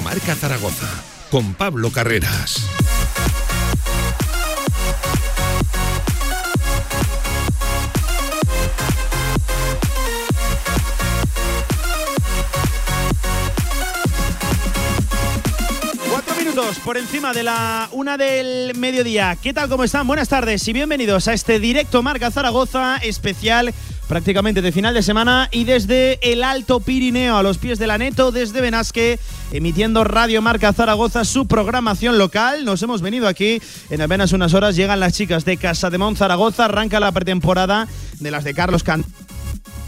Directo Marca Zaragoza con Pablo Carreras. Cuatro minutos por encima de la una del mediodía. ¿Qué tal? ¿Cómo están? Buenas tardes y bienvenidos a este directo Marca Zaragoza especial prácticamente de final de semana y desde el Alto Pirineo a los pies de la Neto, desde Benasque, emitiendo Radio Marca Zaragoza su programación local. Nos hemos venido aquí en apenas unas horas. Llegan las chicas de Casa de Mon Zaragoza, arranca la pretemporada de las de Carlos Can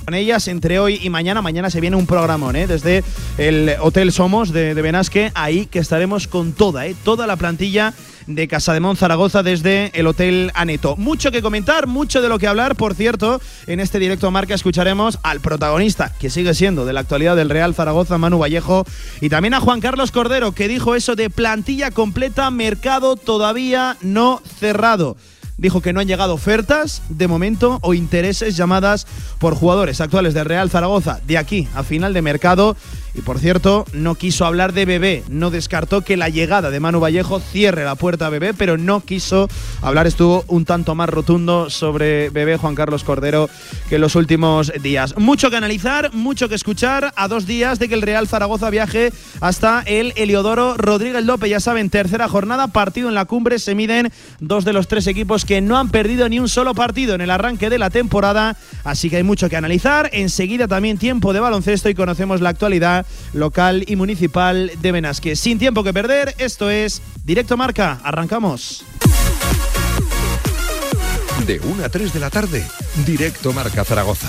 con ellas entre hoy y mañana. Mañana se viene un programón, ¿eh? Desde el Hotel Somos de, de Benasque, ahí que estaremos con toda, ¿eh? Toda la plantilla de Casa de Mon Zaragoza desde el Hotel Aneto. Mucho que comentar, mucho de lo que hablar. Por cierto, en este directo marca escucharemos al protagonista, que sigue siendo de la actualidad del Real Zaragoza, Manu Vallejo, y también a Juan Carlos Cordero, que dijo eso de plantilla completa, mercado todavía no cerrado dijo que no han llegado ofertas de momento o intereses llamadas por jugadores actuales del Real Zaragoza de aquí a final de mercado. Y por cierto, no quiso hablar de Bebé, no descartó que la llegada de Manu Vallejo cierre la puerta a Bebé, pero no quiso hablar, estuvo un tanto más rotundo sobre Bebé Juan Carlos Cordero que en los últimos días. Mucho que analizar, mucho que escuchar a dos días de que el Real Zaragoza viaje hasta el Heliodoro Rodríguez López. Ya saben, tercera jornada, partido en la cumbre, se miden dos de los tres equipos que no han perdido ni un solo partido en el arranque de la temporada, así que hay mucho que analizar. Enseguida también tiempo de baloncesto y conocemos la actualidad local y municipal de Benasque. Sin tiempo que perder, esto es Directo Marca. Arrancamos. De 1 a 3 de la tarde, Directo Marca Zaragoza.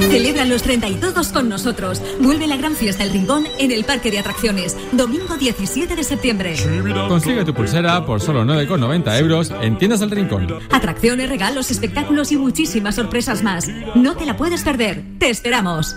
Celebra los 32 con nosotros. Vuelve la gran fiesta El Rincón en el Parque de Atracciones, domingo 17 de septiembre. Consigue tu pulsera por solo 9,90 euros en Tiendas del Rincón. Atracciones, regalos, espectáculos y muchísimas sorpresas más. No te la puedes perder. Te esperamos.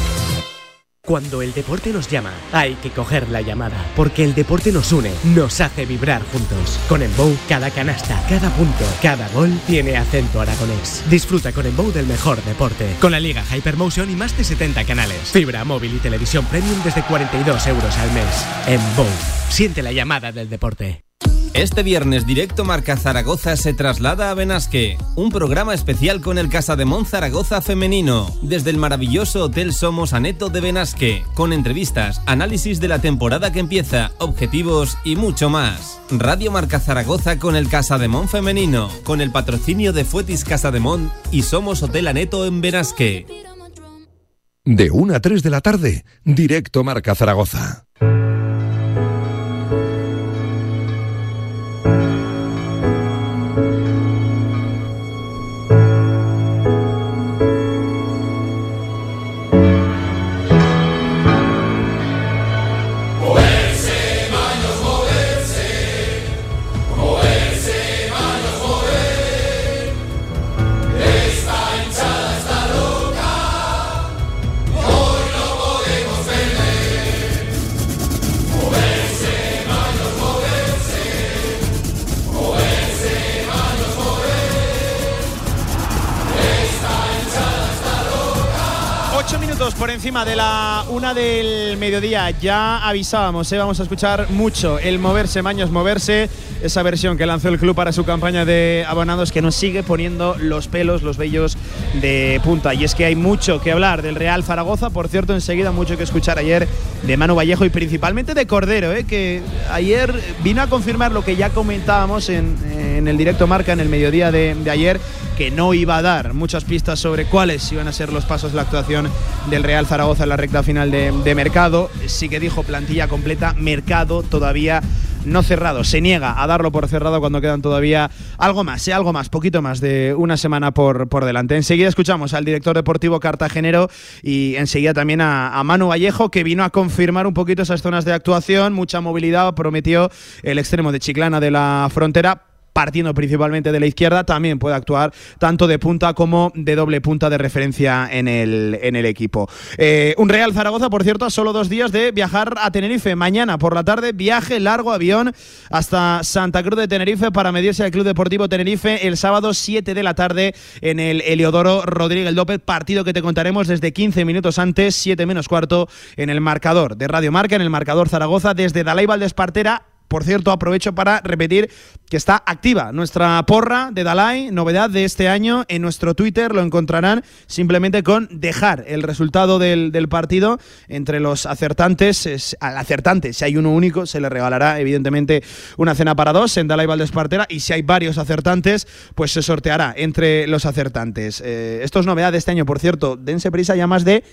Cuando el deporte nos llama, hay que coger la llamada, porque el deporte nos une, nos hace vibrar juntos. Con Embow, cada canasta, cada punto, cada gol tiene acento aragonés. Disfruta con Embow del mejor deporte, con la liga Hypermotion y más de 70 canales, fibra móvil y televisión premium desde 42 euros al mes. Embow, siente la llamada del deporte. Este viernes Directo Marca Zaragoza se traslada a Benasque, un programa especial con el Casa de Mon Zaragoza femenino, desde el maravilloso Hotel Somos Aneto de Benasque, con entrevistas, análisis de la temporada que empieza, objetivos y mucho más. Radio Marca Zaragoza con el Casa de Mon femenino, con el patrocinio de Fuetis Casa de Mon y Somos Hotel Aneto en Benasque. De 1 a 3 de la tarde, Directo Marca Zaragoza. Por encima de la una del mediodía. Ya avisábamos, ¿eh? vamos a escuchar mucho el moverse, Maños moverse. Esa versión que lanzó el club para su campaña de abonados que nos sigue poniendo los pelos, los vellos de punta. Y es que hay mucho que hablar del Real Zaragoza. Por cierto, enseguida mucho que escuchar ayer de Manu Vallejo y principalmente de Cordero, ¿eh? que ayer vino a confirmar lo que ya comentábamos en. eh, en el directo marca en el mediodía de, ayer que no iba a dar muchas pistas sobre cuáles iban a ser los pasos de la actuación del Real Zaragoza en la recta final de, mercado. Sí que dijo plantilla completa, mercado todavía no cerrado. Se niega a darlo por cerrado cuando quedan todavía algo más, ¿eh? algo más, poquito más de una semana por, por delante. Enseguida escuchamos al director deportivo cartagenero y enseguida también a Manu Vallejo, que vino a confirmar un poquito esas zonas de actuación, mucha movilidad, prometió el extremo de Chiclana de la frontera partiendo principalmente de la izquierda, también puede actuar tanto de punta como de doble punta de referencia en el, en el equipo. Eh, un Real Zaragoza, por cierto, a solo dos días de viajar a Tenerife. Mañana por la tarde, viaje largo avión hasta Santa Cruz de Tenerife para medirse al Club Deportivo Tenerife el sábado 7 de la tarde en el Heliodoro Rodríguez López, partido que te contaremos desde 15 minutos antes, 7 menos cuarto, en el marcador de Radio Marca, en el marcador Zaragoza, desde Dalai Valdespartera por cierto, aprovecho para repetir que está activa nuestra porra de Dalai, novedad de este año. En nuestro Twitter lo encontrarán simplemente con dejar el resultado del, partido entre los acertantes. al acertante, si hay uno único, se le regalará evidentemente una cena para dos en Dalai Valdespartera. Y si hay varios acertantes, pues se sorteará entre los acertantes. Eh, esto es novedad de este año, por cierto. Dense prisa ya más de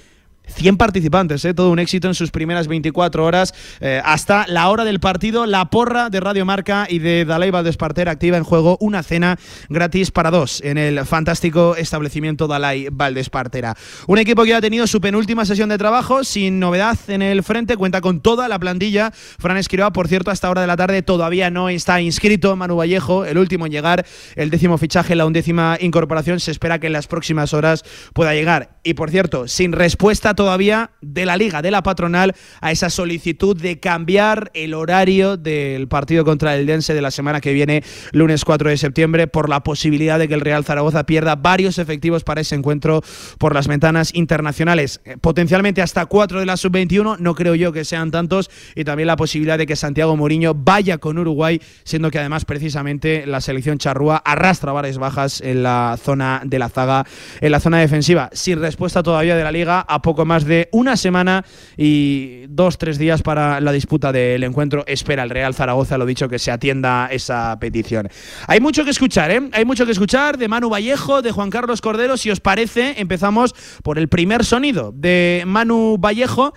100 participantes, ¿eh? todo un éxito en sus primeras 24 horas. Eh, hasta la hora del partido, la porra de Radio Marca y de Dalai Valdesparter activa en juego una cena gratis para dos en el fantástico establecimiento Dalai Valdespartera. Un equipo que ha tenido su penúltima sesión de trabajo, sin novedad en el frente, cuenta con toda la plantilla. Fran Esquiroa, por cierto, hasta hora de la tarde todavía no está inscrito. Manu Vallejo, el último en llegar, el décimo fichaje, la undécima incorporación. Se espera que en las próximas horas pueda llegar. Y por cierto, sin respuesta todavía de la liga, de la patronal, a esa solicitud de cambiar el horario del partido contra el Dense de la semana que viene, lunes 4 de septiembre, por la posibilidad de que el Real Zaragoza pierda varios efectivos para ese encuentro por las ventanas internacionales. Eh, potencialmente hasta cuatro de la sub-21, no creo yo que sean tantos, y también la posibilidad de que Santiago Moriño vaya con Uruguay, siendo que además precisamente la selección charrúa arrastra varias bajas en la zona de la zaga, en la zona defensiva. Sin respuesta todavía de la liga, a poco más de una semana y dos, tres días para la disputa del encuentro. Espera el Real Zaragoza, lo dicho, que se atienda esa petición. Hay mucho que escuchar, ¿eh? Hay mucho que escuchar de Manu Vallejo, de Juan Carlos Cordero. Si os parece, empezamos por el primer sonido de Manu Vallejo,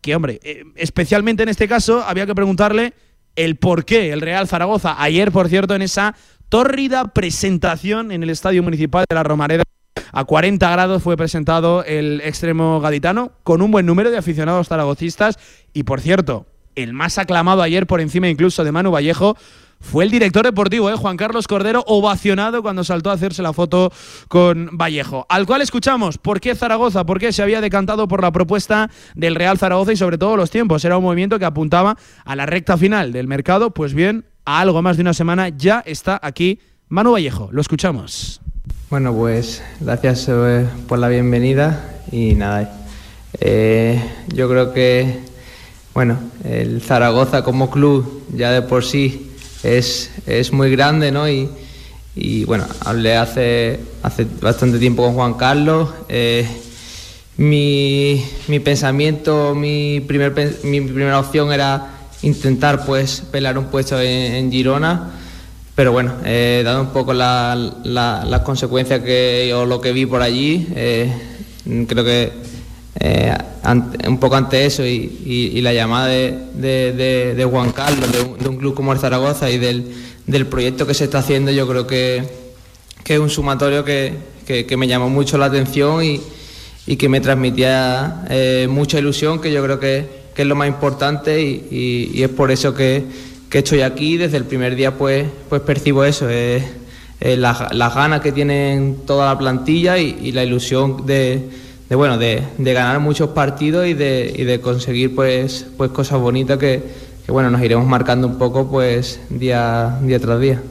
que, hombre, eh, especialmente en este caso, había que preguntarle el por qué el Real Zaragoza, ayer, por cierto, en esa tórrida presentación en el Estadio Municipal de la Romareda a 40 grados fue presentado el extremo gaditano con un buen número de aficionados zaragocistas y por cierto, el más aclamado ayer por encima incluso de Manu Vallejo fue el director deportivo, ¿eh? Juan Carlos Cordero, ovacionado cuando saltó a hacerse la foto con Vallejo. Al cual escuchamos por qué Zaragoza, por qué se había decantado por la propuesta del Real Zaragoza y sobre todo los tiempos. Era un movimiento que apuntaba a la recta final del mercado. Pues bien, a algo más de una semana ya está aquí Manu Vallejo. Lo escuchamos. Bueno, pues gracias eh, por la bienvenida y nada, eh, yo creo que, bueno, el Zaragoza como club ya de por sí es, es muy grande, ¿no? Y, y, bueno, hablé hace, hace bastante tiempo con Juan Carlos. Eh, mi, mi, pensamiento, mi, primer, mi primera opción era intentar pues pelear un puesto en Girona pero bueno, eh, dado un poco las la, consecuencias que, o lo que vi por allí, eh, creo que eh, un poco ante eso y, la llamada de, Juan Carlos, de un, club como el Zaragoza y del, proyecto que se está haciendo, yo creo que, es un sumatorio que, me llamó mucho la atención y, que me transmitía mucha ilusión, que yo creo que, es lo más importante y es por eso que que estoy aquí desde el primer día pues, pues percibo eso, las ganas que tienen toda la plantilla y, la ilusión de, bueno, de, ganar muchos partidos y de, y de conseguir pues, pues cosas bonitas que, bueno, nos iremos marcando un poco pues día, día tras día.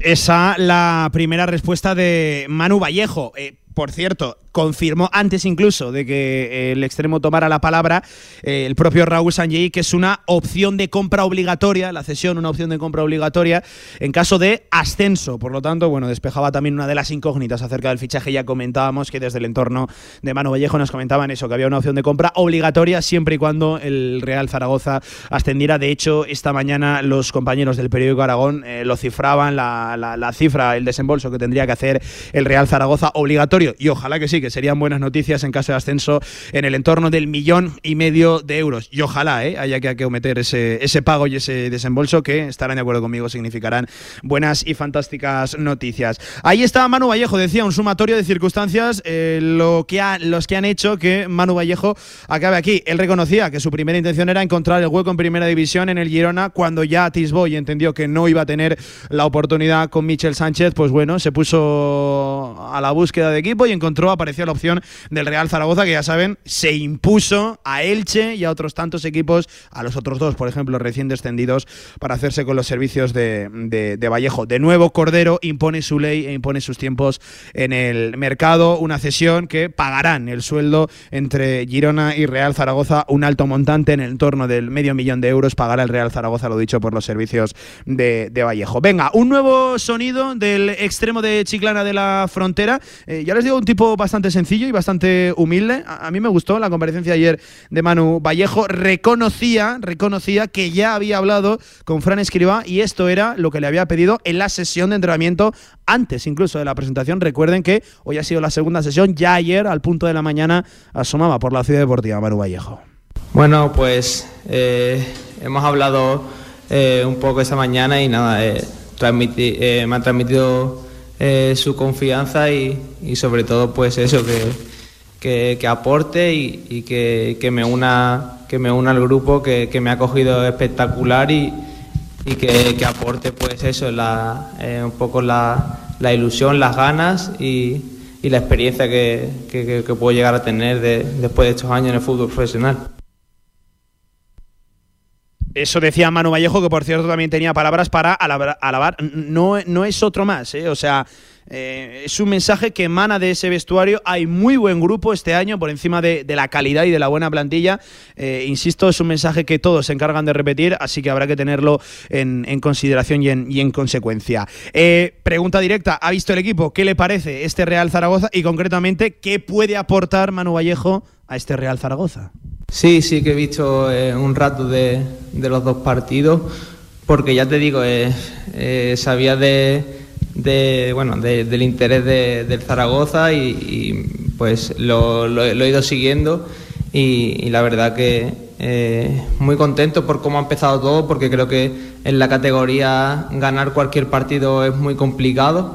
Esa la primera respuesta de Manu Vallejo. Eh, por cierto, confirmó antes incluso de que el extremo tomara la palabra eh, el propio Raúl Sanjei que es una opción de compra obligatoria, la cesión, una opción de compra obligatoria en caso de ascenso. Por lo tanto, bueno, despejaba también una de las incógnitas acerca del fichaje. Ya comentábamos que desde el entorno de Manu Vallejo nos comentaban eso, que había una opción de compra obligatoria siempre y cuando el Real Zaragoza ascendiera. De hecho, esta mañana los compañeros del periódico Aragón eh, lo cifraban, la cifra, el desembolso que tendría que hacer el Real Zaragoza obligatorio. Y ojalá que sí, que serían buenas noticias en caso de ascenso en el entorno del millón y medio de euros. Y ojalá ¿eh? haya que acometer ese, ese pago y ese desembolso que estarán de acuerdo conmigo, significarán buenas y fantásticas noticias. Ahí está Manu Vallejo, decía, un sumatorio de circunstancias eh, lo que ha, los que han hecho que Manu Vallejo acabe aquí. Él reconocía que su primera intención era encontrar el hueco en primera división en el Girona cuando ya atisbó y entendió que no iba a tener la oportunidad con Michel Sánchez, pues bueno, se puso a la búsqueda de equipo y encontró, la opción del Real Zaragoza, que ya saben, se impuso a Elche y a otros tantos equipos, a los otros dos, por ejemplo, recién descendidos, para hacerse con los servicios de, Vallejo. De nuevo, Cordero impone su ley e impone sus tiempos en el mercado, una cesión que pagarán el sueldo entre Girona y Real Zaragoza, un alto montante en el entorno del medio millón de euros, pagará el Real Zaragoza, lo dicho, por los servicios de, Vallejo. Venga, un nuevo sonido del extremo de Chiclana de la frontera. Eh, ya les digo, un tipo bastante sencillo y bastante humilde. A, mí me gustó la comparecencia ayer de Manu Vallejo. Reconocía, reconocía que ya había hablado con Fran Escriba y esto era lo que le había pedido en la sesión de entrenamiento antes incluso de la presentación. Recuerden que hoy ha sido la segunda sesión, ya ayer al punto de la mañana asomaba por la ciudad deportiva Manu Vallejo. Bueno, pues eh, hemos hablado eh, un poco esa mañana y nada, eh, me ha transmitido eh, su confianza y, sobre todo pues eso, que, que, aporte y, que, me una, que me una al grupo que, me ha cogido espectacular y, y que, aporte pues eso, la, eh, un poco la, la, ilusión, las ganas y, la experiencia que, puedo llegar a tener después de estos años en el fútbol profesional. Eso decía Manu Vallejo, que por cierto también tenía palabras para alabar. No, no es otro más, ¿eh? o sea, eh, es un mensaje que emana de ese vestuario. Hay muy buen grupo este año por encima de, la calidad y de la buena plantilla. Eh, insisto, es un mensaje que todos se encargan de repetir, así que habrá que tenerlo en, consideración y en, consecuencia. pregunta directa, ¿ha visto el equipo? ¿Qué le parece este Real Zaragoza? Y concretamente, ¿qué puede aportar Manu Vallejo a este Real Zaragoza? Sí, sí que he visto eh, un rato de, los dos partidos, porque ya te digo, eh, eh, sabía de, bueno, del interés del Zaragoza y, pues lo, he ido siguiendo y, la verdad que muy contento por cómo ha empezado todo, porque creo que en la categoría ganar cualquier partido es muy complicado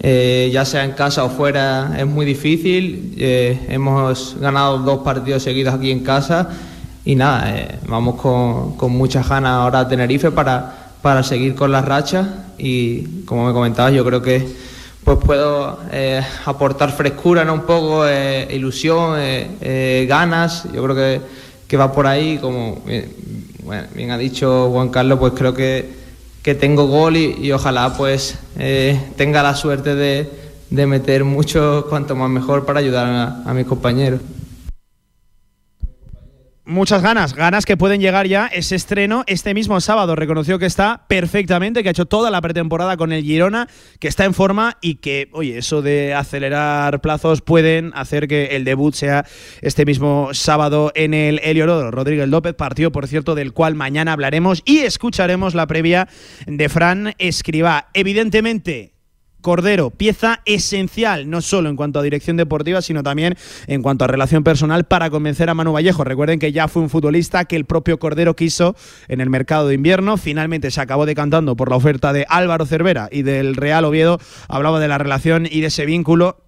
eh, ya sea en casa o fuera, es muy difícil. Eh, hemos ganado dos partidos seguidos aquí en casa y nada, eh, vamos con, muchas ganas ahora a Tenerife para, para seguir con las rachas y como me comentabas, yo creo que pues puedo aportar frescura, ¿no? un poco, ilusión, ganas, yo creo que, que, va por ahí, como bien ha dicho Juan Carlos, pues creo que que tengo gol y, ojalá pues eh, tenga la suerte de, meter mucho, cuanto más mejor, para ayudar a mis compañeros muchas ganas, ganas que pueden llegar ya ese estreno este mismo sábado. Reconoció que está perfectamente, que ha hecho toda la pretemporada con el Girona, que está en forma y que, oye, eso de acelerar plazos pueden hacer que el debut sea este mismo sábado en el Heliodoro. Rodríguez López, partido, por cierto, del cual mañana hablaremos y escucharemos la previa de Fran Escribá. Evidentemente, Cordero, pieza esencial, no solo en cuanto a dirección deportiva, sino también en cuanto a relación personal para convencer a Manu Vallejo. Recuerden que ya fue un futbolista que el propio Cordero quiso en el mercado de invierno. Finalmente se acabó decantando por la oferta de Álvaro Cervera y del Real Oviedo. Hablaba de la relación y de ese vínculo.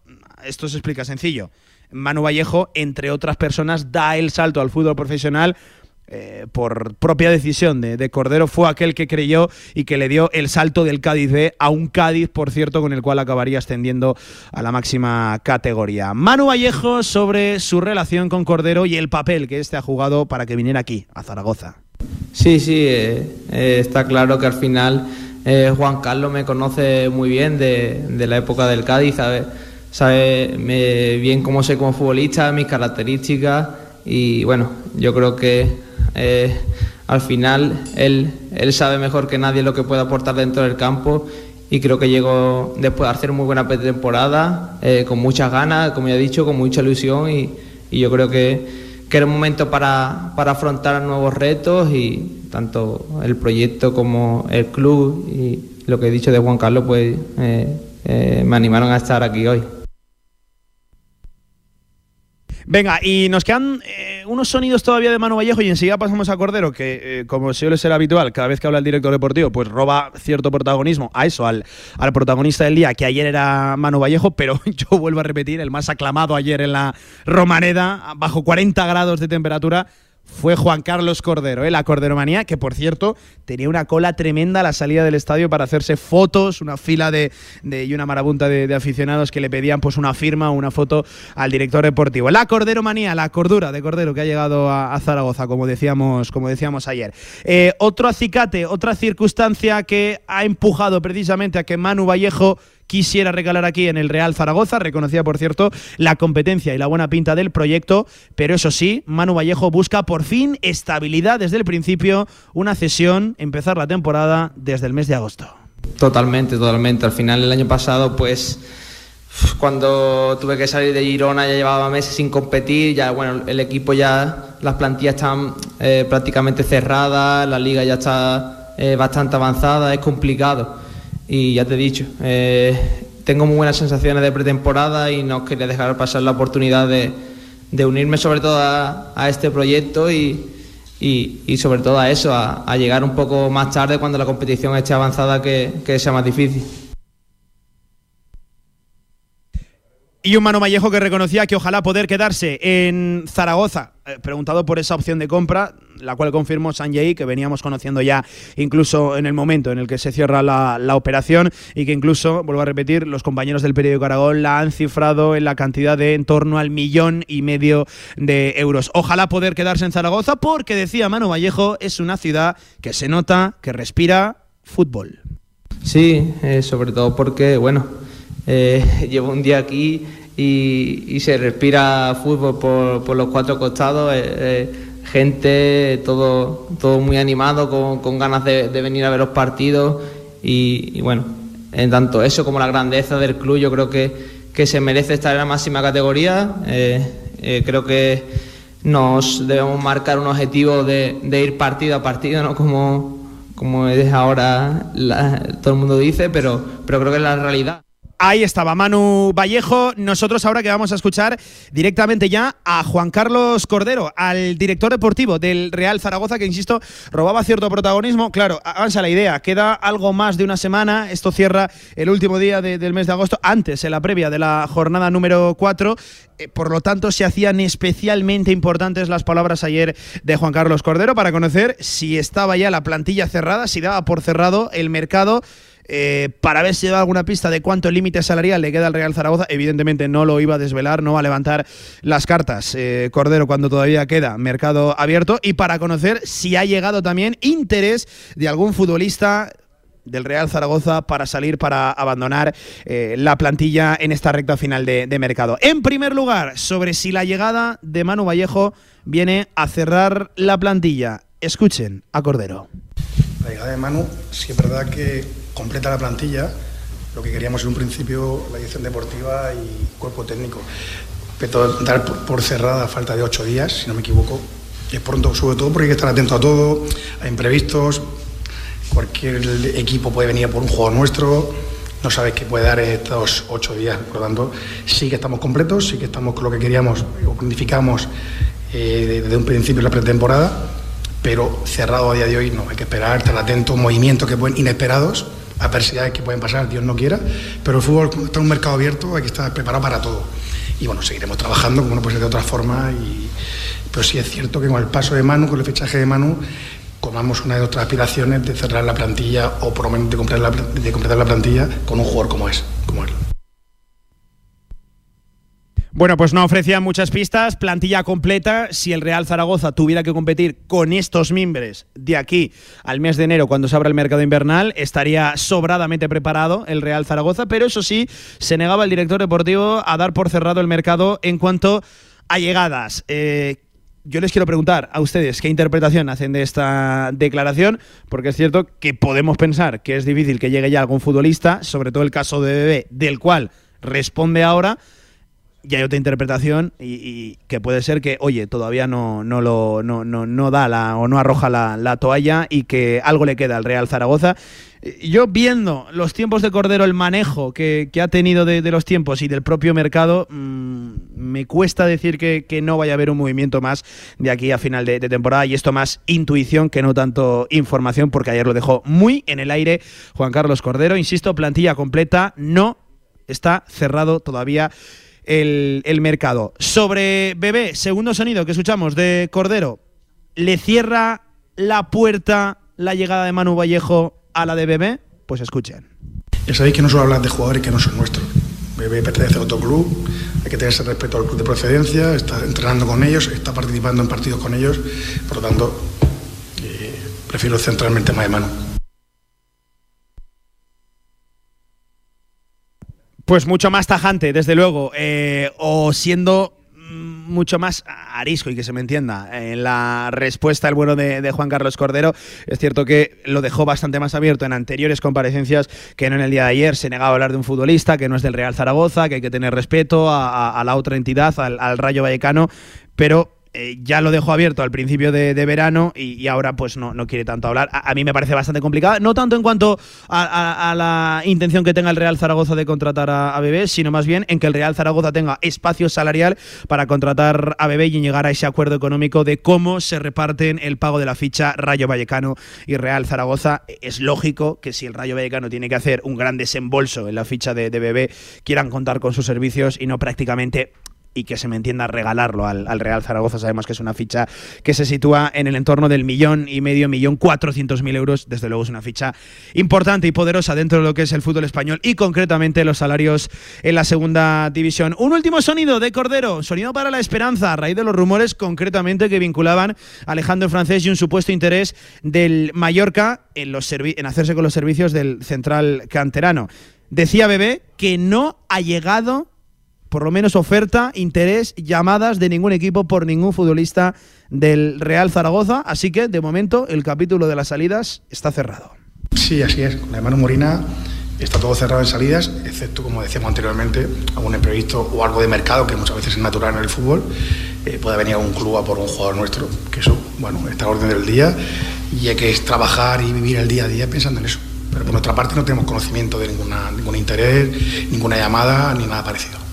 Esto se explica sencillo. Manu Vallejo, entre otras personas, da el salto al fútbol profesional eh, por propia decisión de, Cordero, fue aquel que creyó y que le dio el salto del Cádiz B a un Cádiz, por cierto, con el cual acabaría ascendiendo a la máxima categoría. Manu Vallejo sobre su relación con Cordero y el papel que este ha jugado para que viniera aquí, a Zaragoza. Sí, sí, eh, eh, está claro que al final Juan Carlos me conoce muy bien de, la época del Cádiz, sabe bien cómo soy como futbolista, mis características y bueno, yo creo que eh, al final él, él sabe mejor que nadie lo que puede aportar dentro del campo y creo que llegó después de hacer muy buena pretemporada, eh, con muchas ganas, como ya he dicho, con mucha ilusión y, yo creo que, que, era un momento para, para, afrontar nuevos retos y tanto el proyecto como el club y lo que he dicho de Juan Carlos pues eh, me animaron a estar aquí hoy. Venga, y nos quedan unos sonidos todavía de Manu Vallejo y enseguida pasamos a Cordero, que eh, como suele ser habitual, cada vez que habla el director deportivo, pues roba cierto protagonismo. A eso, al, al protagonista del día, que ayer era Manu Vallejo, pero yo vuelvo a repetir, el más aclamado ayer en la Romaneda, bajo 40 grados de temperatura, fue Juan Carlos Cordero, ¿eh? la Corderomanía, que por cierto tenía una cola tremenda a la salida del estadio para hacerse fotos, una fila de, y una marabunta de, aficionados que le pedían pues una firma o una foto al director deportivo. La Corderomanía, la cordura de Cordero que ha llegado a, Zaragoza, como decíamos, como decíamos ayer. Eh, otro acicate, otra circunstancia que ha empujado precisamente a que Manu Vallejo quisiera regalar aquí en el Real Zaragoza. Reconocía, por cierto, la competencia y la buena pinta del proyecto, pero eso sí, Manu Vallejo busca por fin estabilidad desde el principio, una cesión, empezar la temporada desde el mes de agosto. Totalmente, totalmente. Al final, el año pasado, pues cuando tuve que salir de Girona ya llevaba meses sin competir, ya bueno, el equipo ya, las plantillas están eh, prácticamente cerradas, la liga ya está eh, bastante avanzada, es complicado y ya te he dicho, eh, tengo muy buenas sensaciones de pretemporada y no quería dejar pasar la oportunidad de, unirme sobre todo a, este proyecto y, sobre todo a eso, a, llegar un poco más tarde cuando la competición esté avanzada que, que sea más difícil. Y un Mano Vallejo que reconocía que ojalá poder quedarse en Zaragoza. Eh, preguntado por esa opción de compra, la cual confirmó Sanjay, que veníamos conociendo ya incluso en el momento en el que se cierra la, operación y que incluso, vuelvo a repetir, los compañeros del periódico Aragón la han cifrado en la cantidad de en torno al millón y medio de euros. Ojalá poder quedarse en Zaragoza porque, decía Mano Vallejo, es una ciudad que se nota, que respira fútbol. Sí, eh, sobre todo porque, bueno, eh, llevo un día aquí y, se respira fútbol por, los cuatro costados. Eh, eh, gente, todo, todo muy animado, con, ganas de, venir a ver los partidos. Y, bueno, en tanto eso como la grandeza del club, yo creo que, se merece estar en la máxima categoría. creo que nos debemos marcar un objetivo de, ir partido a partido, no como, como es ahora todo el mundo dice, pero, pero creo que es la realidad. Ahí estaba Manu Vallejo. Nosotros ahora que vamos a escuchar directamente ya a Juan Carlos Cordero, al director deportivo del Real Zaragoza, que insisto, robaba cierto protagonismo. Claro, avanza la idea. Queda algo más de una semana. Esto cierra el último día del mes de agosto, antes, en la previa de la jornada número 4. Eh, por lo tanto, se hacían especialmente importantes las palabras ayer de Juan Carlos Cordero para conocer si estaba ya la plantilla cerrada, si daba por cerrado el mercado eh, para ver si da alguna pista de cuánto límite salarial le queda al Real Zaragoza. Evidentemente no lo iba a desvelar, no va a levantar las cartas eh, Cordero cuando todavía queda mercado abierto y para conocer si ha llegado también interés de algún futbolista del Real Zaragoza para salir, para abandonar eh, la plantilla en esta recta final de, de, mercado. En primer lugar, sobre si la llegada de Manu Vallejo viene a cerrar la plantilla. Escuchen a Cordero. La llegada de Manu, sí es verdad que completa la plantilla, lo que queríamos en un principio, la edición deportiva y cuerpo técnico. Pero dar por cerrada a falta de ocho días, si no me equivoco, es pronto, sobre todo porque hay que estar atento a todo, a imprevistos, cualquier equipo puede venir por un juego nuestro, no sabes qué puede dar estos ocho días, por lo tanto, sí que estamos completos, sí que estamos con lo que queríamos o planificamos eh, desde un principio la pretemporada, pero cerrado a día de hoy no, hay que esperar, estar atento, movimientos que pueden inesperados adversidades que pueden pasar, Dios no quiera, pero el fútbol está en un mercado abierto, hay que estar preparado para todo. Y bueno, seguiremos trabajando, como no puede ser de otra forma, y, pero sí es cierto que con el paso de Manu, con el fichaje de Manu, comamos una de nuestras aspiraciones de cerrar la plantilla o por lo menos de completar la, de completar la plantilla con un jugador como es, como él. Bueno, pues no ofrecía muchas pistas, plantilla completa. Si el Real Zaragoza tuviera que competir con estos mimbres de aquí al mes de enero, cuando se abra el mercado invernal, estaría sobradamente preparado el Real Zaragoza, pero eso sí, se negaba el director deportivo a dar por cerrado el mercado en cuanto a llegadas. Eh, yo les quiero preguntar a ustedes qué interpretación hacen de esta declaración, porque es cierto que podemos pensar que es difícil que llegue ya algún futbolista, sobre todo el caso de Bebé, del cual responde ahora y hay otra interpretación y, que puede ser que, oye, todavía no, no, lo, no, no, da la, o no arroja la, toalla y que algo le queda al Real Zaragoza. Yo viendo los tiempos de Cordero, el manejo que, ha tenido de, los tiempos y del propio mercado, mm, me cuesta decir que, no vaya a haber un movimiento más de aquí a final de, de, temporada y esto más intuición que no tanto información, porque ayer lo dejó muy en el aire Juan Carlos Cordero. Insisto, plantilla completa, no está cerrado todavía el, mercado. Sobre Bebé, segundo sonido que escuchamos de Cordero, ¿le cierra la puerta la llegada de Manu Vallejo a la de Bebé? Pues escuchen. Ya sabéis que no solo hablar de jugadores que no son nuestros. Bebé pertenece a otro club, hay que tener ese respeto al club de procedencia, está entrenando con ellos, está participando en partidos con ellos, por lo tanto, eh, prefiero centrarme en de Manu. Pues mucho más tajante, desde luego, eh, o siendo mm, mucho más arisco y que se me entienda en la respuesta el bueno de, Juan Carlos Cordero. Es cierto que lo dejó bastante más abierto en anteriores comparecencias que no en el día de ayer. Se negaba a hablar de un futbolista que no es del Real Zaragoza, que hay que tener respeto a, la otra entidad, al, al Rayo Vallecano, pero eh, ya lo dejó abierto al principio de, verano y, ahora pues no, no quiere tanto hablar. A, mí me parece bastante complicado, no tanto en cuanto a, la intención que tenga el Real Zaragoza de contratar a, Bebé, sino más bien en que el Real Zaragoza tenga espacio salarial para contratar a Bebé y llegar a ese acuerdo económico de cómo se reparten el pago de la ficha Rayo Vallecano y Real Zaragoza. Es lógico que si el Rayo Vallecano tiene que hacer un gran desembolso en la ficha de, de Bebé, quieran contar con sus servicios y no prácticamente y que se me entienda regalarlo al, Real Zaragoza. Sabemos que es una ficha que se sitúa en el entorno del millón y medio, millón cuatrocientos mil euros. Desde luego es una ficha importante y poderosa dentro de lo que es el fútbol español y concretamente los salarios en la segunda división. Un último sonido de Cordero, sonido para la esperanza, a raíz de los rumores concretamente que vinculaban a Alejandro Francés y un supuesto interés del Mallorca en, los en hacerse con los servicios del central canterano. Decía Bebé que no ha llegado por lo menos oferta, interés, llamadas de ningún equipo por ningún futbolista del Real Zaragoza. Así que, de momento, el capítulo de las salidas está cerrado. Sí, así es. Con la mano Morina está todo cerrado en salidas, excepto, como decíamos anteriormente, algún imprevisto o algo de mercado, que muchas veces es natural en el fútbol. Eh, puede venir a un club a por un jugador nuestro, que eso, bueno, está a orden del día y hay que trabajar y vivir el día a día pensando en eso. Pero por nuestra parte no tenemos conocimiento de ninguna, ningún interés, ninguna llamada ni nada parecido.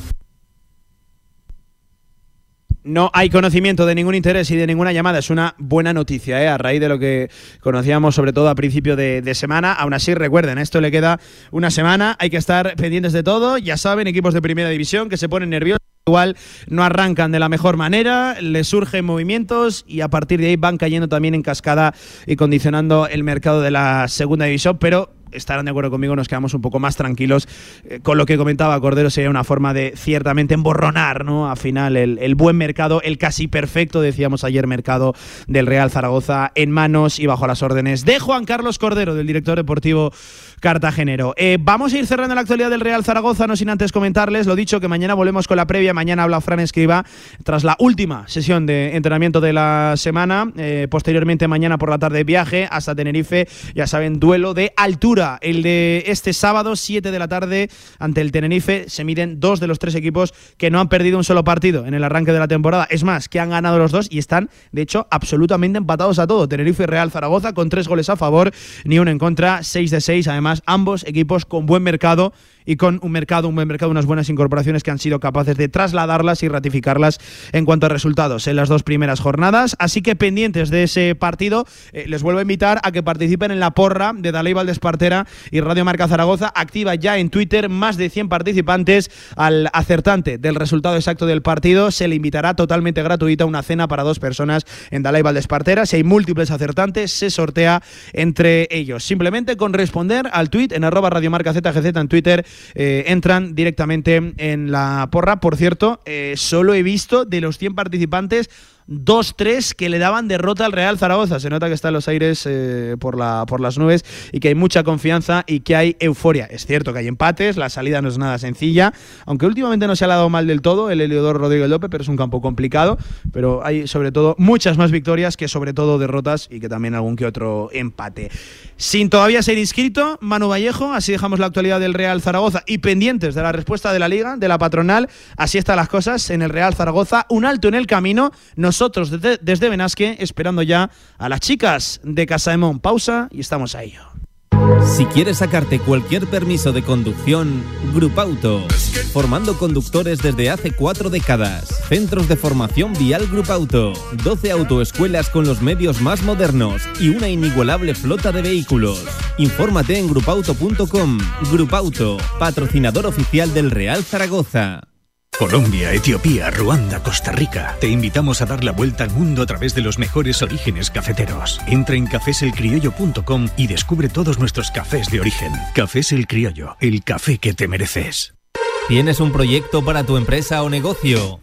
No hay conocimiento de ningún interés y de ninguna llamada. Es una buena noticia, ¿eh? a raíz de lo que conocíamos, sobre todo a principio de, semana. Aún así, recuerden, esto le queda una semana. Hay que estar pendientes de todo. Ya saben, equipos de primera división que se ponen nerviosos. Igual no arrancan de la mejor manera, les surgen movimientos y a partir de ahí van cayendo también en cascada y condicionando el mercado de la segunda división. Pero estarán de acuerdo conmigo, nos quedamos un poco más tranquilos eh, con lo que comentaba Cordero, sería una forma de ciertamente emborronar, ¿no? Al final, el, buen mercado, el casi perfecto, decíamos ayer, mercado del Real Zaragoza en manos y bajo las órdenes de Juan Carlos Cordero, del director deportivo cartagenero. Eh, vamos a ir cerrando la actualidad del Real Zaragoza, no sin antes comentarles, lo dicho, que mañana volvemos con la previa, mañana habla Fran Escriba, tras la última sesión de entrenamiento de la semana, eh, posteriormente mañana por la tarde viaje hasta Tenerife, ya saben, duelo de altura el de este sábado, 7 de la tarde, ante el Tenerife. Se miden dos de los tres equipos que no han perdido un solo partido en el arranque de la temporada. Es más, que han ganado los dos y están, de hecho, absolutamente empatados a todo. Tenerife y Real Zaragoza con tres goles a favor, ni uno en contra, 6 de 6. Además, ambos equipos con buen mercado y con un mercado, un buen mercado, unas buenas incorporaciones que han sido capaces de trasladarlas y ratificarlas en cuanto a resultados en las dos primeras jornadas. Así que pendientes de ese partido, eh, les vuelvo a invitar a que participen en la porra de Daley Valdespartera Espartera y Radio Marca Zaragoza activa ya en Twitter más de 100 participantes al acertante del resultado exacto del partido. Se le invitará totalmente gratuita una cena para dos personas en Dalai de Espartera. Si hay múltiples acertantes, se sortea entre ellos. Simplemente con responder al tweet en arroba radiomarca ZGZ en Twitter eh, entran directamente en la porra. Por cierto, eh, solo he visto de los 100 participantes 2-3 que le daban derrota al Real Zaragoza. Se nota que están los aires eh, por, la, por las nubes y que hay mucha confianza y que hay euforia. Es cierto que hay empates, la salida no es nada sencilla, aunque últimamente no se ha dado mal del todo el Eliodoro Rodríguez López, pero es un campo complicado. Pero hay sobre todo muchas más victorias que sobre todo derrotas y que también algún que otro empate. Sin todavía ser inscrito, Manu Vallejo, así dejamos la actualidad del Real Zaragoza y pendientes de la respuesta de la liga, de la patronal, así están las cosas en el Real Zaragoza, un alto en el camino, nosotros desde, desde Benasque esperando ya a las chicas de Casaemón. Pausa y estamos a ello. Si quieres sacarte cualquier permiso de conducción, Grupauto. Formando conductores desde hace cuatro décadas. Centros de formación vial Grupauto. 12 autoescuelas con los medios más modernos y una inigualable flota de vehículos. Infórmate en grupauto.com. Grupauto, patrocinador oficial del Real Zaragoza. Colombia, Etiopía, Ruanda, Costa Rica. Te invitamos a dar la vuelta al mundo a través de los mejores orígenes cafeteros. Entra en cafeselcriollo.com y descubre todos nuestros cafés de origen. Cafés El Criollo, el café que te mereces. ¿Tienes un proyecto para tu empresa o negocio?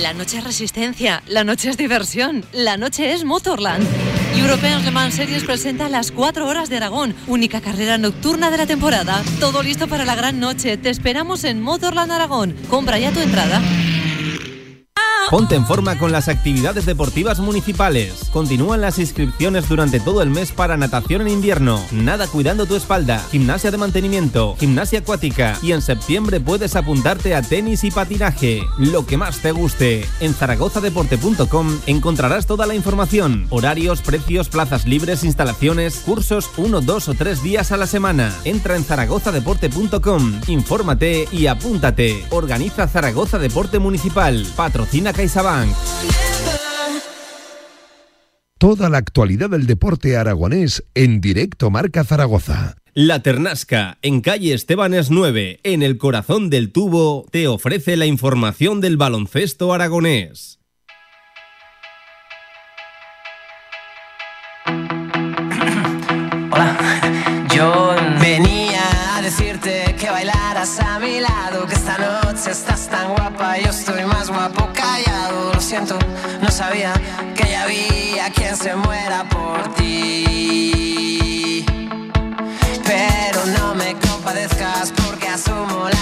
La noche es resistencia, la noche es diversión, la noche es Motorland. European Le Mans Series presenta las 4 horas de Aragón, única carrera nocturna de la temporada. Todo listo para la gran noche. Te esperamos en Motorland Aragón. Compra ya tu entrada. Ponte en forma con las actividades deportivas municipales. Continúan las inscripciones durante todo el mes para natación en invierno, nada cuidando tu espalda, gimnasia de mantenimiento, gimnasia acuática y en septiembre puedes apuntarte a tenis y patinaje, lo que más te guste. En zaragozadeporte.com encontrarás toda la información, horarios, precios, plazas libres, instalaciones, cursos, uno, dos o tres días a la semana. Entra en zaragozadeporte.com, infórmate y apúntate. Organiza Zaragoza Deporte Municipal. Patrocina CaixaBank. Toda la actualidad del deporte aragonés en directo Marca Zaragoza. La Ternasca, en calle Estebanes 9, en el corazón del tubo, te ofrece la información del baloncesto aragonés. Que bailaras a mi lado, que esta noche estás tan guapa, yo estoy más guapo callado, lo siento, no sabía que ya había quien se muera por ti. Pero no me compadezcas porque asumo la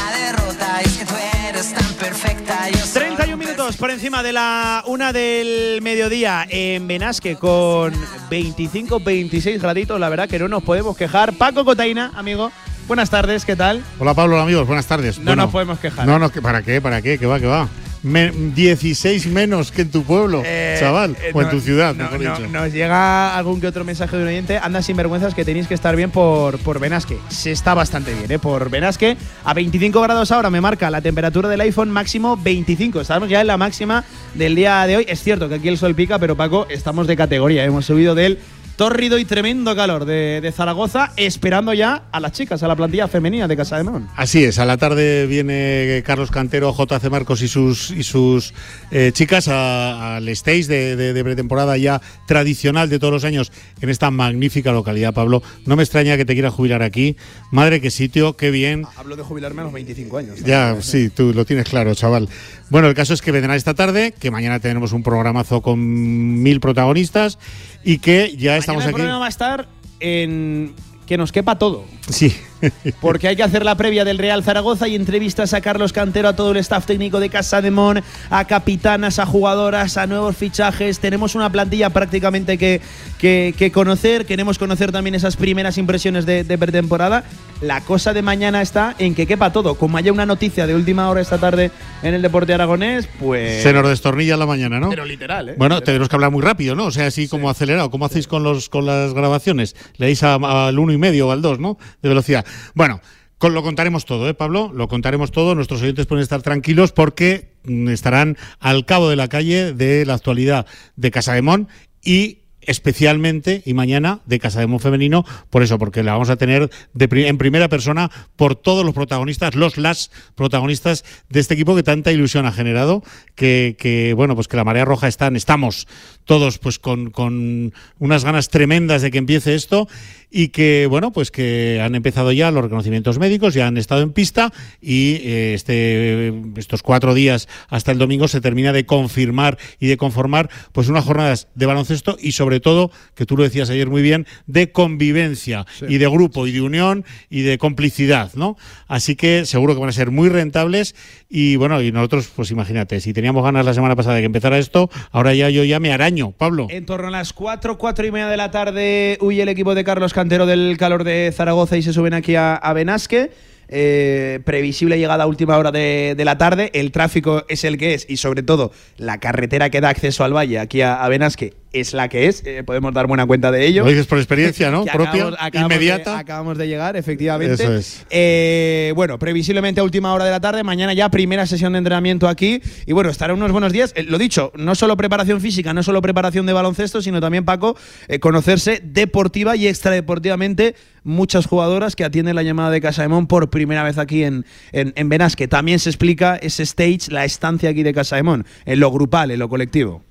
minutos por encima de la una del mediodía en Benasque con 25-26 graditos. La verdad que no nos podemos quejar. Paco Cotaina, amigo, buenas tardes, ¿qué tal? Hola Pablo, amigos, buenas tardes. No nos podemos quejar. No, no, ¿para qué? ¿Para qué? ¿Qué va? ¿Qué va? Me- 16 menos que en tu pueblo, Eh, chaval. eh, o en no, tu ciudad, no, mejor no, dicho. Nos llega algún que otro mensaje de un oyente. Anda sin vergüenzas que tenéis que estar bien por, por Benasque. Se está bastante bien, ¿eh? Por Benasque. A 25 grados ahora me marca la temperatura del iPhone máximo 25. Estamos ya en la máxima del día de hoy. Es cierto que aquí el sol pica, pero Paco, estamos de categoría. Hemos subido del tórrido y tremendo calor de, de Zaragoza, esperando ya a las chicas, a la plantilla femenina de Casa de Mon. Así es, a la tarde viene Carlos Cantero, JC Marcos y sus y sus eh, chicas a- al stage de, de- de pretemporada ya tradicional de todos los años en esta magnífica localidad, Pablo. No me extraña que te quieras jubilar aquí. Madre, qué sitio, qué bien. Hablo de jubilarme a los 25 años. Ya, sí, tú lo tienes claro, chaval. Bueno, el caso es que vendrán esta tarde, que mañana tenemos un programazo con mil protagonistas y que ya estamos el aquí. programa va a estar en que nos quepa todo. Sí, porque hay que hacer la previa del Real Zaragoza y entrevistas a Carlos Cantero, a todo el staff técnico de Casa de Mon, a capitanas, a jugadoras, a nuevos fichajes. Tenemos una plantilla prácticamente que, que, conocer. Queremos conocer también esas primeras impresiones de, de pretemporada. La cosa de mañana está en que quepa todo. Como haya una noticia de última hora esta tarde en el deporte aragonés, pues. Se nos destornilla la mañana, ¿no? Pero literal, ¿eh? Bueno, tenemos que hablar muy rápido, ¿no? O sea, así como acelerado. ¿Cómo hacéis con, los, con las grabaciones? ¿Leéis al uno y medio o al dos, ¿no? De velocidad. Bueno. Con, lo contaremos todo, ¿eh, Pablo? Lo contaremos todo. Nuestros oyentes pueden estar tranquilos porque mm, estarán al cabo de la calle de la actualidad de Casa de Mon y especialmente y mañana de Casa de Mon Femenino, por eso, porque la vamos a tener en primera persona por todos los protagonistas, los las protagonistas de este equipo que tanta ilusión ha generado, que, bueno, pues que la marea roja están, estamos todos pues con, con unas ganas tremendas de que empiece esto y que bueno pues que han empezado ya los reconocimientos médicos ya han estado en pista y eh, este estos cuatro días hasta el domingo se termina de confirmar y de conformar pues unas jornadas de baloncesto y sobre todo que tú lo decías ayer muy bien de convivencia y de grupo y de unión y de complicidad no así que seguro que van a ser muy rentables y bueno y nosotros pues imagínate si teníamos ganas la semana pasada de que empezara esto ahora ya yo ya me araño Pablo en torno a las cuatro cuatro y media de la tarde huye el equipo de Carlos cantero del calor de Zaragoza y se suben aquí a, a Benasque. Eh, previsible llegada a última hora de, la tarde. El tráfico es el que es y sobre todo la carretera que da acceso al valle aquí a, a Benasque es la que es, eh, podemos dar buena cuenta de ello. Lo dices por experiencia, ¿no? Propia, inmediata. acabamos de llegar, efectivamente. Eh, bueno, previsiblemente a última hora de la tarde, mañana ya primera sesión de entrenamiento aquí. Y bueno, estará unos buenos días. Eh, lo dicho, no solo preparación física, no solo preparación de baloncesto, sino también, Paco, conocerse deportiva y extradeportivamente muchas jugadoras que atienden la llamada de Casa de Mon por primera vez aquí en, en, en Benasque. También se explica ese stage, la estancia aquí de Casa de Mon, en lo grupal, en lo colectivo.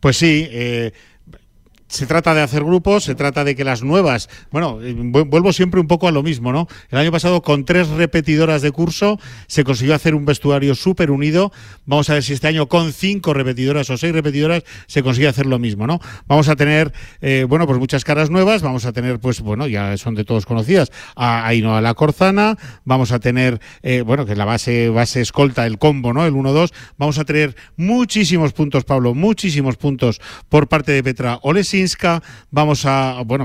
Pues sí, eh, se trata de hacer grupos, se trata de que las nuevas, bueno, eh, vuelvo siempre un poco a lo mismo, ¿no? El año pasado con tres repetidoras de curso se consiguió hacer un vestuario súper unido. Vamos a ver si este año con cinco repetidoras o seis repetidoras se consigue hacer lo mismo, ¿no? Vamos a tener, eh, bueno, pues muchas caras nuevas, vamos a tener, pues bueno, ya son de todos conocidas, a Ainoa La Corzana, vamos a tener, eh, bueno, que la base, base escolta, el combo, ¿no? El 1-2, vamos a tener muchísimos puntos, Pablo, muchísimos puntos por parte de Petra Olesin vamos a, bueno,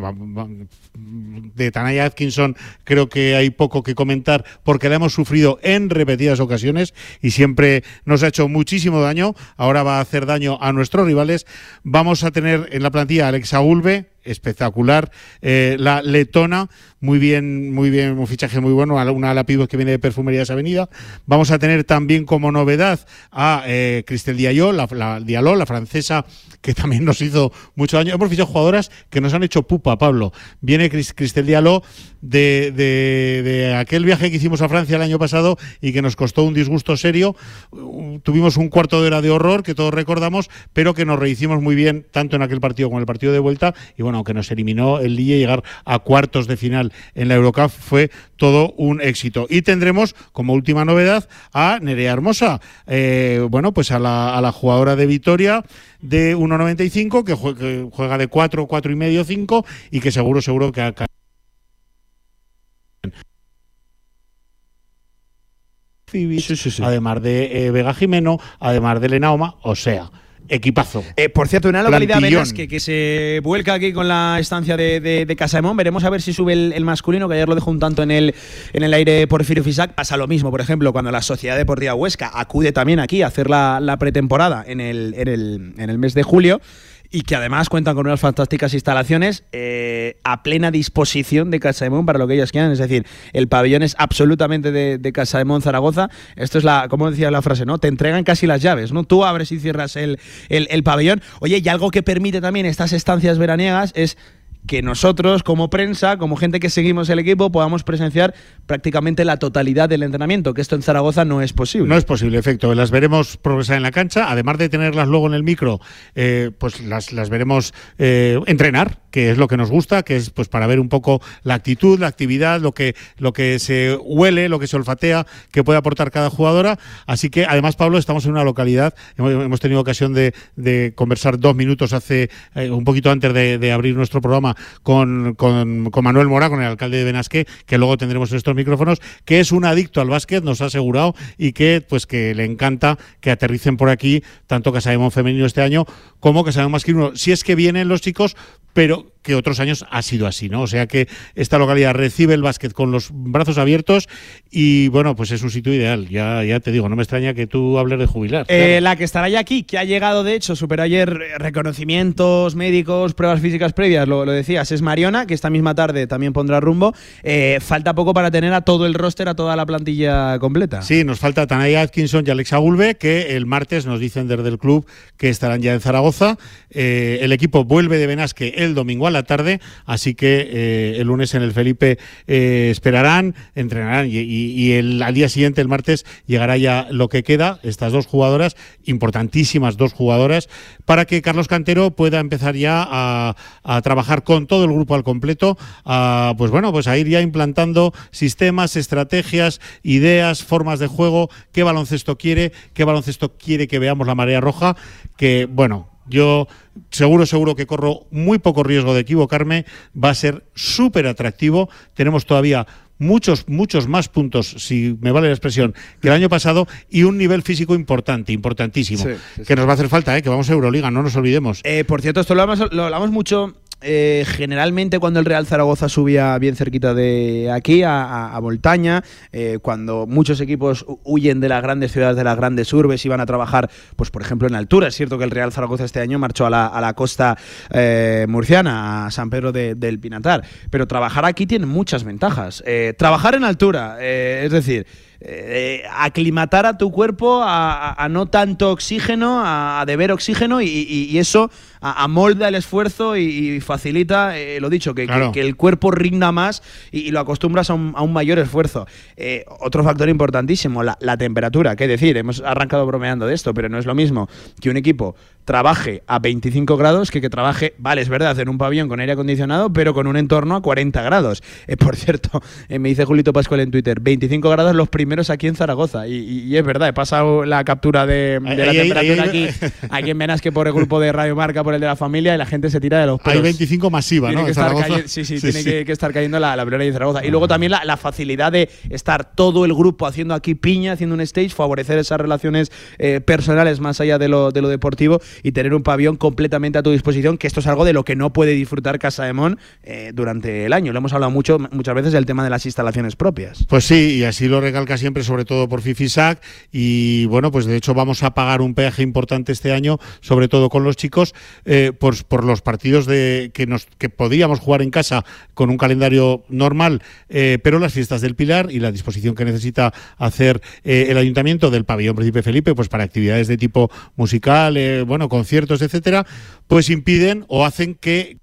de Tanaya Atkinson creo que hay poco que comentar porque la hemos sufrido en repetidas ocasiones y siempre nos ha hecho muchísimo daño, ahora va a hacer daño a nuestros rivales. Vamos a tener en la plantilla a Alexa Ulve, espectacular. Eh, la letona, muy bien, muy bien, un fichaje muy bueno, una ala que viene de Perfumerías Avenida. Vamos a tener también como novedad a eh, Cristel Diallo, la, la, la francesa, que también nos hizo mucho daño. Hemos fichado jugadoras que nos han hecho pupa, Pablo. Viene Cristel Diallo de, de, aquel viaje que hicimos a Francia el año pasado y que nos costó un disgusto serio. Tuvimos un cuarto de hora de horror que todos recordamos, pero que nos rehicimos muy bien tanto en aquel partido como en el partido de vuelta. Y bueno, aunque nos eliminó el día llegar a cuartos de final en la Eurocup fue todo un éxito. Y tendremos como última novedad a Nerea Hermosa, eh, bueno, pues a la, a la jugadora de Vitoria de 1.95 que, que, juega de 4, 4 y medio, 5 y que seguro, seguro que acá además de eh, Vega Jimeno, además de Lenaoma, o sea, equipazo. Eh, por cierto, una localidad que, que se vuelca aquí con la estancia de, de, de Casamón. Veremos a ver si sube el, masculino, que ayer lo dejó un tanto en el, en el aire Porfirio Fisac. Pasa lo mismo, por ejemplo, cuando la Sociedad Deportiva Huesca acude también aquí a hacer la, la pretemporada en el, en, el, en el mes de julio y que además cuentan con unas fantásticas instalaciones eh, a plena disposición de Casa de para lo que ellas quieran. Es decir, el pabellón es absolutamente de, Casa de Zaragoza. Esto es la, como decía la frase, ¿no? Te entregan casi las llaves, ¿no? Tú abres y cierras el, el, el pabellón. Oye, y algo que permite también estas estancias veraniegas es que nosotros como prensa, como gente que seguimos el equipo, podamos presenciar prácticamente la totalidad del entrenamiento, que esto en Zaragoza no es posible. No es posible, efecto. Las veremos progresar en la cancha, además de tenerlas luego en el micro, eh, pues las, las veremos eh, entrenar que es lo que nos gusta, que es pues para ver un poco la actitud, la actividad, lo que, lo que se huele, lo que se olfatea, que puede aportar cada jugadora. Así que además, Pablo, estamos en una localidad, hemos, tenido ocasión de, conversar dos minutos hace eh, un poquito antes de, abrir nuestro programa con, con, Manuel Mora, con el alcalde de Benasque, que luego tendremos estos micrófonos, que es un adicto al básquet, nos ha asegurado, y que pues que le encanta que aterricen por aquí tanto que sabemos femenino este año como que sabemos masculino. Si es que vienen los chicos, pero know, que otros años ha sido así, ¿no? O sea que esta localidad recibe el básquet con los brazos abiertos y bueno, pues es un sitio ideal. Ya, ya te digo, no me extraña que tú hables de jubilar. Eh, la que estará ya aquí, que ha llegado de hecho, superó ayer reconocimientos médicos, pruebas físicas previas, lo, decías, es Mariona, que esta misma tarde también pondrá rumbo. Eh, falta poco para tener a todo el roster, a toda la plantilla completa. Sí, nos falta Tanaya Atkinson y Alexa Gulbe, que el martes nos dicen desde el club que estarán ya en Zaragoza. Eh, el equipo vuelve de Benasque el domingo a la tarde, así que eh, el lunes en el Felipe eh, esperarán, entrenarán y, el, al día siguiente, el martes, llegará ya lo que queda, estas dos jugadoras, importantísimas dos jugadoras, para que Carlos Cantero pueda empezar ya a, trabajar con todo el grupo al completo, a, pues bueno, pues a ir ya implantando sistemas, estrategias, ideas, formas de juego, qué baloncesto quiere, qué baloncesto quiere que veamos la marea roja, que bueno, yo seguro, seguro que corro muy poco riesgo de equivocarme. Va a ser súper atractivo. Tenemos todavía muchos, muchos más puntos, si me vale la expresión, que el año pasado y un nivel físico importante, importantísimo. Que nos va a hacer falta, ¿eh? que vamos a Euroliga, no nos olvidemos. Eh, por cierto, esto lo lo hablamos mucho eh, generalmente cuando el Real Zaragoza subía bien cerquita de aquí, a, Voltaña, eh, cuando muchos equipos huyen de las grandes ciudades, de las grandes urbes y van a trabajar, pues por ejemplo en altura. Es cierto que el Real Zaragoza este año marchó a la, costa eh, murciana, a San Pedro del Pinatar, pero trabajar aquí tiene muchas ventajas. trabajar en altura, es decir, eh, aclimatar a tu cuerpo a, no tanto oxígeno, a, deber oxígeno y, eso amolda el esfuerzo y, facilita, eh, lo dicho, que, que, el cuerpo rinda más y, lo acostumbras a un, mayor esfuerzo. Eh, otro factor importantísimo, la, la, temperatura. ¿Qué decir? Hemos arrancado bromeando de esto, pero no es lo mismo que un equipo trabaje a 25 grados que que trabaje, vale, es verdad, en un pabellón con aire acondicionado, pero con un entorno a 40 grados. por cierto, me dice Julito Pascual en Twitter, 25 grados los primeros aquí en Zaragoza. Y, es verdad, he pasado la captura de, la temperatura aquí, aquí en Benasque por el grupo de Radio Marca, por el de la familia, y la gente se tira de los pelos. Hay 25 masiva, ¿no? Que estar sí, sí, tiene Que, estar cayendo la, la de Zaragoza. Y luego también la, facilidad de estar todo el grupo haciendo aquí piña, haciendo un stage, favorecer esas relaciones eh, personales más allá de lo, de lo deportivo y tener un pabellón completamente a tu disposición, que esto es algo de lo que no puede disfrutar Casa de Mon eh, durante el año. Lo hemos hablado mucho, muchas veces del tema de las instalaciones propias. Pues sí, y así lo recalca siempre, sobre todo por FIFISAC. Y bueno, pues de hecho vamos a pagar un peaje importante este año, sobre todo con los chicos, eh, por, los partidos de que, nos, que podíamos jugar en casa con un calendario normal, eh, pero las fiestas del Pilar y la disposición que necesita hacer eh, el ayuntamiento del pabellón Príncipe Felipe, pues para actividades de tipo musical, bueno, conciertos, etcétera, pues impiden o hacen que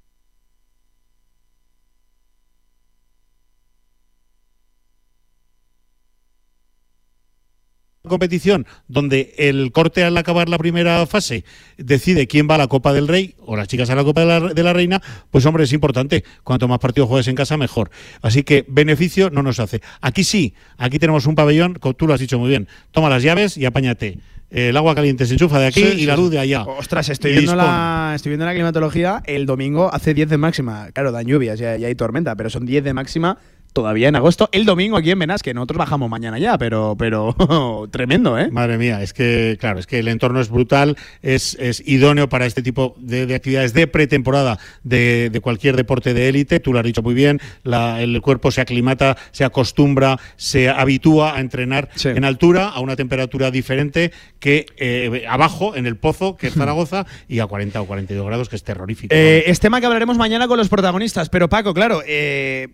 competición donde el corte al acabar la primera fase decide quién va a la Copa del Rey o las chicas a la Copa de la, Reina, pues hombre, es importante. Cuanto más partidos juegues en casa, mejor. Así que beneficio no nos hace. Aquí sí, aquí tenemos un pabellón, tú lo has dicho muy bien. Toma las llaves y apáñate. El agua caliente se enchufa de aquí y la luz de allá. Ostras, estoy viendo, la, estoy viendo la climatología. El domingo hace 10 de máxima. Claro, dan lluvias y hay tormenta, pero son 10 de máxima todavía en agosto, el domingo aquí en que Nosotros bajamos mañana ya, pero, pero tremendo, ¿eh? Madre mía, es que, claro, es que el entorno es brutal, es, es idóneo para este tipo de, actividades de pretemporada de, de, cualquier deporte de élite. Tú lo has dicho muy bien, el cuerpo se aclimata, se acostumbra, se habitúa a entrenar en altura, a una temperatura diferente que eh, abajo, en el pozo, que es Zaragoza, y a 40 o 42 grados, que es terrorífico. Eh, es tema que hablaremos mañana con los protagonistas, pero Paco, claro, eh,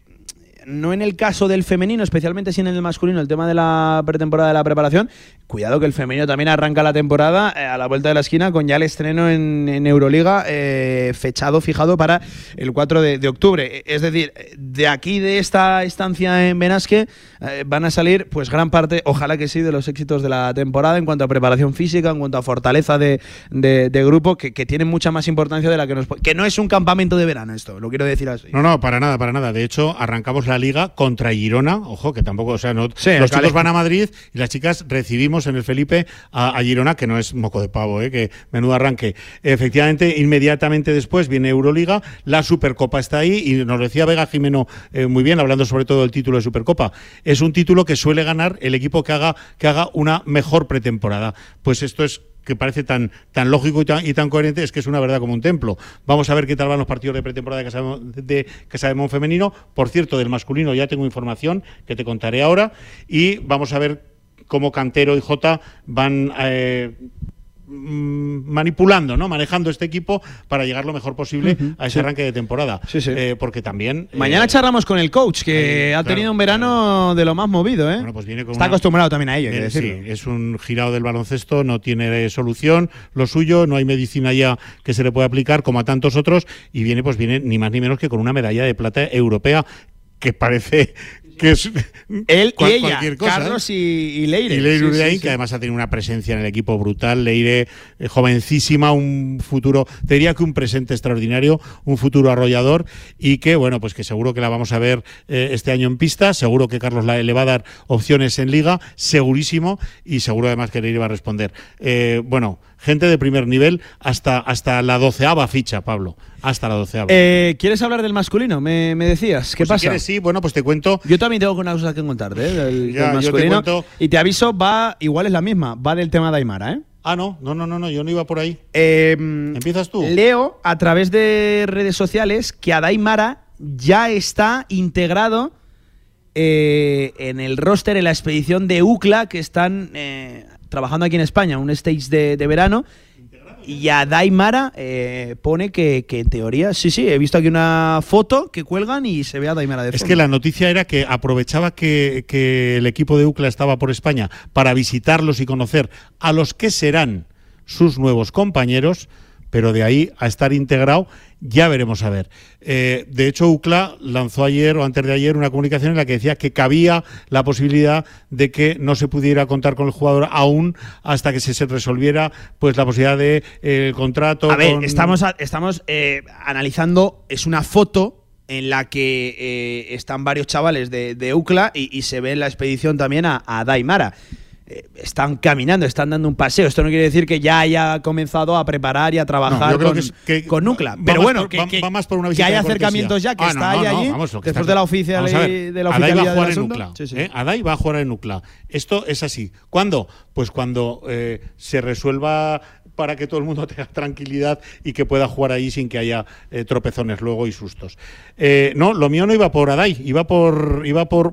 no en el caso del femenino, especialmente si en el masculino, el tema de la pretemporada de la preparación. Cuidado que el femenino también arranca la temporada eh, a la vuelta de la esquina con ya el estreno en, Euroliga eh, fechado, fijado para el 4 de, octubre. Es decir, de aquí, de esta estancia en Benasque, eh, van a salir pues gran parte, ojalá que sí, de los éxitos de la temporada en cuanto a preparación física, en cuanto a fortaleza de, de, de grupo, que, que tienen mucha más importancia de la que nos... Que no es un campamento de verano esto, lo quiero decir así. No, no, para nada, para nada. De hecho, arrancamos la liga contra Girona, ojo, que tampoco, o sea, no, Sí, los chicos van a Madrid y las chicas recibimos en el Felipe a, a Girona, que no es moco de pavo, ¿eh? que menudo arranque. Efectivamente, inmediatamente después viene Euroliga, la Supercopa está ahí y nos decía Vega Jimeno eh, muy bien, hablando sobre todo del título de Supercopa. Es un título que suele ganar el equipo que haga, que haga una mejor pretemporada. Pues esto es que parece tan, tan lógico y tan, y tan coherente, es que es una verdad como un templo. Vamos a ver qué tal van los partidos de pretemporada de Casa de, de femenino. Por cierto, del masculino ya tengo información que te contaré ahora. Y vamos a ver cómo Cantero y Jota van eh, manipulando, ¿no? manejando este equipo para llegar lo mejor posible a ese sí. arranque de temporada. Sí, sí. Eh, porque también... eh, Mañana charlamos con el coach, que ahí, ha claro, tenido un verano de lo más movido, ¿eh? Bueno, pues viene con Está una- acostumbrado también a ello, hay que Eh, decirlo. sí, es un girado del baloncesto, no tiene eh, solución, lo suyo, no hay medicina ya que se le pueda aplicar como a tantos otros y viene pues viene ni más ni menos que con una medalla de plata europea que parece que es Él cual- y ella, cualquier cosa, Carlos y, y Leire. y Leire Sí, sí, Uriain, sí. que además ha tenido una presencia en el equipo brutal. Leire, eh, jovencísima, un futuro, te diría que un presente extraordinario, un futuro arrollador y que, bueno, pues que seguro que la vamos a ver eh, este año en pista. Seguro que Carlos la- le va a dar opciones en liga, segurísimo, y seguro además que Leire va a responder. Eh, bueno, gente de primer nivel hasta, hasta la doceava ficha, Pablo. Hasta la doceava. Eh, ¿Quieres hablar del masculino? Me, me decías. ¿Qué Pues si pasa? quieres, sí, bueno, pues te cuento. Yo también tengo una cosa que contarte, ¿eh? Del, Ya, del yo te masculino. cuento- Y te aviso, va, igual es la misma, va del tema de Aymara, ¿eh? Ah, no, no, no, no, no, yo no iba por ahí. Empiezas tú. Leo a través de redes sociales que Adaimara ya está integrado eh, en el roster, en la expedición de UCLA que están eh, trabajando aquí en España, un stage de, de verano. Y Adaimara eh, pone que, que en teoría, sí, sí, he visto aquí una foto que cuelgan y se ve a Daimara de Es que la noticia era que aprovechaba que, que el equipo de UCLA estaba por España para visitarlos y conocer a los que serán sus nuevos compañeros, pero de ahí a estar integrado ya veremos a ver. Eh, de hecho, UCLA lanzó ayer o antes de ayer una comunicación en la que decía que cabía la posibilidad de que no se pudiera contar con el jugador aún hasta que se, resolviera pues la posibilidad de eh, el contrato. A ver, con- estamos, a- estamos eh, analizando, es una foto en la que eh, están varios chavales de, de UCLA y, y se ve en la expedición también a, a Daimara. Eh, están caminando, están dando un paseo. Esto no quiere decir que ya haya comenzado a preparar y a trabajar No, con, es- que con UCLA. va Pero bueno, por- que, va- que- va más por una que hay acercamientos ya, que Ah, está no, ahí no, allí, vamos, después está- de la oficial de la Adai va a oficialidad del jugar en asunto. UCLA. Sí, sí. ¿eh? Adai va a jugar en UCLA. Esto es así. ¿Cuándo? Pues cuando eh, se resuelva para que todo el mundo tenga tranquilidad y que pueda jugar ahí sin que haya eh, tropezones luego y sustos. Eh, no, lo mío no iba por Adai, iba por iba por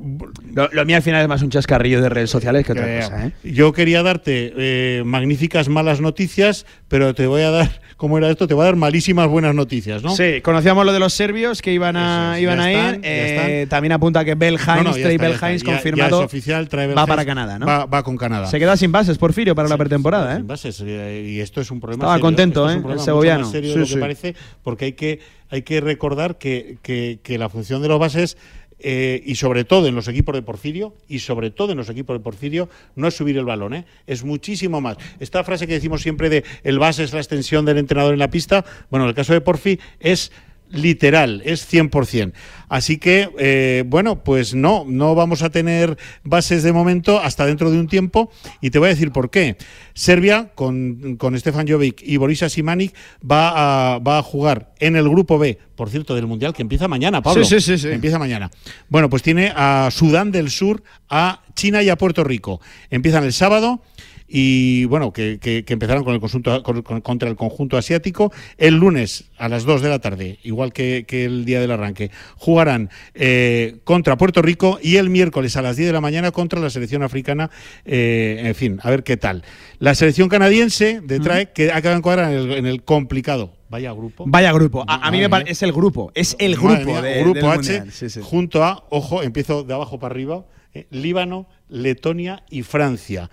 Lo, lo mío al final es más un chascarrillo de redes sociales que otra cosa. ¿eh? Yo quería darte eh, magníficas malas noticias, pero te voy a dar, ¿cómo era esto? Te voy a dar malísimas buenas noticias, ¿no? Sí, conocíamos lo de los serbios que iban a, es, iban a están, ir. Eh, también apunta que Bell No, Hines, no, ya Trey Bell. Hines Ya- ya confirmado. es oficial, Bell va para Canadá, ¿no? Va, va con Canadá. Se queda sin bases, Porfirio, para la pretemporada, ¿eh? Sin bases, eh, y esto es un problema Estaba serio. contento, Esto es ¿eh? El segoviano. más serio Sí, de lo sí. que parece, porque hay que, hay que recordar que, que- que la función de los bases eh, y sobre todo en los equipos de Porfirio, y sobre todo en los equipos de Porfirio, no es subir el balón, ¿eh? es muchísimo más. Esta frase que decimos siempre de el base es la extensión del entrenador en la pista, bueno, en el caso de Porfi es literal, es 100%. Así que, eh, bueno, pues no, no vamos a tener bases de momento hasta dentro de un tiempo y te voy a decir por qué. Serbia, con, con Stefan Jovic y Borisa Simanic, va a, va a jugar en el grupo B, por cierto, del Mundial, que empieza mañana, Pablo. Sí, sí, sí, sí. Empieza mañana. Bueno, pues tiene a Sudán del Sur, a China y a Puerto Rico. Empiezan el sábado y bueno, que, que, que empezaron con el conjunto, con- con- contra el conjunto asiático. El lunes a las 2 de la tarde, igual que, que el día del arranque, jugarán eh, contra Puerto Rico y el miércoles a las 10 de la mañana contra la selección africana. eh, en fin, a ver qué tal. La selección canadiense de Trae, que acaba de encuadrar en el, en el complicado Vaya grupo. Vaya grupo. A, a mí me parece es el grupo. Es el grupo mía, de, Grupo del H, Mundial. Sí, sí. junto a, ojo, empiezo de abajo para arriba, eh, Líbano, Letonia y Francia.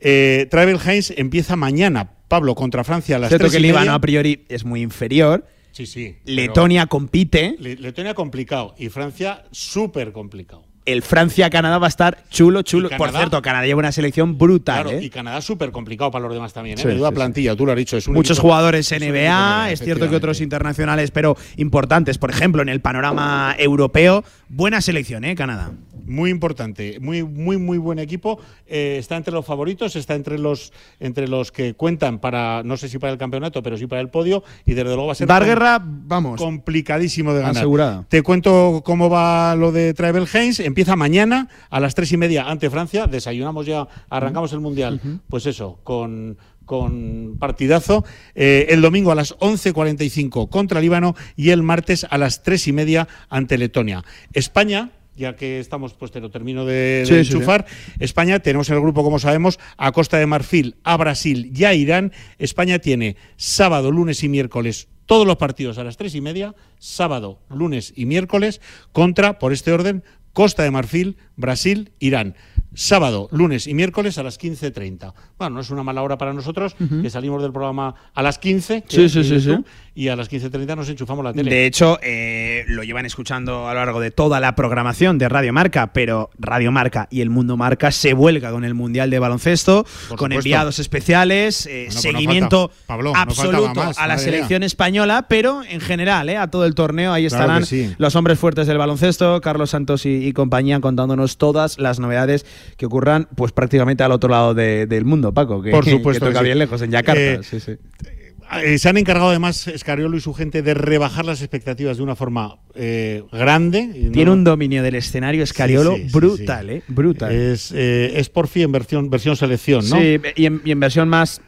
Eh, Travel Heinz empieza mañana, Pablo, contra Francia a las Cierto 3 que y Líbano media. a priori es muy inferior. Sí, sí. Letonia compite. Le- Letonia complicado y Francia súper complicado. El Francia-Canadá va a estar chulo, chulo. Por cierto, Canadá lleva una selección brutal. Claro, ¿eh? y Canadá súper complicado para los demás también, ¿eh? Sí, sí, plantilla, tú lo has dicho. Es un Muchos equipo- jugadores es NBA, es cierto que otros internacionales, pero importantes. Por ejemplo, en el panorama europeo, buena selección, ¿eh? Canadá. Muy importante, muy, muy, muy buen equipo. Eh, está entre los favoritos, está entre los, entre los que cuentan para, no sé si para el campeonato, pero sí para el podio. Y desde luego va a ser Dar guerra, vamos. complicadísimo de ganar. Asegurada. Te cuento cómo va lo de Travel Heinz. Empieza mañana a las tres y media ante Francia. Desayunamos ya, arrancamos el mundial. Pues eso, con con partidazo. Eh, el domingo a las 11.45 contra Líbano y el martes a las tres y media ante Letonia. España, ya que estamos, pues te lo termino de, de Sí, sí, enchufar. España, tenemos en el grupo, como sabemos, a Costa de Marfil, a Brasil y a Irán. España tiene sábado, lunes y miércoles todos los partidos a las tres y media, sábado, lunes y miércoles, contra, por este orden, Costa de Marfil, Brasil, Irán. Sábado, lunes y miércoles a las 15.30. Bueno, no es una mala hora para nosotros, que salimos del programa a las 15, que- Sí, sí, sí, tú, y a las 15.30 nos enchufamos la tele. De hecho, eh, lo llevan escuchando a lo largo de toda la programación de Radio Marca, pero Radio Marca y el Mundo Marca se vuelca con el Mundial de Baloncesto, Por con supuesto. enviados especiales, eh, Bueno, pues no seguimiento falta- Pablo, no absoluto más, a la selección española, pero en general, eh, a todo el torneo, ahí estarán los hombres fuertes del baloncesto, Carlos Santos y, y compañía, contándonos todas las novedades que ocurran, pues prácticamente al otro lado de- del mundo, Paco, que, Por supuesto que que toca sí. bien lejos, en Yakarta. Eh, sí, sí. Eh, se han encargado además Escariolo y su gente de rebajar las expectativas de una forma eh, grande. No- Tiene un dominio del escenario Escariolo Sí, sí, sí, brutal, sí. ¿eh? Brutal. Es, eh, es por fin en versión, versión selección, ¿no? Sí, y en, y en versión más.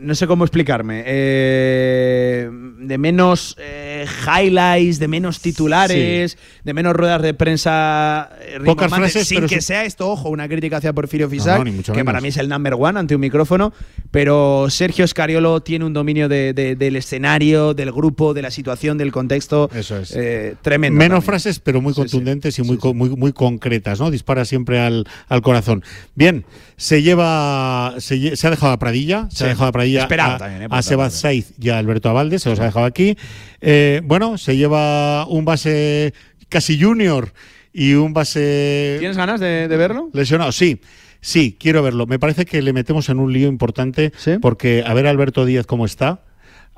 No sé cómo explicarme. eh, de menos eh, highlights, de menos titulares, de menos ruedas de prensa eh, Pocas frases, sin pero que su- sea esto, ojo, una crítica hacia Porfirio Fisac, no, que menos. para mí es el number one ante un micrófono, pero Sergio Scariolo tiene un dominio de- de- del escenario, del grupo, de la situación, del contexto. Eso es. eh, tremendo. Menos también. frases, pero muy contundentes y muy, muy, muy concretas, ¿no? Dispara siempre al, al corazón. Bien, se lleva, se, se ha dejado a Pradilla, se ha dejado a Pradilla Esperado a, también, ¿eh? a Sebas Saiz y a Alberto Abalde, se los ha dejado aquí. Eh, bueno, se lleva un base casi junior y un base ¿Tienes ganas de, de verlo? lesionado, sí. Sí, quiero verlo. Me parece que le metemos en un lío importante porque a ver a Alberto Díaz cómo está.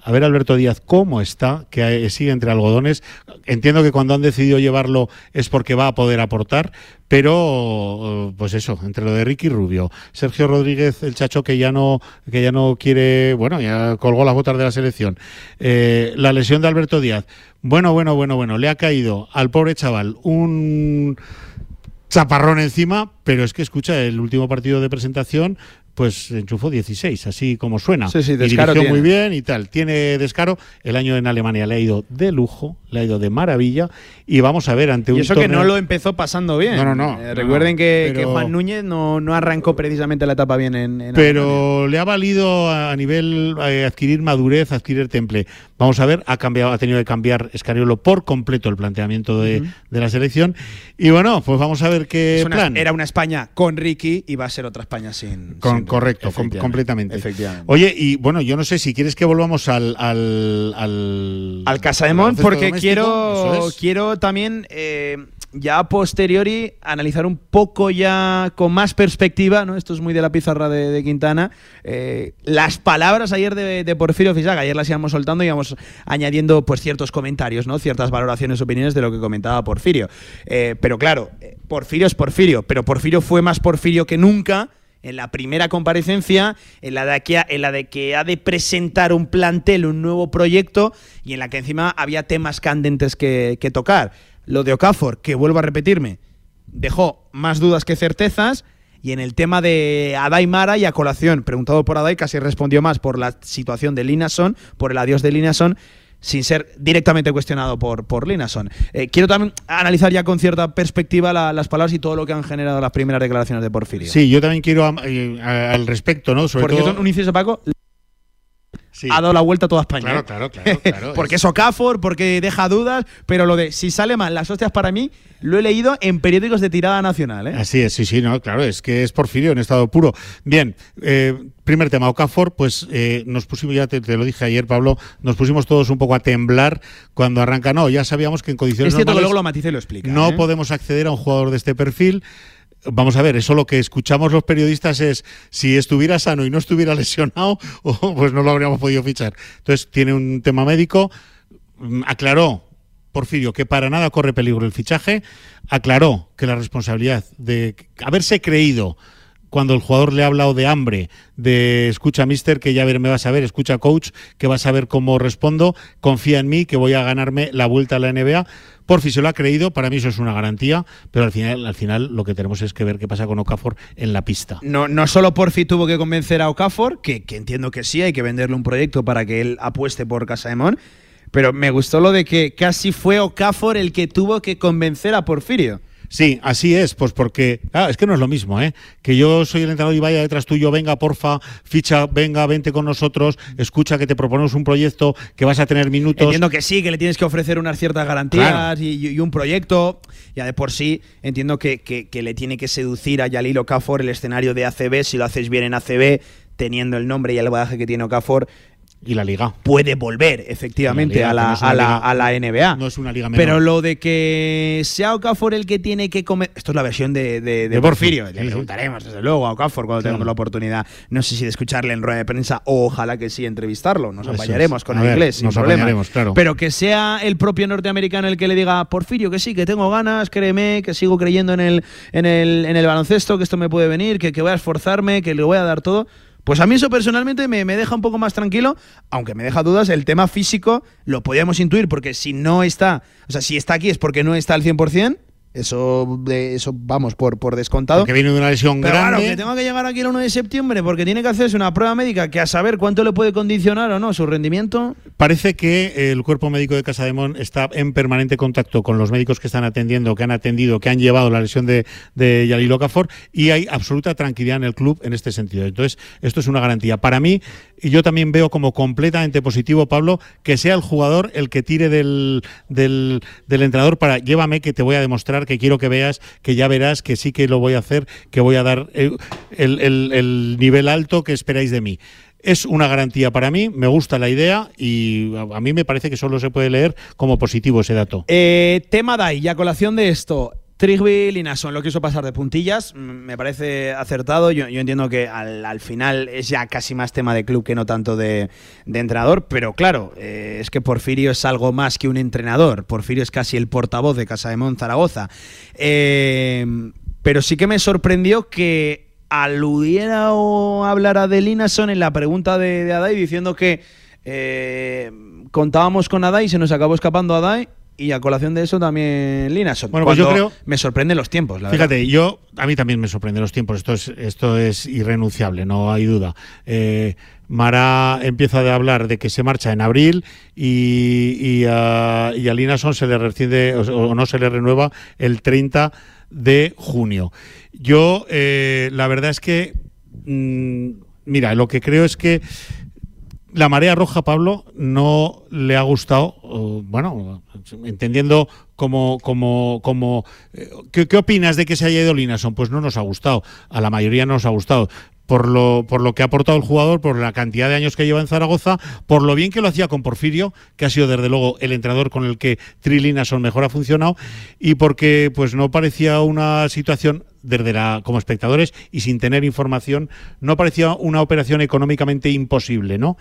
A ver Alberto Díaz cómo está, que eh, sigue entre algodones. Entiendo que cuando han decidido llevarlo es porque va a poder aportar, pero eh, pues eso, entre lo de Ricky Rubio, Sergio Rodríguez, el chacho que ya no que ya no quiere, bueno, ya colgó las botas de la selección. Eh, la lesión de Alberto Díaz. Bueno, bueno, bueno, bueno, le ha caído al pobre chaval un chaparrón encima, pero es que escucha el último partido de presentación, pues enchufó 16, así como suena. Sí, sí, y descaro dirigió muy bien y tal. Tiene descaro. El año en Alemania le ha ido de lujo, le ha ido de maravilla. Y vamos a ver ante un Y eso que no lo empezó pasando bien. No, no, no, Eh, no, recuerden que, pero- que Juan Núñez no, no arrancó precisamente la etapa bien en, en Alemania. pero le ha valido a nivel eh, adquirir madurez, adquirir temple. Vamos a ver, ha cambiado, ha tenido que cambiar Escariolo por completo el planteamiento de, de la selección. Y bueno, pues vamos a ver qué una- plan. Era una España con Ricky y va a ser otra España sin. Con- correcto, com- completamente. Efectivamente. Oye, y bueno, yo no sé si quieres que volvamos al. Al, al, Al Casaemón, porque doméstico, quiero, es. quiero también, eh, ya a posteriori, analizar un poco ya con más perspectiva, ¿no? Esto es muy de la pizarra de, de Quintana. eh, las palabras ayer de, de Porfirio Fisac, ayer las íbamos soltando y íbamos añadiendo pues ciertos comentarios, ¿no? Ciertas valoraciones, opiniones de lo que comentaba Porfirio. Eh, pero claro, Porfirio es Porfirio, pero Porfirio fue más Porfirio que nunca en la primera comparecencia, en la, de que ha, de presentar un plantel, un nuevo proyecto, y en la que encima había temas candentes que, que tocar. Lo de Okafor, que vuelvo a repetirme, dejó más dudas que certezas, y en el tema de Adai Mara y a colación, preguntado por Adai, casi respondió más por la situación de Linason, por el adiós de Linason, sin ser directamente cuestionado por, por Linason. Eh, quiero también analizar ya con cierta perspectiva la- las palabras y todo lo que han generado las primeras declaraciones de Porfirio. Sí, yo también quiero eh, a- al respecto, ¿no? Sobre Por todo. cierto, un inciso, Paco. Ha dado la vuelta a toda España. Claro, ¿eh? claro, claro. claro porque es Okafor, porque deja dudas, pero lo de si sale mal las hostias para mí, lo he leído en periódicos de tirada nacional. ¿eh? Así es, sí, sí, no, claro, es que es Porfirio en estado puro. Bien, eh, primer tema, Okafor, pues eh, nos pusimos, ya te, te, lo dije ayer, Pablo, nos pusimos todos un poco a temblar cuando arranca. No, ya sabíamos que en condiciones es cierto normales que luego lo matice y lo explica. no podemos acceder a un jugador de este perfil. Vamos a ver, eso lo que escuchamos los periodistas es si estuviera sano y no estuviera lesionado, pues no lo habríamos podido fichar. Entonces, tiene un tema médico, mm, aclaró Porfirio que para nada corre peligro el fichaje, aclaró que la responsabilidad de haberse creído cuando el jugador le ha hablado de hambre, de escucha mister, que ya ver, me vas a ver, escucha coach, que vas a ver cómo respondo, confía en mí, que voy a ganarme la vuelta a la NBA. Porfi se lo ha creído, para mí eso es una garantía, pero al final, al final lo que tenemos es que ver qué pasa con Okafor en la pista. No, no solo Porfi tuvo que convencer a Okafor, que, que entiendo que sí, hay que venderle un proyecto para que él apueste por Casa pero me gustó lo de que casi fue Okafor el que tuvo que convencer a Porfirio. Sí, así es, pues porque, claro, es que no es lo mismo, ¿eh? Que yo soy el entrenador y vaya detrás tuyo, venga, porfa, ficha, venga, vente con nosotros, escucha que te proponemos un proyecto, que vas a tener minutos. Entiendo que sí, que le tienes que ofrecer unas ciertas garantías Claro. y, y un proyecto. Ya de por sí, entiendo que, que- que le tiene que seducir a Yalil Okafor el escenario de ACB, si lo haces bien en ACB, teniendo el nombre y el bagaje que tiene Okafor. Y la liga. Puede volver, efectivamente, Y la liga, a, la, no a la- a la NBA. No es una liga menor. Pero lo de que sea Okafor el que tiene que comer. Esto es la versión de, de, de De Porfirio. Porfi, Le preguntaremos, desde luego, a Okafor cuando Claro. tengamos la oportunidad. No sé si de escucharle en rueda de prensa o ojalá que sí entrevistarlo. Nos Eso es. apañaremos con A el ver, inglés. sin nos problema. claro. Pero que sea el propio norteamericano el que le diga, Porfirio, que sí, que tengo ganas, créeme, que sigo creyendo en el, en el, en el baloncesto, que esto me puede venir, que, que voy a esforzarme, que le voy a dar todo. Pues a mí eso personalmente me, me deja un poco más tranquilo, aunque me deja dudas, el tema físico lo podíamos intuir, porque si no está, o sea, si está aquí es porque no está al 100%, eso, de, eso vamos, por, por descontado. Porque viene de una lesión Pero claro, que tengo que llegar aquí el 1 de septiembre porque tiene que hacerse una prueba médica que a saber cuánto le puede condicionar o no su rendimiento. Parece que el cuerpo médico de Casa de Mon está en permanente contacto con los médicos que están atendiendo, que han atendido, que han llevado la lesión de, de Yalil Okafor y hay absoluta tranquilidad en el club en este sentido. Entonces, esto es una garantía. Para mí, y yo también veo como completamente positivo, Pablo, que sea el jugador el que tire del, del, del entrenador para llévame que te voy a demostrar, que quiero que veas, que ya verás, que sí que lo voy a hacer, que voy a dar el, el- el- el nivel alto que esperáis de mí. Es una garantía para mí, me gusta la idea y a, a mí me parece que solo se puede leer como positivo ese dato. Eh, tema DAI, y a colación de esto, Trigby Linason lo quiso pasar de puntillas, me parece acertado. Yo, entiendo que al, al final es ya casi más tema de club que no tanto de, de entrenador, pero claro, eh, es que Porfirio es algo más que un entrenador. Porfirio es casi el portavoz de Casa de Mon Zaragoza. Eh, pero sí que me sorprendió que aludiera o hablara de Linason en la pregunta de, de Adai diciendo que eh, contábamos con Adai, se nos acabó escapando Adai. Y a colación de eso también Linason. Bueno, pues yo creo- Me sorprenden los tiempos, la verdad. Fíjate, yo a mí también me sorprenden los tiempos. Esto es esto es irrenunciable, no hay duda. Eh, Mara empieza a hablar de que se marcha en abril y, y a, y a Linason se le rescinde o, o no se le renueva el 30 de junio. Yo eh, la verdad es que mm, mira, lo que creo es que la marea roja, Pablo, no le ha gustado, bueno, entendiendo como, como, como eh, ¿qué, opinas de que se haya ido Linason? Pues no nos ha gustado, a la mayoría no nos ha gustado. Por lo, por lo que ha aportado el jugador, por la cantidad de años que lleva en Zaragoza, por lo bien que lo hacía con Porfirio, que ha sido desde luego el entrenador con el que Tri Linason mejor ha funcionado, y porque pues no parecía una situación desde la, como espectadores y sin tener información, no parecía una operación económicamente imposible, ¿no?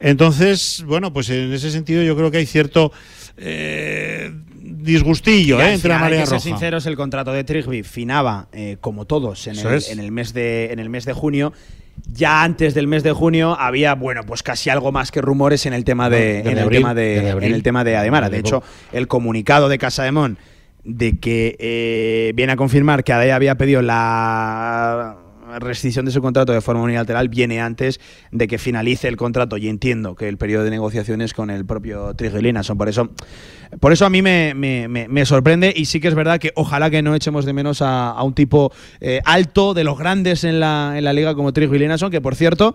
Entonces, bueno, pues en ese sentido yo creo que hay cierto eh, disgustillo ¿eh? entre la final, hay marea que ser sinceros, el contrato de Trigby finaba, eh, como todos, en el, en el mes de, en el mes de junio. Ya antes del mes de junio había, bueno, pues casi algo más que rumores en el tema de, en el tema de, abril. en el tema de Ademara. De hecho, el comunicado de Casa de Mon de que eh, viene a confirmar que Adey había pedido la rescisión de su contrato de forma unilateral viene antes de que finalice el contrato. Y entiendo que el periodo de negociaciones con el propio Triggelina son por eso por eso a mí me, me- sorprende. Y sí que es verdad que ojalá que no echemos de menos a, un tipo eh, alto de los grandes en la, en la liga como Triggelina son que por cierto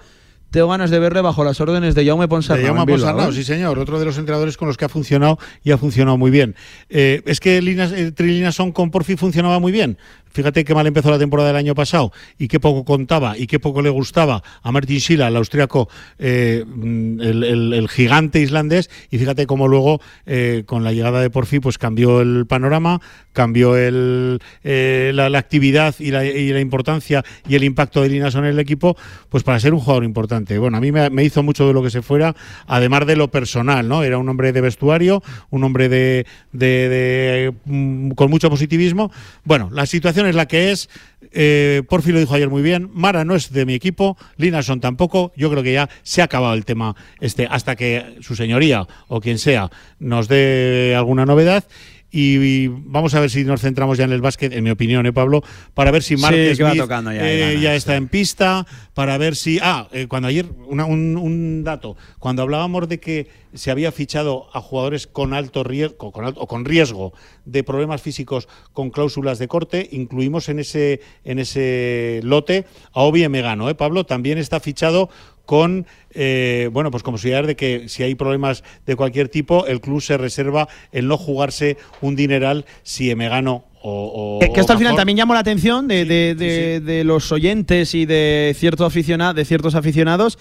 tengo ganas de verle bajo las órdenes de Jaume Ponsarnau. De Jaume Ponsarnau, ¿eh? sí señor, otro de los entrenadores con los que ha funcionado y ha funcionado muy bien. Eh, es que Linas, eh, Trilinason con Porfi funcionaba muy bien. Fíjate qué mal empezó la temporada del año pasado y qué poco contaba y qué poco le gustaba a Martin Schila, el austriaco, eh, el, gigante islandés. Y fíjate cómo luego, eh, con la llegada de Porfi, pues cambió el panorama, cambió el, eh, la, actividad y la, y la importancia y el impacto de Linason en el equipo, pues para ser un jugador importante. Bueno, a mí me, hizo mucho de lo que se fuera, además de lo personal, ¿no? Era un hombre de vestuario, un hombre de, mm, con mucho positivismo. Bueno, la situación es la que es. Eh, Porfi lo dijo ayer muy bien. Mara no es de mi equipo, Linason tampoco. Yo creo que ya se ha acabado el tema este hasta que su señoría o quien sea nos dé alguna novedad. Y, vamos a ver si nos centramos ya en el básquet, en mi opinión, ¿eh, Pablo? Para ver si Sí, Smith, tocando ya, eh, ya, está en pista, para ver si. Ah, eh, cuando ayer, una- un, un dato, cuando hablábamos de que se había fichado a jugadores con alto riesgo, con alto, o con riesgo de problemas físicos con cláusulas de corte, incluimos en ese, en ese lote a Obi Megano, ¿eh, Pablo? También está fichado con eh, bueno pues como posibilidad de que si hay problemas de cualquier tipo el club se reserva el no jugarse un dineral si Emegano o, o- Que, que esto o al final mejor- también llamó la atención de, de- de- de los oyentes y de, cierto aficiona- de ciertos aficionados.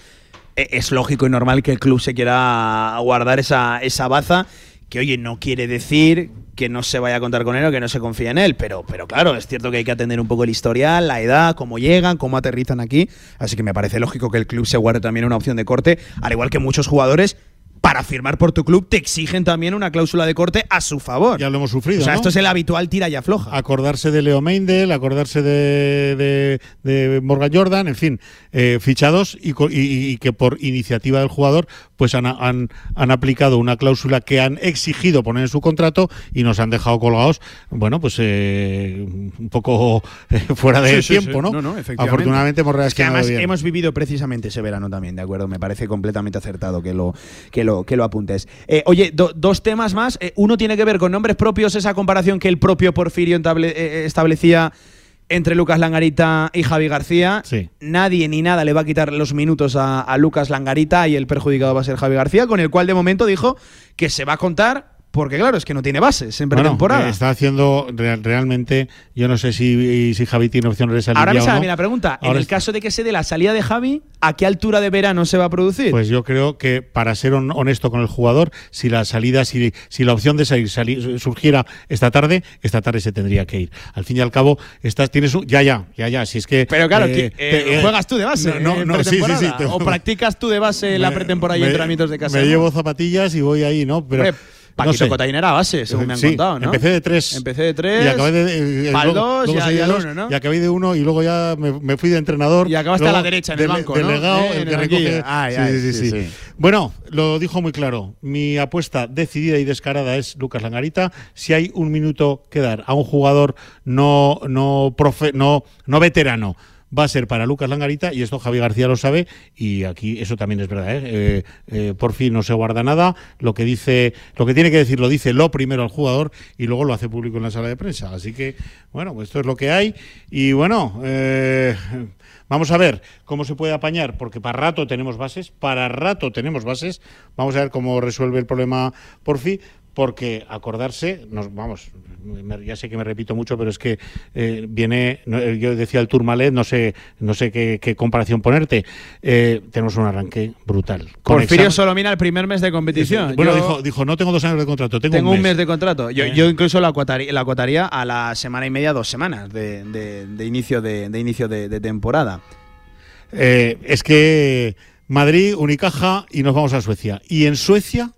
E- Es lógico y normal que el club se quiera guardar esa, esa baza, que oye, no quiere decir que no se vaya a contar con él o que no se confía en él, pero, pero claro, es cierto que hay que atender un poco el historial, la edad, cómo llegan, cómo aterrizan aquí, así que me parece lógico que el club se guarde también una opción de corte, al igual que muchos jugadores para firmar por tu club te exigen también una cláusula de corte a su favor. Ya lo hemos sufrido. O sea, ¿no? esto es el habitual tira y afloja. Acordarse de Leo Meindel, acordarse de, de- de Morgan Jordan, en fin, eh, fichados y, co- y- y que por iniciativa del jugador pues han, han, han aplicado una cláusula que han exigido poner en su contrato y nos han dejado colgados, bueno, pues eh, un poco eh, fuera de Sí, sí, tiempo, sí. ¿no? efectivamente. Afortunadamente hemos Es que además bien. hemos vivido precisamente ese verano también, ¿de acuerdo? Me parece completamente acertado que lo, que lo, que lo apuntes. Eh, oye, do- dos temas más. Eh, uno tiene que ver con nombres propios, esa comparación que el propio Porfirio eh, establecía entre Lucas Langarita y Javi García. Nadie ni nada le va a quitar los minutos a, a Lucas Langarita y el perjudicado va a ser Javi García, con el cual de momento dijo que se va a contar. Porque claro, es que no tiene bases en pretemporada. está haciendo real- realmente, yo no sé si, si Javi tiene opciones de salir Ahora me sale no. la pregunta. en el está- caso de que se dé la salida de Javi, ¿a qué altura de verano se va a producir? Pues yo creo que para ser hon- honesto con el jugador, si la salida, si, si la opción de salir sali- surgiera esta tarde, esta tarde se tendría que ir. Al fin y al cabo, estás, tienes un, ya, ya, ya, ya. Si es que. Pero claro, eh, que, eh, eh, juegas tú de base. No, no, no, sí, sí, sí. te- O practicas tú de base la pretemporada y entrenamientos de casa. Me llevo zapatillas y voy ahí, ¿no? Pero. Paquito no sé. Cotaín era base, según me han Sí, contado, ¿no? Empecé de tres. Empecé de tres. Y acabé de. eh, pa'l luego- dos luego y de al dos, uno, ¿no? Y acabé de uno y luego ya me, me fui de entrenador. Y acabaste a luego la derecha en el banco, ¿no? Delegado, Eh, el en que el recoge. Ay, sí, ay, sí, sí, sí, sí. Bueno, lo dijo muy claro. Mi apuesta decidida y descarada es Lucas Langarita. Si hay un minuto que dar a un jugador no, no, profe, no, no veterano. Va a ser para Lucas Langarita y esto Javi García lo sabe y aquí eso también es verdad. ¿eh? Eh, eh, por fin no se guarda nada. Lo que dice, lo que tiene que decir lo dice lo primero al jugador y luego lo hace público en la sala de prensa. Así que bueno, pues esto es lo que hay y bueno. Vamos a ver cómo se puede apañar, porque para rato tenemos bases, para rato tenemos bases. Vamos a ver cómo resuelve el problema Porfi, porque acordarse, nos, vamos, ya sé que me repito mucho, pero es que eh, viene, eh, yo decía el Tourmalet, no sé, no sé qué, qué comparación ponerte. Eh, tenemos un arranque brutal. Con Porfirio examen- solo mira el primer mes de competición. Bueno, Yo dijo, dijo, no tengo dos años de contrato, tengo, tengo un mes. de contrato. Yo, yo incluso lo acotaría, a la semana y media, dos semanas de, de- de inicio de, de inicio de, de temporada. Eh, es que Madrid, Unicaja y nos vamos a Suecia. Y en Suecia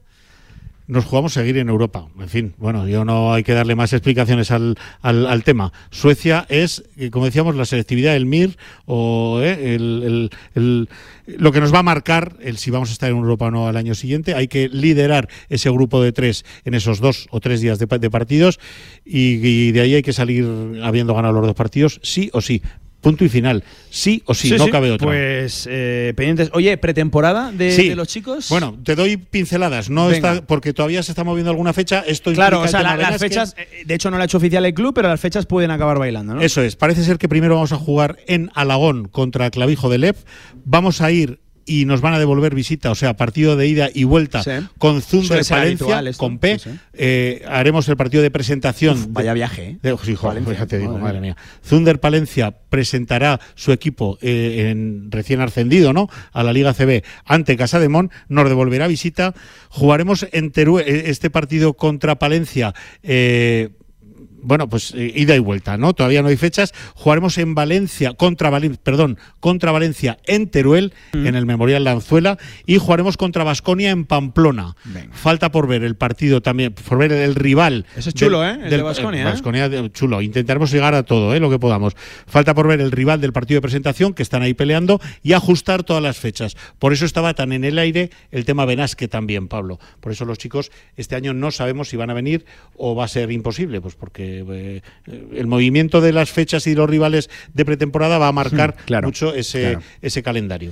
nos jugamos seguir en Europa. En fin, bueno, yo no hay que darle más explicaciones al, al, al tema. Suecia es, eh, como decíamos, la selectividad, el MIR, o eh, el, el- el- lo que nos va a marcar el si vamos a estar en Europa o no al año siguiente. Hay que liderar ese grupo de tres en esos dos o tres días de, pa- de partidos y de ahí hay que salir habiendo ganado los dos partidos, sí o sí. Punto y final. Sí o sí, no cabe otra. Pues eh, pendientes. Oye, pretemporada de, Sí. de los chicos. Bueno, te doy pinceladas, no Venga. está porque todavía se está moviendo alguna fecha. Esto claro, o sea, la- las fechas, eh, de hecho no lo ha hecho oficial el club, pero las fechas pueden acabar bailando, ¿no? Eso es. Parece ser que primero vamos a jugar en Alagón contra Clavijo de Lev. Vamos a ir y nos van a devolver visita, o sea, partido de ida y vuelta Sí. con Zunder Palencia, con P. Sí, sí. Eh, haremos el partido de presentación. Uf, vaya viaje, ¿eh? de- sí, joder, Valencia, pues ya te digo, madre madre mía. Zunder Palencia presentará su equipo eh, en recién ascendido, ¿no? A la Liga CB ante Casa de Mon, nos devolverá visita. Jugaremos en Teruel eh, este partido contra Palencia. eh, bueno, pues eh, ida y vuelta, ¿no? Todavía no hay fechas. Jugaremos en Valencia, contra Valencia, perdón, contra Valencia en Teruel, Mm. en el Memorial Lanzuela, y jugaremos contra Vasconia en Pamplona. Falta por ver el partido también, por ver el rival. Ese es chulo, ¿eh? El de Baskonia, ¿eh? Baskonia, de- chulo. Intentaremos llegar a todo, ¿eh? Lo que podamos. Falta por ver el rival del partido de presentación, que están ahí peleando, y ajustar todas las fechas. Por eso estaba tan en el aire el tema Benasque también, Pablo. Por eso los chicos este año no sabemos si van a venir o va a ser imposible, pues porque eh, el movimiento de las fechas y los rivales de pretemporada va a marcar Claro, mucho ese, claro. ese calendario.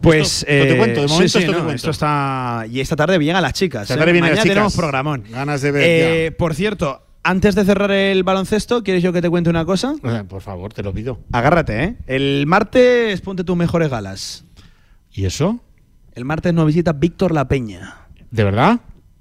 Pues Esto- te eh, cuento, de sí, momento sí, esto te no, cuento. esto está y esta tarde llegan las chicas. Esta ¿eh? tarde vienen Mañana las chicas. tenemos programón. Ganas de ver Eh, por cierto, antes de cerrar el baloncesto, ¿quieres yo que te cuente una cosa? Eh, Por favor, te lo pido. Agárrate, ¿eh? El martes ponte tus mejores galas. ¿Y eso? El martes nos visita Víctor La Peña. ¿De verdad?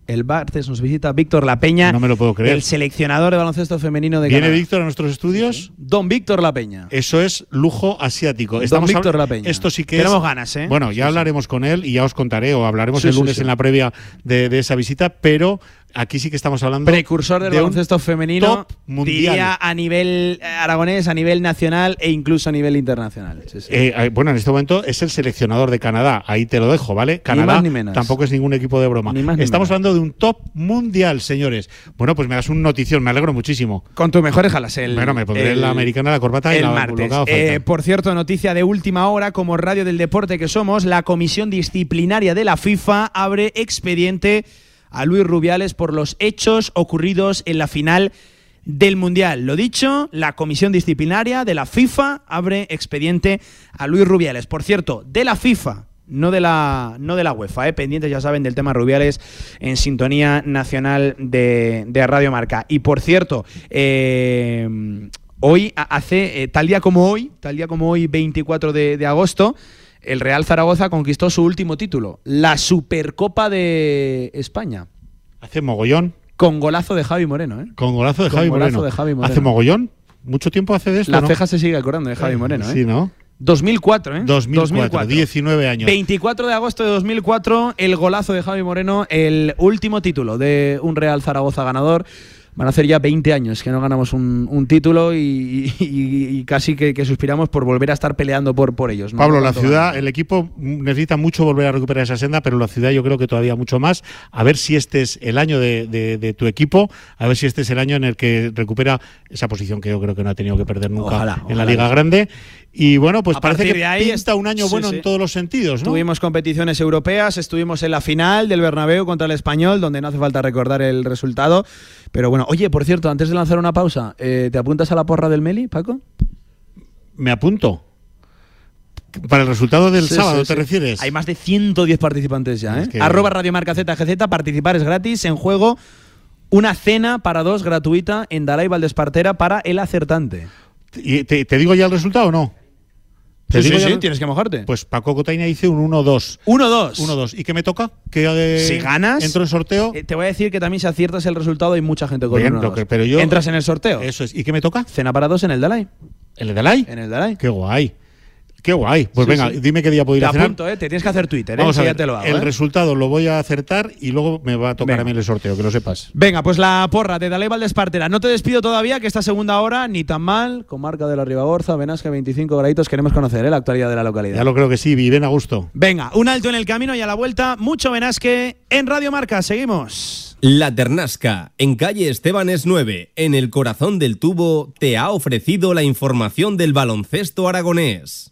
El martes nos visita Víctor La Peña. No me lo puedo creer. El seleccionador de baloncesto femenino de ¿Viene Canadá. Víctor a nuestros estudios? Don Víctor La Peña. Eso es lujo asiático. Don Estamos Víctor habl- La Peña. Esto sí que Tenemos es- ganas, ¿eh? Bueno, ya hablaremos con él y ya os contaré o hablaremos Sí, el lunes en la previa de, de esa visita, pero aquí sí que estamos hablando Precursor del de un baloncesto femenino. top mundial. Diría a nivel eh, aragonés, a nivel nacional e incluso a nivel internacional. Sí, sí. Eh, bueno, en este momento es el seleccionador de Canadá. Ahí te lo dejo, ¿vale? Canadá más ni menos. tampoco es ningún equipo de broma. Ni más ni Estamos hablando de un top mundial, señores. Bueno, pues me das un notición, me alegro muchísimo. Con tus mejores galas. El, bueno, me pondré el- la americana, la corbata y el la martes. Eh, por cierto, noticia de última hora, como radio del deporte que somos, la comisión disciplinaria de la FIFA abre expediente a Luis Rubiales por los hechos ocurridos en la final del Mundial. Lo dicho, la comisión disciplinaria de la FIFA abre expediente a Luis Rubiales. Por cierto, de la FIFA. No de la, no de la UEFA, ¿eh? pendientes ya saben del tema Rubiales en sintonía nacional de, de Radio Marca. Y por cierto, eh, hoy, hace, eh, tal día como hoy, tal día como hoy, 24 de, de agosto, el Real Zaragoza conquistó su último título, la Supercopa de España. Hace mogollón. Con golazo de Javi Moreno, ¿eh? Con golazo de Con Javi golazo Moreno. de Javi Moreno. Hace mogollón. Mucho tiempo hace de esto, La ¿no? ceja se sigue acordando de Javi Eh, Moreno, ¿eh? Sí, ¿no? 2004, ¿eh? 2004, 19 años. 24 de agosto de 2004, el golazo de Javi Moreno, el último título de un Real Zaragoza ganador. Van a hacer ya 20 años que no ganamos un, un título y, y- y casi que, que suspiramos por volver a estar peleando por, por ellos. ¿no? Pablo, la ciudad, ganan. el equipo necesita mucho volver a recuperar esa senda, pero la ciudad yo creo que todavía mucho más. A ver si este es el año de, de- de tu equipo, a ver si este es el año en el que recupera esa posición que yo creo que no ha tenido que perder nunca Ojalá, en la. Liga Grande. Y bueno, pues A parece que de ahí pinta un año sí, bueno sí. en todos los sentidos, ¿no? Tuvimos competiciones europeas, estuvimos en la final del Bernabéu contra el Español, donde no hace falta recordar el resultado. Pero bueno, oye, por cierto, antes de lanzar una pausa, eh, ¿te apuntas a la porra del Meli, Paco? Me apunto. Para el resultado del Sí, sábado, sí, ¿te sí. refieres? Hay más de 110 participantes ya, ¿eh? Es que- Arroba Radio Marca ZGZ, participar es gratis. En juego, una cena para dos gratuita en Dalai Valdespartera para el acertante. ¿Y te, te digo ya el resultado o no? Sí, sí, digo ya sí, el- tienes que mojarte. Pues Paco Cotaina dice un 1-2. 1-2. 1-2. ¿Y qué me toca? Que eh, Si ganas, entro en sorteo. eh, te voy a decir que también si aciertas el resultado hay mucha gente con Bien, un lo 1-2. que- pero yo- Entras en el sorteo. Eso es. ¿Y qué me toca? Cena para dos en el Dalai. ¿El de Dalai? En el Dalai. Qué guay. Qué guay. Pues Sí, venga, sí. dime qué día puedo ir Te a cenar. apunto, ¿eh? Te tienes que hacer Twitter, ¿eh? Vamos a ver. ya te lo hago, el ¿eh? resultado lo voy a acertar y luego me va a tocar Venga. a mí el sorteo, que lo sepas. Venga, pues la porra de Dalai Valdespartera. No te despido todavía, que esta segunda hora ni tan mal. Comarca de la Ribagorza, Benasca, 25 graditos. Queremos conocer ¿eh? la actualidad de la localidad. Ya lo creo que sí, viven a gusto. Venga, un alto en el camino y a la vuelta, mucho Benasque en Radio Marca. Seguimos. La Ternasca, en calle Estebanes 9, en el corazón del tubo, te ha ofrecido la información del baloncesto aragonés.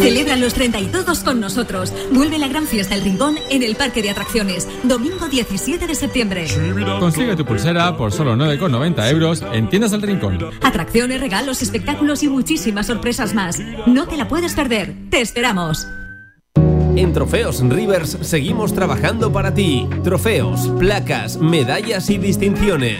Celebra los 30 y todos con nosotros. Vuelve la gran fiesta El Rincón en el Parque de Atracciones, domingo 17 de septiembre. Consigue tu pulsera por solo 9,90 euros en Tiendas del Rincón. Atracciones, regalos, espectáculos y muchísimas sorpresas más. No te la puedes perder. Te esperamos. En Trofeos Rivers seguimos trabajando para ti. Trofeos, placas, medallas y distinciones.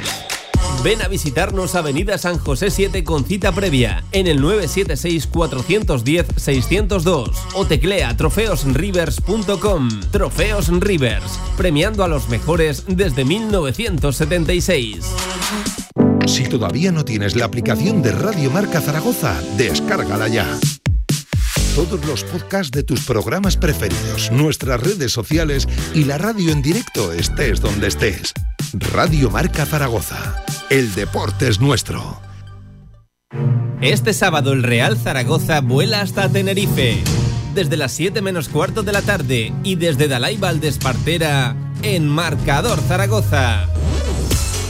Ven a visitarnos Avenida San José 7 con cita previa en el 976-410-602 o teclea trofeosrivers.com. Trofeos Rivers, premiando a los mejores desde 1976. Si todavía no tienes la aplicación de Radio Marca Zaragoza, descárgala ya. Todos los podcasts de tus programas preferidos, nuestras redes sociales y la radio en directo estés donde estés. Radio Marca Zaragoza. El deporte es nuestro. Este sábado el Real Zaragoza vuela hasta Tenerife. Desde las 7 menos cuarto de la tarde y desde Dalai Valdespartera en Marcador Zaragoza.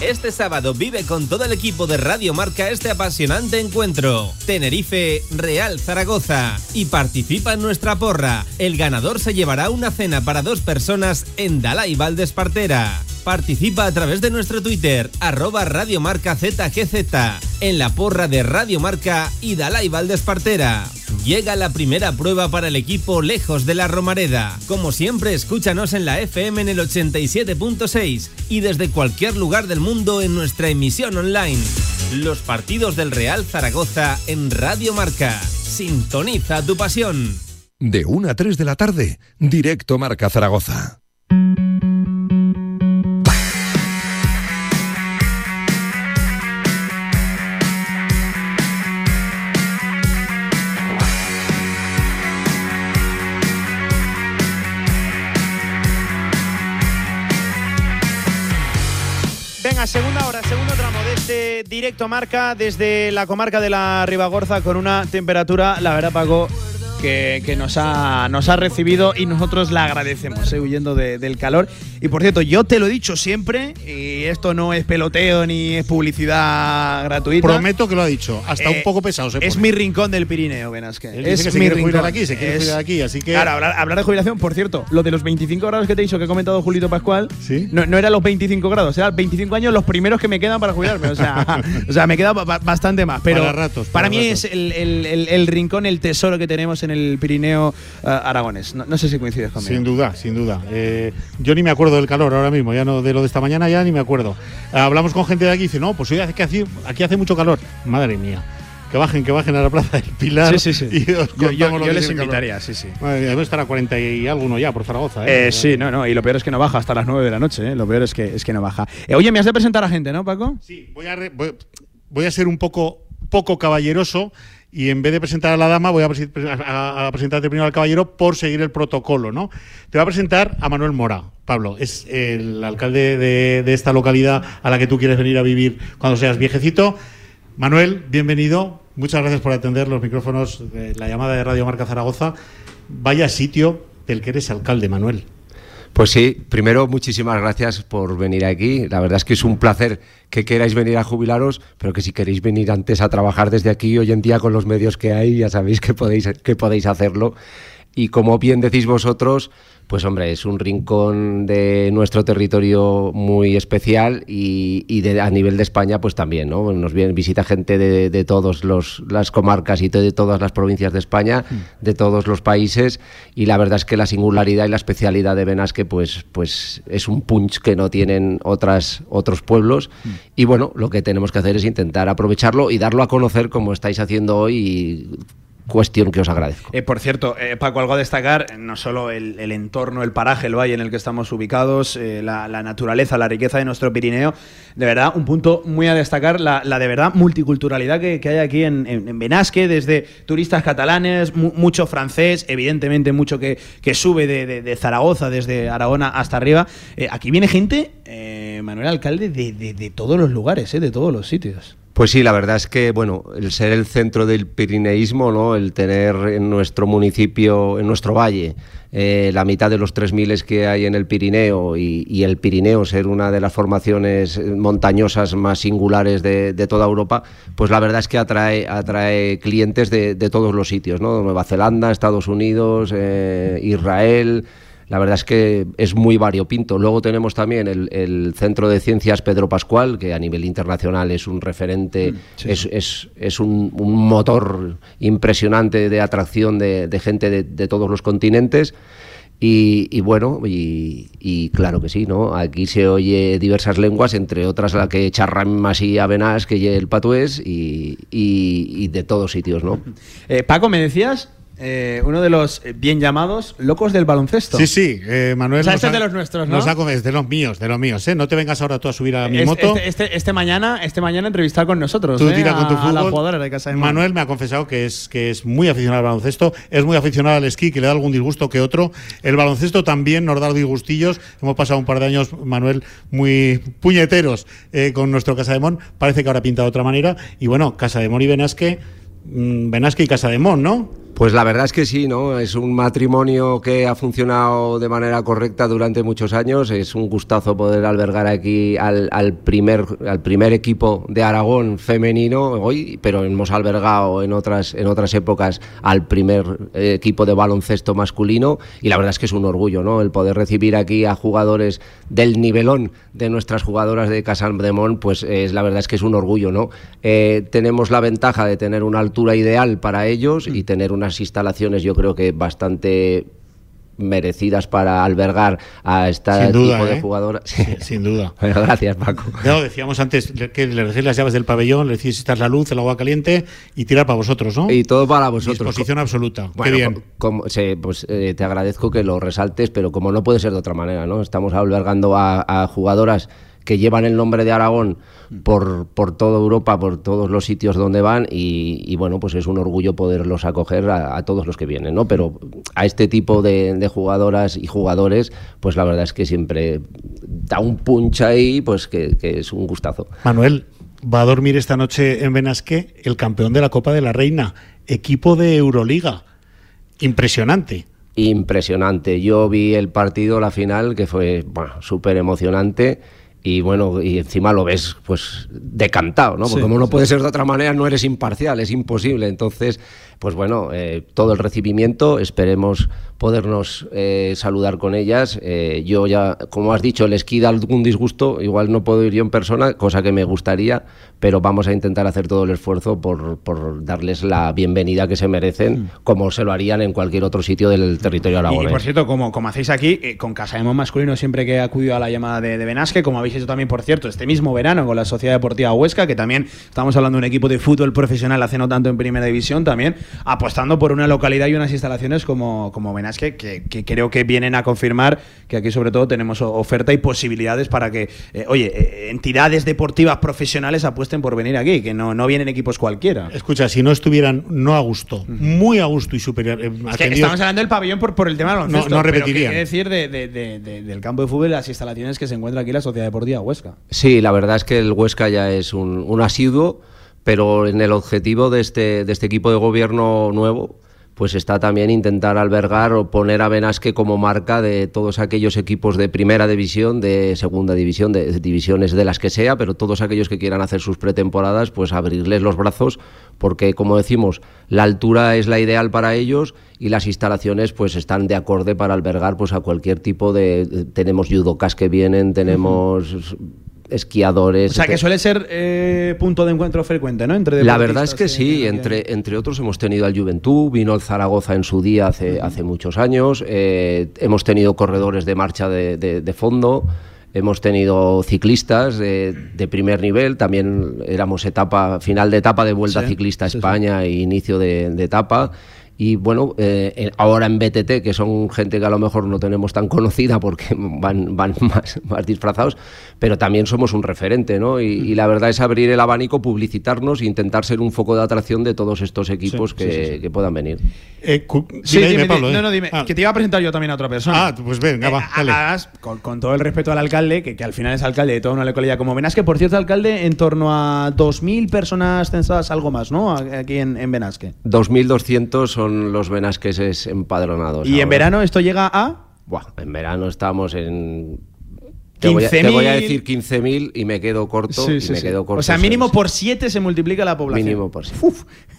Este sábado vive con todo el equipo de Radio Marca este apasionante encuentro. Tenerife, Real Zaragoza. Y participa en nuestra porra. El ganador se llevará una cena para dos personas en Dalai Valdespartera. Participa a través de nuestro Twitter, arroba Radio Marca ZGZ, en la porra de Radio Marca y Dalai Valdespartera. Llega la primera prueba para el equipo lejos de la Romareda. Como siempre, escúchanos en la FM en el 87.6 y desde cualquier lugar del mundo en nuestra emisión online. Los partidos del Real Zaragoza en Radio Marca. Sintoniza tu pasión. De 1 a 3 de la tarde, directo Marca Zaragoza. Directo marca desde la comarca de la Ribagorza con una temperatura, la verdad, Paco, que, que nos, ha, nos ha recibido y nosotros la agradecemos, eh, huyendo de- del calor. Y por cierto, yo te lo he dicho siempre, y esto no es peloteo ni es publicidad gratuita. Prometo que lo ha dicho. Hasta Eh, un poco pesado se Es pone. mi rincón del Pirineo, Benasque. Él dice Es que se mi quiere jubilar aquí, se quiere Es- jubilar aquí, así que- Claro, hablar, hablar de jubilación, por cierto, lo de los 25 grados que te he dicho que ha comentado Julito Pascual, no, no era los 25 grados, eran 25 años los primeros que me quedan para jubilarme. O sea, o sea me queda ba- ba- bastante más. Pero Para ratos, para mí ratos. es el, el- el- el rincón, el tesoro que tenemos en el Pirineo eh, aragonés. No, no sé si coincides conmigo. Sin duda, sin duda. Eh, yo ni me acuerdo del calor ahora mismo, ya no de lo de esta mañana, ya ni me acuerdo. Hablamos con gente de aquí y dice, no, pues hoy hace que hace- aquí hace mucho calor. Madre mía. Que bajen, que bajen a la plaza del Pilar. Sí, sí, sí. Y os Yo- yo- yo les calor. invitaría, sí, sí. Madre mía, debe estar a 40 y alguno ya por Zaragoza. ¿eh? Eh, sí, no, no, y lo peor es que no baja hasta las 9 de la noche, ¿eh? lo peor es que, es que no baja. Eh, oye, ¿me has de presentar a gente, no, Paco? Sí, voy a, re- voy, voy a ser un poco, poco caballeroso y en vez de presentar a la dama voy a, presentarte primero al caballero por seguir el protocolo, ¿no? Te voy a presentar a Manuel Mora. Pablo, es el alcalde de, de esta localidad a la que tú quieres venir a vivir cuando seas viejecito. Manuel, bienvenido. Muchas gracias por atender los micrófonos de la llamada de Radio Marca Zaragoza. Vaya sitio del que eres alcalde, Manuel. Pues sí, primero muchísimas gracias por venir aquí. La verdad es que es un placer que queráis venir a jubilaros, pero que si queréis venir antes a trabajar desde aquí hoy en día con los medios que hay, ya sabéis que podéis, que podéis hacerlo. Y como bien decís vosotros, pues hombre, es un rincón de nuestro territorio muy especial y, y de- a nivel de España pues también, ¿no? Nos viene, visita gente de, de todas las comarcas y de todas las provincias de España, de todos los países y la verdad es que la singularidad y la especialidad de Benasque pues, pues es un punch que no tienen otras, otros pueblos y bueno, lo que tenemos que hacer es intentar aprovecharlo y darlo a conocer como estáis haciendo hoy y cuestión que os agradezco. Eh, por cierto, eh, Paco, algo a destacar, eh, no solo el, entorno, el paraje, el valle en el que estamos ubicados, la, naturaleza, la riqueza de nuestro Pirineo, de verdad, un punto muy a destacar, la, de verdad multiculturalidad que, que hay aquí en, en- en Benasque, desde turistas catalanes, mu- mucho francés, evidentemente mucho que, que sube de, de- Zaragoza, desde Aragona hasta arriba. Aquí viene gente Manuel Alcalde, de, de- todos los lugares, de todos los sitios. Pues sí, la verdad es que, bueno, el ser el centro del pirineísmo, ¿no? El tener en nuestro municipio, en nuestro valle, eh, la mitad de los 3.000 que hay en el Pirineo y, el Pirineo ser una de las formaciones montañosas más singulares de, de toda Europa, pues la verdad es que atrae, atrae clientes de, de todos los sitios, ¿no? Nueva Zelanda, Estados Unidos, eh, Israel. La verdad es que es muy variopinto. Luego tenemos también el, el Centro de Ciencias Pedro Pascual, que a nivel internacional es un referente, sí. es, es- es un, un motor impresionante de atracción de, de gente de, de todos los continentes. Y, y bueno, y, y claro que sí, ¿no? Aquí se oye diversas lenguas, entre otras la que charran y avenas que el patués y de todos sitios, ¿no? Eh, Paco, me decías, eh, uno de los bien llamados locos del baloncesto. Sí, sí, eh, Manuel. O sea, este es de los nuestros, ¿no? Nos ha come- es de los míos, de los míos, ¿eh? No te vengas ahora tú a subir a mi Es- moto. Este, este, este mañana, este mañana entrevistar con nosotros. Tú ¿eh? tira con tu a, a la fútbol. jugadora de Casa de. Manuel me ha confesado que es, que es muy aficionado al baloncesto, es muy aficionado al esquí, que le da algún disgusto que otro. El baloncesto también nos da disgustillos. Hemos pasado un par de años, Manuel, muy puñeteros eh, con nuestro Casa de Mon. Parece que ahora pinta de otra manera. Y bueno, Casa de Mon y Benasque, mm, Benasque y Casa de Mon, ¿no? Pues la verdad es que sí, ¿no? Es un matrimonio que ha funcionado de manera correcta durante muchos años. Es un gustazo poder albergar aquí al, primer, al primer equipo de Aragón femenino hoy, pero hemos albergado en otras, en otras épocas al primer eh, equipo de baloncesto masculino y la verdad es que es un orgullo, ¿no? El poder recibir aquí a jugadores del nivelón de nuestras jugadoras de Casal de Mon, pues es, la verdad es que es un orgullo, ¿no? Eh, tenemos la ventaja de tener una altura ideal para ellos y tener unas instalaciones, yo creo que bastante merecidas para albergar a este Sin duda, tipo de ¿eh? jugadoras. Sin duda. Bueno, gracias, Paco. No, decíamos antes que le decís las llaves del pabellón, le decís esta es la luz, el agua caliente y tirar para vosotros, ¿no? Y todo para vosotros. Disposición absoluta. Bueno, Qué bien. co- como- pues eh, te agradezco que lo resaltes, pero como no puede ser de otra manera, ¿no? Estamos albergando a, a jugadoras que llevan el nombre de Aragón por, por toda Europa, por todos los sitios donde van y, y, bueno, pues es un orgullo poderlos acoger a, a todos los que vienen, ¿no? Pero a este tipo de, de jugadoras y jugadores, pues la verdad es que siempre da un punch ahí, pues que, que es un gustazo. Manuel, va a dormir esta noche en Benasque el campeón de la Copa de la Reina, equipo de Euroliga. Impresionante. Impresionante. Yo vi el partido, la final, que fue bueno, súper emocionante. Y bueno, y encima lo ves pues decantado, ¿no? Porque Sí, como no puede ser de otra manera, no eres imparcial, es imposible. Entonces, pues bueno, eh, todo el recibimiento, esperemos podernos eh, saludar con ellas. Eh, yo ya, como has dicho, les queda algún disgusto, igual no puedo ir yo en persona, cosa que me gustaría, pero vamos a intentar hacer todo el esfuerzo por, por darles la bienvenida que se merecen, como se lo harían en cualquier otro sitio del territorio Mm. Y, aragonés. por cierto, como, como hacéis aquí, eh, con Casa de Mon masculino siempre que he acudido a la llamada de, de Benasque, como habéis hecho también, por cierto, este mismo verano con la Sociedad Deportiva Huesca, que también estamos hablando de un equipo de fútbol profesional hace no tanto en Primera División, también apostando por una localidad y unas instalaciones como, como Benasque, que, que creo que vienen a confirmar que aquí sobre todo tenemos oferta y posibilidades para que, eh, oye, eh, entidades deportivas profesionales apuesten por venir aquí, que no, no vienen equipos cualquiera. Escucha, si no estuvieran no a gusto, muy a gusto y superior. eh, Es que atendidos- estamos hablando del pabellón por, por el tema del. No- no. ¿qué decir de- de- de- de- del campo de fútbol y las instalaciones que se encuentra aquí la Sociedad Deportiva Huesca? Sí, la verdad es que el Huesca ya es un, un asiduo, pero en el objetivo de este, de este equipo de gobierno nuevo, pues está también intentar albergar o poner a Benasque como marca de todos aquellos equipos de primera división, de segunda división, de divisiones de las que sea, pero todos aquellos que quieran hacer sus pretemporadas, pues abrirles los brazos, porque como decimos, la altura es la ideal para ellos y las instalaciones pues están de acorde para albergar pues a cualquier tipo de tenemos judocas que vienen, tenemos esquiadores. O sea, que suele ser eh, punto de encuentro frecuente, ¿no? Entre La verdad es que sí, entre, entre otros hemos tenido al Juventud, vino el Zaragoza en su día hace, hace muchos años, eh, hemos tenido corredores de marcha de, de- de fondo, hemos tenido ciclistas de, de primer nivel, también éramos etapa, final de etapa de Vuelta Sí, Ciclista a sí, sí. España e inicio de, de etapa. Y bueno, eh, ahora en BTT, que son gente que a lo mejor no tenemos tan conocida porque van, van más, más disfrazados, pero también somos un referente, ¿no? Y, la verdad es abrir el abanico, publicitarnos e intentar ser un foco de atracción de todos estos equipos que, que, puedan venir. Eh, sí, dime, Pablo, No, no, dime. Ah. Que te iba a presentar yo también a otra persona. Ah, pues venga, va, dale. con, con, todo el respeto al alcalde, que, que, al final es alcalde de toda una localidad como Benasque, por cierto, alcalde, en torno a 2.000 personas censadas, algo más, ¿no? Aquí en, en Benasque. 2.200 son los benasqueses empadronados. ¿Y en verano esto llega a...? Buah, en verano estamos en te voy, a, te voy, a, decir 15.000 y me quedo corto. me quedo corto o sea, mínimo por 7 se multiplica la población. Mínimo por 7.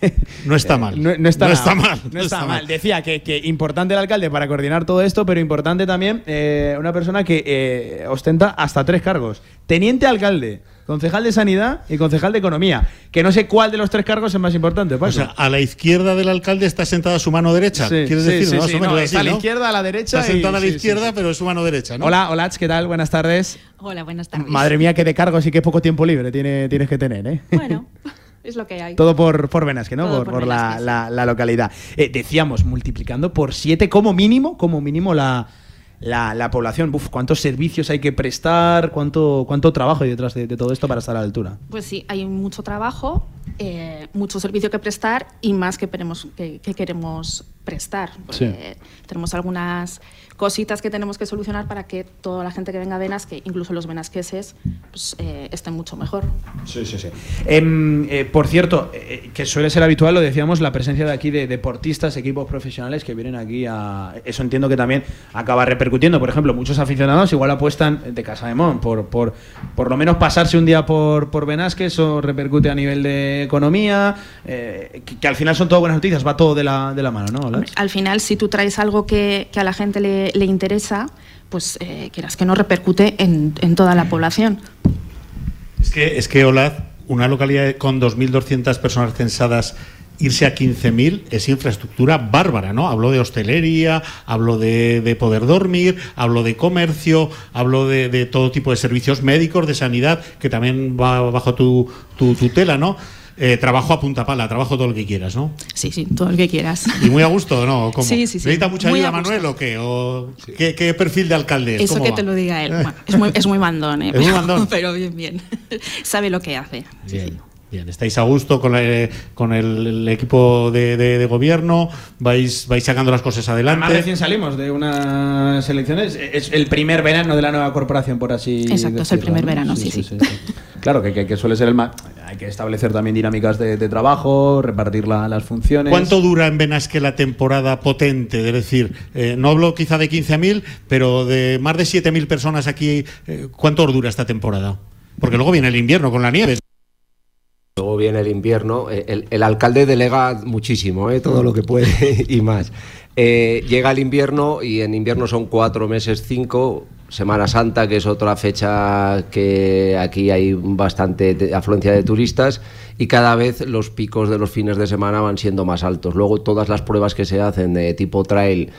no está mal. No, está, está, mal. No, está, mal. Decía que, que, importante el alcalde para coordinar todo esto, pero importante también eh, una persona que eh, ostenta hasta tres cargos. Teniente alcalde concejal de Sanidad y concejal de Economía. Que no sé cuál de los tres cargos es más importante. O sea, a la izquierda del alcalde está sentada su mano derecha. Sí, ¿Quieres decir? Sí, sí, no, está a la izquierda, a la derecha. Está sentada a la izquierda, pero es su mano derecha. ¿no? Hola, hola, ¿qué tal? Buenas tardes. Hola, buenas tardes. Madre mía, qué de cargos y qué poco tiempo libre tiene, tienes que tener, ¿eh? Bueno. Es lo que hay. Todo por, por Benasque, ¿no? por, por, la, la, localidad. Eh, decíamos, multiplicando por siete como mínimo, como mínimo la, la, la población. Uf, ¿Cuántos servicios hay que prestar? ¿Cuánto, cuánto trabajo hay detrás de, todo esto para estar a la altura? Pues sí, hay mucho trabajo, eh, mucho servicio que prestar y más que, queremos, que, queremos prestar. Tenemos algunas cositas que tenemos que solucionar para que toda la gente que venga a Venas, que incluso los venasqueses, pues, eh, estén mucho mejor. Sí, sí, sí. Em, eh, por cierto, eh, que suele ser habitual, lo decíamos, la presencia de aquí de deportistas, equipos profesionales que vienen aquí a... Eso entiendo que también acaba repercutiendo. Por ejemplo, muchos aficionados igual apuestan de Casa de Mon por, por, por lo menos pasarse un día por, por Benasque, eso repercute a nivel de economía, que, al final son todas buenas noticias, va todo de la, de la mano, ¿no? Al final, si tú traes algo que, que a la gente le le, interesa, pues eh, que no repercute en, toda la población. Es que, es que Olaz, una localidad con 2.200 personas censadas, irse a 15.000 es infraestructura bárbara, ¿no? Hablo de hostelería, hablo de, poder dormir, hablo de comercio, hablo de, todo tipo de servicios médicos, de sanidad, que también va bajo tu, tu tutela, ¿no? Eh, trabajo a punta pala, trabajo todo lo que quieras, ¿no? Sí, sí, todo lo que quieras. ¿Y muy a gusto no? ¿Cómo? Sí, sí, sí. ¿Necesita mucha ayuda Manuel o qué? ¿O qué, perfil de alcalde es? Eso que te lo diga él. Bueno, es, muy, es muy mandón, ¿eh? Es muy mandón. Pero bien, bien. Sabe lo que hace. Bien. Bien, estáis a gusto con, con el, equipo de, gobierno, vais, vais sacando las cosas adelante. Más recién salimos de unas elecciones, es el primer verano de la nueva corporación, por así Exacto, es el primer verano, sí, sí. Claro, que, que, suele ser el más. Hay que establecer también dinámicas de, trabajo, repartir las funciones. ¿Cuánto dura en Benasque la temporada potente? Es decir, eh, no hablo quizá de 15.000, pero de más de 7.000 personas aquí, eh, ¿cuánto dura esta temporada? Porque luego viene el invierno con la nieve. Luego viene el invierno. Eh, el, alcalde delega muchísimo, ¿eh? todo lo que puede y más. Eh, llega el invierno y en invierno son cuatro meses, cinco. Semana Santa, que es otra fecha que aquí hay bastante afluencia de turistas y cada vez los picos de los fines de semana van siendo más altos. Luego todas las pruebas que se hacen de tipo trail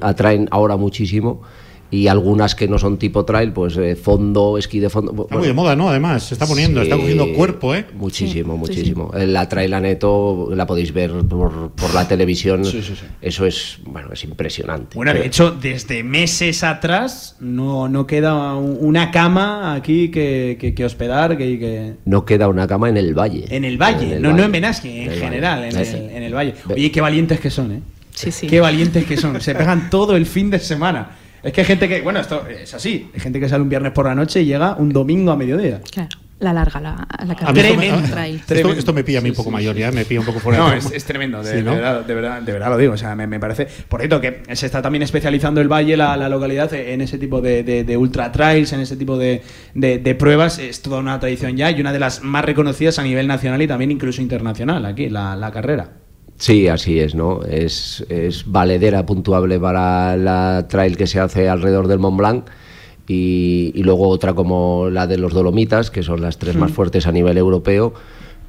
atraen ahora muchísimo y algunas que no son tipo trail, pues eh, fondo, esquí de fondo. Está muy de moda, ¿no? Además, se está poniendo, está cogiendo cuerpo, ¿eh? Muchísimo, muchísimo. La trail aneto la podéis ver por, por la televisión. Eso es, bueno, es impresionante. Bueno, de hecho, desde meses atrás no, no queda una cama aquí que, que, hospedar. Que, que, No queda una cama en el valle. En el valle, no, no en Benasque, en, general, en el, en el valle. Oye, qué valientes que son, ¿eh? Sí, sí. Qué valientes que son. Se pegan todo el fin de semana. Es que hay gente que, bueno, esto es así. Hay gente que sale un viernes por la noche y llega un domingo a mediodía. Claro. La larga, la, la carrera. Esto, esto, me pilla a mí un poco mayor ya, me pilla un poco fuera No, es, es, tremendo, de, verdad, de, verdad, de, verdad, lo digo. O sea, me, me, parece. Por cierto, que se está también especializando el Valle, la, la localidad, en ese tipo de, ultra trails, en ese tipo de, pruebas. Es toda una tradición ya y una de las más reconocidas a nivel nacional y también incluso internacional aquí, la, la carrera. Sí, así es, ¿no? Es, es, valedera puntuable para la trail que se hace alrededor del Mont Blanc y, luego otra como la de los Dolomitas, que son las tres más fuertes a nivel europeo,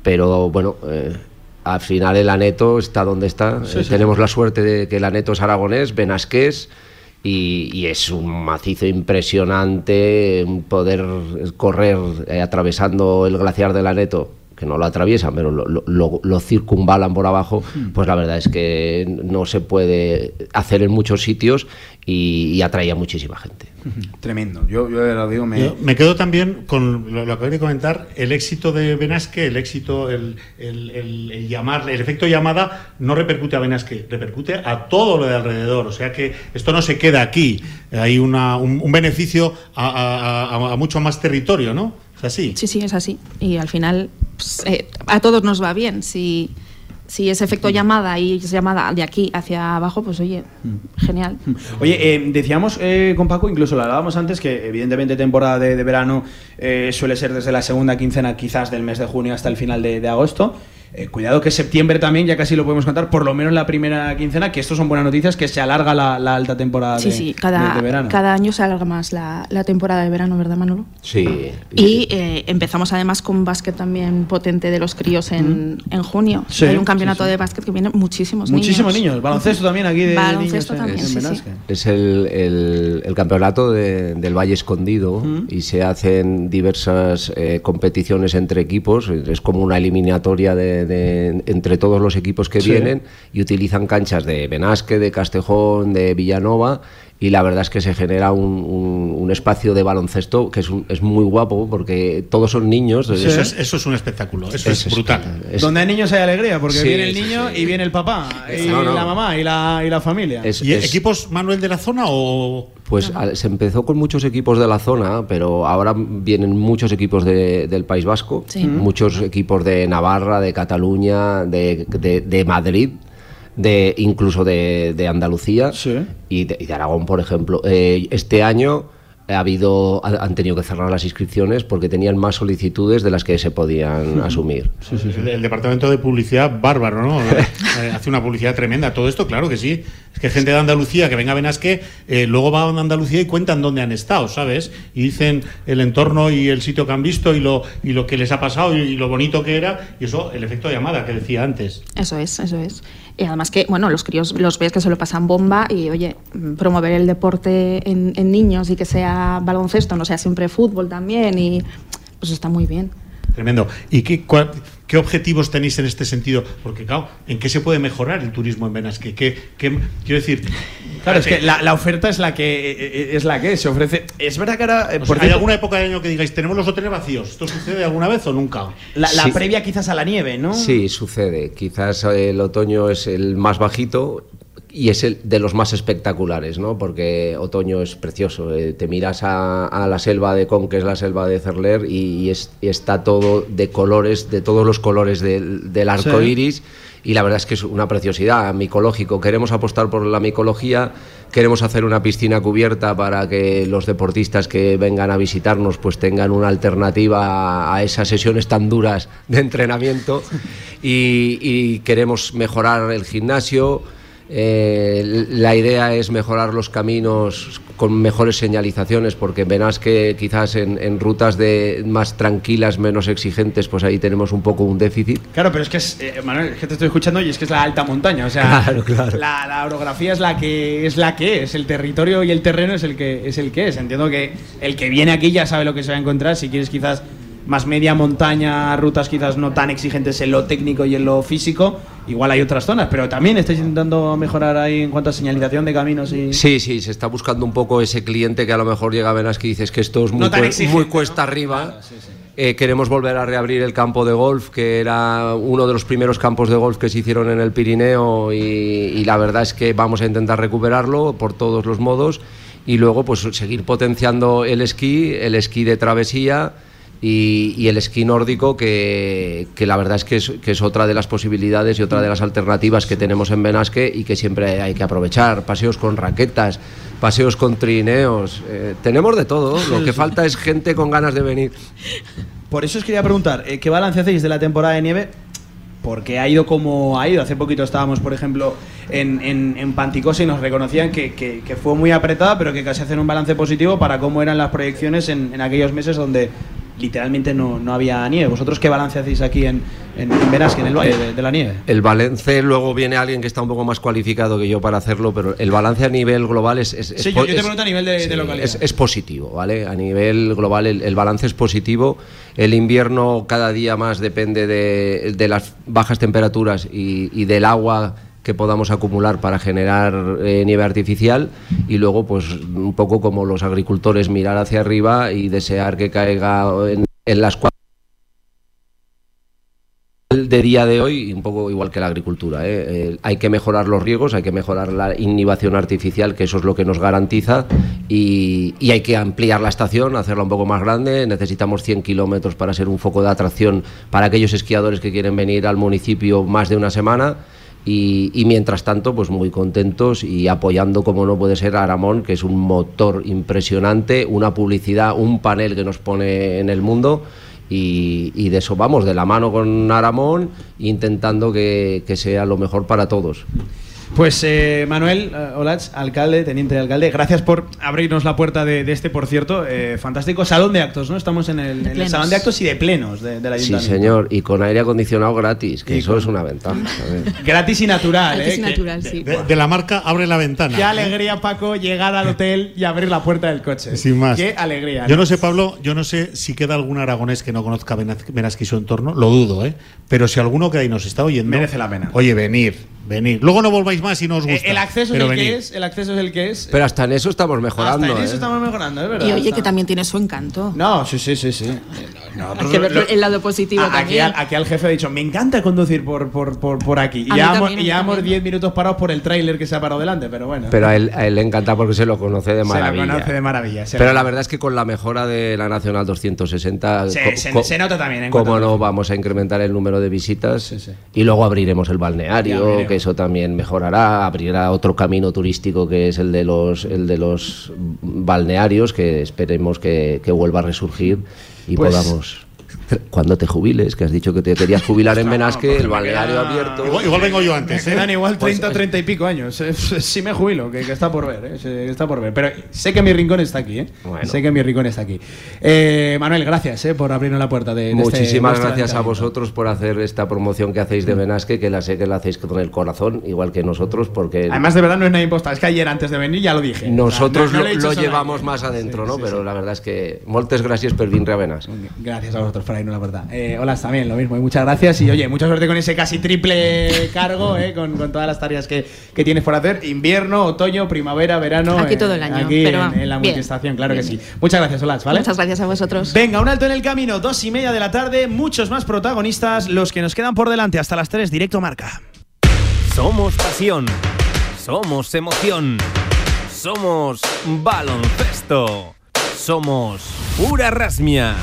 pero bueno, eh, al final el Aneto está donde está. Eh, tenemos la suerte de que el Aneto es aragonés, benasqués, y, es un macizo impresionante poder correr eh, atravesando el glaciar del Aneto que no lo atraviesan, pero lo, lo, lo, circunvalan por abajo, hmm. pues la verdad es que no se puede hacer en muchos sitios y, y atrae a muchísima gente. Tremendo. Yo, yo lo digo, me... me quedo también con lo, que acabé de comentar, el éxito de Benasque, el éxito, el, el, el, llamar, el efecto llamada no repercute a Benasque, repercute a todo lo de alrededor. O sea que esto no se queda aquí. Hay una, un, beneficio a, a, mucho más territorio, ¿no? ¿Es así? Sí, sí, es así. Y al final pues, eh, a todos nos va bien. Si si es efecto llamada y es llamada de aquí hacia abajo, pues oye, genial. Oye, eh, decíamos eh, con Paco, incluso lo hablábamos antes, que evidentemente temporada de, verano eh, suele ser desde la segunda quincena quizás del mes de junio hasta el final de agosto. Eh, cuidado que septiembre también, ya casi lo podemos contar, por lo menos la primera quincena, que esto son buenas noticias, que se alarga la, alta temporada sí, de, sí, cada, verano. Cada año se alarga más la, temporada de verano, ¿verdad, Manolo? Sí. Y eh, empezamos además con básquet también potente de los críos en, en junio. Hay un campeonato de básquet que viene muchísimos, muchísimos niños. Baloncesto también aquí de Baloncesto también, Es el, el, campeonato del Valle Escondido y se hacen diversas eh, competiciones entre equipos. Es como una eliminatoria de entre todos los equipos que vienen y utilizan canchas de Benasque, de Castejón, de Villanova y la verdad es que se genera un, espacio de baloncesto que es, es, muy guapo porque todos son niños. Eso, es, un espectáculo, eso es, brutal. Donde hay niños hay alegría porque viene el niño y viene el papá y la mamá y la, y la familia. ¿Y equipos, Manuel, de la zona o...? Pues se empezó con muchos equipos de la zona, pero ahora vienen muchos equipos del País Vasco, muchos equipos de Navarra, de Cataluña, de, de Madrid de incluso de, de Andalucía y, de, Aragón, por ejemplo. Eh, este año ha habido, han tenido que cerrar las inscripciones porque tenían más solicitudes de las que se podían asumir. El, departamento de publicidad bárbaro, ¿no? Eh, hace una publicidad tremenda. Todo esto, claro que sí. Es que gente de Andalucía que venga a Benasque, eh, luego va a Andalucía y cuentan dónde han estado, ¿sabes? Y dicen el entorno y el sitio que han visto y lo, y lo que les ha pasado y, lo bonito que era. Y eso, el efecto de llamada que decía antes. Eso es, eso es. Y además que, bueno, los críos los ves que se lo pasan bomba y, oye, promover el deporte en, en niños y que sea baloncesto, no sea siempre fútbol también y pues está muy bien. Tremendo. ¿Y qué, qué objetivos tenéis en este sentido? Porque, claro, ¿en qué se puede mejorar el turismo en Benasque? ¿Qué, qué, quiero decir... Claro, es que la, oferta es la que eh, eh, es la que se ofrece. Es verdad que ahora. Eh, ¿Hay alguna época del año que digáis, tenemos los hoteles vacíos? ¿Esto sucede alguna vez o nunca? La, previa quizás a la nieve, ¿no? Sí, sucede. Quizás el otoño es el más bajito y es el de los más espectaculares, ¿no? Porque otoño es precioso. Eh, te miras a, la selva de Con, que es la selva de Cerler, y, está todo de colores, de todos los colores del, arco iris. Y la verdad es que es una preciosidad micológico. Queremos apostar por la micología, queremos hacer una piscina cubierta para que los deportistas que vengan a visitarnos pues tengan una alternativa a, esas sesiones tan duras de entrenamiento. y queremos mejorar el gimnasio eh, la idea es mejorar los caminos con mejores señalizaciones, porque verás que quizás en, rutas de más tranquilas, menos exigentes, pues ahí tenemos un poco un déficit. Claro, pero es que es, eh, Manuel, es que te estoy escuchando y es que es la alta montaña, o sea, La, orografía es la que es la que es, el territorio y el terreno es el que es el que es. Entiendo que el que viene aquí ya sabe lo que se va a encontrar. Si quieres quizás más media montaña, rutas quizás no tan exigentes en lo técnico y en lo físico. Igual hay otras zonas, pero también estáis intentando mejorar ahí en cuanto a señalización de caminos y... Sí, sí, se está buscando un poco ese cliente que a lo mejor llega a Venas que dices que esto es muy, muy cuesta arriba. Eh, queremos volver a reabrir el campo de golf, que era uno de los primeros campos de golf que se hicieron en el Pirineo y, y la verdad es que vamos a intentar recuperarlo por todos los modos y luego pues seguir potenciando el esquí, el esquí de travesía y, el esquí nórdico, que, la verdad es que, es otra de las posibilidades y otra de las alternativas que tenemos en Benasque y que siempre hay que aprovechar. Paseos con raquetas, paseos con trineos, eh, tenemos de todo, lo que falta es gente con ganas de venir. Por eso os quería preguntar, eh, ¿qué balance hacéis de la temporada de nieve? Porque ha ido como ha ido. Hace poquito estábamos, por ejemplo, en, en, Panticosa y nos reconocían que, que, fue muy apretada, pero que casi hacen un balance positivo para cómo eran las proyecciones en, en aquellos meses donde literalmente no, no había nieve. ¿Vosotros qué balance hacéis aquí en, en, en Benasque, en el Valle de, de la Nieve? El balance, luego viene alguien que está un poco más cualificado que yo para hacerlo, pero el balance a nivel global es. es- Sí, yo, te pregunto a nivel de, localidad. es, es positivo, ¿vale? A nivel global el, el balance es positivo. El invierno cada día más depende de, de las bajas temperaturas y, y del agua que podamos acumular para generar eh, nieve artificial y luego pues un poco como los agricultores mirar hacia arriba y desear que caiga en, las cuatro de día de hoy, un poco igual que la agricultura. ¿eh? Eh, hay que mejorar los riegos, hay que mejorar la inhibición artificial, que eso es lo que nos garantiza, y, y hay que ampliar la estación, hacerla un poco más grande. Necesitamos 100 kilómetros para ser un foco de atracción para aquellos esquiadores que quieren venir al municipio más de una semana. Y, y mientras tanto, pues muy contentos y apoyando, como no puede ser, a Aramón, que es un motor impresionante, una publicidad, un panel que nos pone en el mundo. Y, y de eso vamos, de la mano con Aramón, intentando que, que sea lo mejor para todos. Pues eh, Manuel eh, Olach, alcalde, teniente de alcalde, gracias por abrirnos la puerta de, de este, por cierto, eh, fantástico salón de actos, ¿no? Estamos en el, en el plenos. salón de actos y de plenos de, del Sí, ayuntamiento. señor, y con aire acondicionado gratis, que eso es una ventaja. Gratis y natural, Gratis ¿eh? y Que- natural, sí. De, de la marca Abre la ventana. Qué alegría, Paco, llegar al hotel y abrir la puerta del coche. Sin más. Qué alegría. Yo no sé, Pablo, yo no sé si queda algún aragonés que no conozca Benasque y su entorno, lo dudo, ¿eh? Pero si alguno que ahí nos está oyendo. Merece la pena. Oye, venir, venir. Luego no volváis más si no os Eh, gusta. el acceso es el que es, el acceso es el que es. Pero hasta en eso estamos mejorando. Hasta en eso ¿eh? estamos mejorando, es verdad. Y oye, Está- que también tiene su encanto. No, sí, sí, sí, sí. Hay que ver el lado positivo A- también. al, aquí al jefe ha dicho, me encanta conducir por, por, por, por aquí. Y llevamos también. 10 minutos parados por el tráiler que se ha parado delante, pero bueno. Pero a él, a él le encanta porque se lo conoce de Se lo maravilla. conoce de maravilla, Pero la verdad es que con la mejora de la Nacional 260, Se- se- se nota también, en Cómo no, vamos a incrementar el número de visitas y luego abriremos el balneario. Que eso también mejorará, abrirá otro camino turístico que es el de los, el de los balnearios, que esperemos que, que vuelva a resurgir y Pues- podamos. Cuando te jubiles, que has dicho que te querías jubilar en Benasque, porque el balneario abierto. Igual, igual vengo yo antes, Me ¿eh? quedan igual Pues, 30 o 30 y pico años. Eh, Sí me jubilo, que, que está por ver, eh, está por ver. Pero sé que mi rincón está aquí, ¿eh? Bueno. Sé que mi rincón está aquí. Eh, Manuel, gracias eh, por abrirnos la puerta de, de este Muchísimas gracias a vosotros por hacer esta promoción que hacéis de Benasque, que la sé que la hacéis con el corazón, igual que nosotros, porque Además, de verdad, no es nada impostada. Es que ayer, antes de venir, ya lo dije. nosotros O sea, no- no lo, llevamos más adentro, Sí, ¿no? sí, Pero sí. la verdad es que moltes gracias per vindre a Benasque. Gracias a vosotros por la. Eh, hola, también, lo mismo. y muchas gracias. Y oye, mucha suerte con ese casi triple cargo, eh, con, con todas las tareas que, que tienes por hacer. Invierno, otoño, primavera, verano. Aquí eh, todo el año, Aquí pero en, en la bien, multiestación, claro bien, que sí. Muchas gracias, Olas, ¿vale? Muchas gracias a vosotros. Venga, un alto en el camino, dos y media de la tarde, muchos más protagonistas, los que nos quedan por delante hasta las tres, directo marca. Somos pasión. Somos emoción. Somos baloncesto. Somos pura rasmia.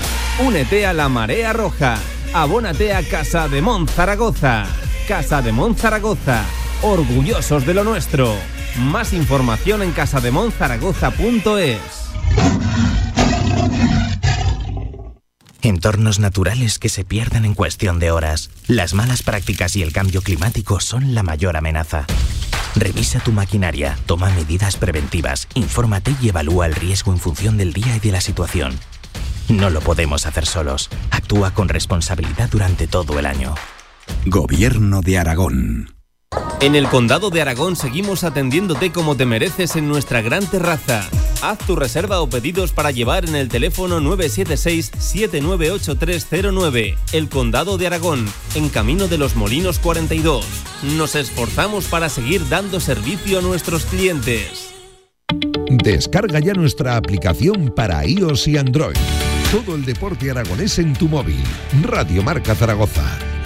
Únete a la marea roja. Abónate a Casa de Mon Zaragoza. Casa de Mon Zaragoza. Orgullosos de lo nuestro. Más información en casademonzaragoza.es. Entornos naturales que se pierden en cuestión de horas. Las malas prácticas y el cambio climático son la mayor amenaza. Revisa tu maquinaria, toma medidas preventivas, infórmate y evalúa el riesgo en función del día y de la situación. No lo podemos hacer solos. Actúa con responsabilidad durante todo el año. Gobierno de Aragón. En el Condado de Aragón seguimos atendiéndote como te mereces en nuestra gran terraza. Haz tu reserva o pedidos para llevar en el teléfono 976-798309. El Condado de Aragón, en Camino de los Molinos 42. Nos esforzamos para seguir dando servicio a nuestros clientes. Descarga ya nuestra aplicación para iOS y Android. Todo el deporte aragonés en tu móvil. Radio Marca Zaragoza.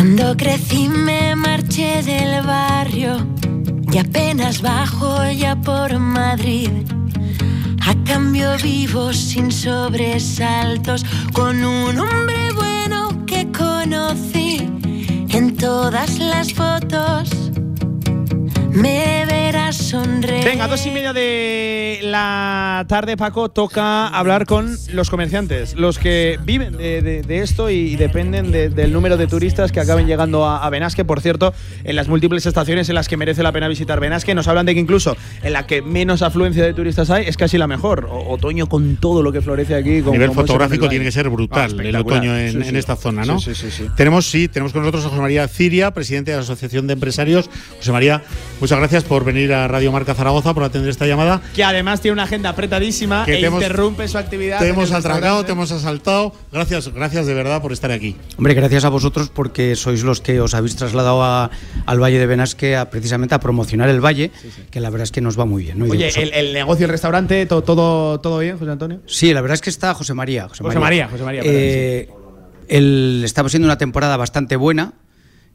Cuando crecí me marché del barrio y apenas bajo ya por Madrid. A cambio vivo sin sobresaltos con un hombre bueno que conocí en todas las fotos. Me. Venga, dos y media de la tarde, Paco, toca hablar con los comerciantes, los que viven de, de- de esto y dependen de- del número de turistas que acaben llegando a, a Benasque. Por cierto, en las múltiples estaciones en las que merece la pena visitar Benasque, nos hablan de que incluso en la que menos afluencia de turistas hay, es casi la mejor. O- otoño con todo lo que florece aquí. A con- nivel es en fotográfico tiene que ser brutal Ah, el otoño en, Sí, en sí. esta zona, ¿no? Sí, sí, sí, sí. Tenemos, sí, tenemos con nosotros a José María Ciria, presidente de la Asociación de Empresarios. José María, muchas gracias por venir a Radio Marca Zaragoza, por atender esta llamada. Que además tiene una agenda apretadísima Que e te hemos- interrumpe su actividad. Te hemos atracado, te hemos asaltado. Gracias, gracias de verdad por estar aquí. Hombre, gracias a vosotros porque sois los que os habéis trasladado a- al Valle de Benasque a, precisamente a promocionar el valle, que la verdad es que nos va muy bien. ¿no? Oye, el, el negocio, el restaurante, to- todo, todo bien, José Antonio. Sí, la verdad es que está José María. José, José María, José María, perdón, Eh, el- estamos siendo una temporada bastante buena.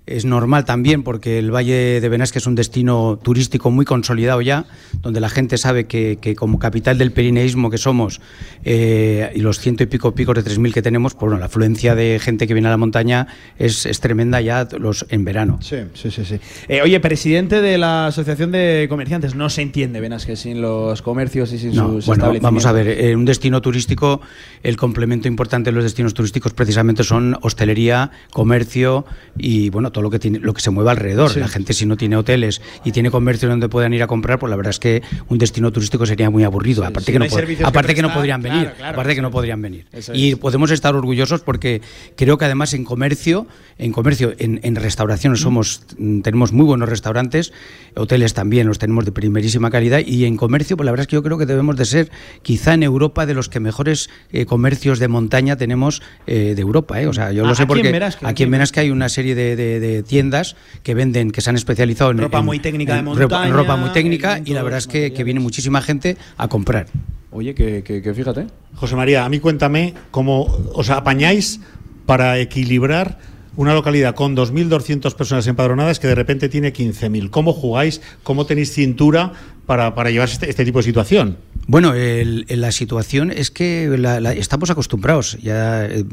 Es normal también porque el Valle de Benasque es un destino turístico muy consolidado ya, donde la gente sabe que, que como capital del perineísmo que somos eh, y los ciento y pico picos de 3.000 que tenemos, pues bueno, la afluencia de gente que viene a la montaña es, es tremenda ya los, en verano. Sí, sí, sí. sí. Eh, oye, presidente de la Asociación de Comerciantes, no se entiende, venas que sin los comercios y sin No, sus bueno, vamos a ver, un destino turístico, el complemento importante de los destinos turísticos precisamente son hostelería, comercio y bueno, todo lo que tiene, lo que se mueve alrededor. Sí. La gente si no tiene hoteles y tiene comercio donde puedan ir a comprar, pues la verdad es que un destino turístico sería muy aburrido. aparte si que no que aparte que no podrían venir, claro, aparte que no podrían venir. Eso Y es. podemos estar orgullosos porque creo que además en comercio, en comercio, en, en restauraciones somos, mm, tenemos muy buenos restaurantes, hoteles también los tenemos de primerísima calidad y en comercio, pues la verdad es que yo creo que debemos de ser quizá en Europa de los que mejores eh, comercios de montaña tenemos eh, de Europa. ¿eh? O sea, yo Ah, lo sé aquí en porque aquí en en Benasque hay una serie de, de- de tiendas que venden, que se han especializado en Ropa en- muy técnica de en ropa- montaña, ropa muy técnica y la verdad es que, que viene muchísima gente a comprar. Oye, que, que- que fíjate. José María, a mí cuéntame cómo os apañáis para equilibrar una localidad con 2.200 personas empadronadas que de repente tiene 15.000. ¿Cómo jugáis? ¿Cómo tenéis cintura para, para llevar este, este tipo de situación? Bueno, el- la situación es que la- la- estamos acostumbrados. Ya eh,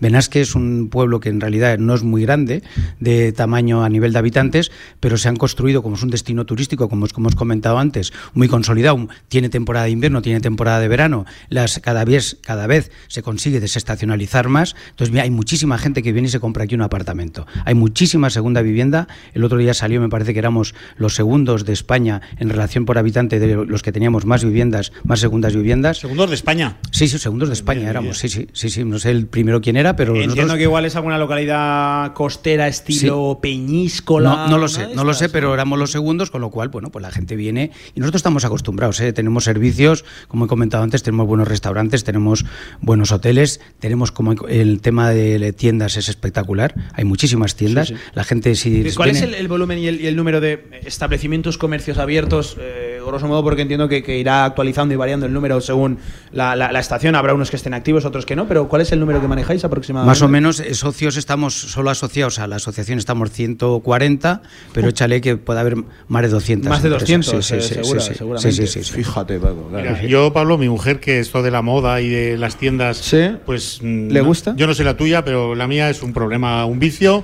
Benasque es un pueblo que en realidad no es muy grande de tamaño a nivel de habitantes, pero se han construido como es un destino turístico, como, como hemos comentado antes, muy consolidado. Tiene temporada de invierno, tiene temporada de verano. Las cada vez cada vez se consigue desestacionalizar más. Entonces mira, hay muchísima gente que viene y se compra aquí un apartamento. Hay muchísima segunda vivienda. El otro día salió, me parece que éramos los segundos de España en relación por habitante de los que teníamos más viviendas, más segundas viviendas. ¿Segundos de España? Sí, sí, segundos de España éramos. Sí, sí, sí, sí. No sé el primero quién era, pero Entiendo nosotros- que igual es alguna localidad costera estilo Peñíscola. no, no lo sé, no lo sé, pero éramos los segundos, con lo cual, bueno, pues la gente viene y nosotros estamos acostumbrados, ¿eh? tenemos servicios, como he comentado antes, tenemos buenos restaurantes, tenemos buenos hoteles, tenemos como el tema de tiendas es espectacular, hay muchísimas tiendas, Sí, sí. la gente si ¿Cuál es el, el volumen y el, y el número de establecimientos, comercios abiertos? Eh, grosso modo, porque entiendo que, que irá actualizando y variando el número según la, la- la estación. Habrá unos que estén activos, otros que no, pero ¿cuál es el número que manejáis aproximadamente? Más o menos, eh, socios estamos solo asociados a la asociación, estamos 140, pero échale que puede haber más de 200. Más de empresas. 200, Sí, sí, eh, sí, segura- sí, sí. seguramente. Sí, sí, sí, sí. Fíjate, Paco. claro. Mira, yo, Pablo, mi mujer, que esto de la moda y de las tiendas, pues... ¿Le gusta? Yo no sé la tuya, pero la mía es un problema, un vicio.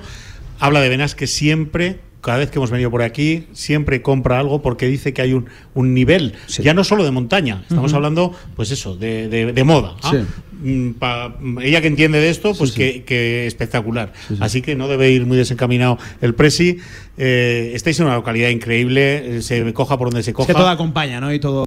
Habla de Venas que siempre, cada vez que hemos venido por aquí, siempre compra algo porque dice que hay un, un nivel, ya no solo de montaña, estamos hablando, pues eso, de, de- de moda. ¿ah? Sí. Mm, pa- ella que entiende de esto, pues Que, que espectacular. Así que no debe ir muy desencaminado el Presi. Eh, estáis en una localidad increíble, eh, se coja por donde se Es coja. que todo acompaña, ¿no? Y todo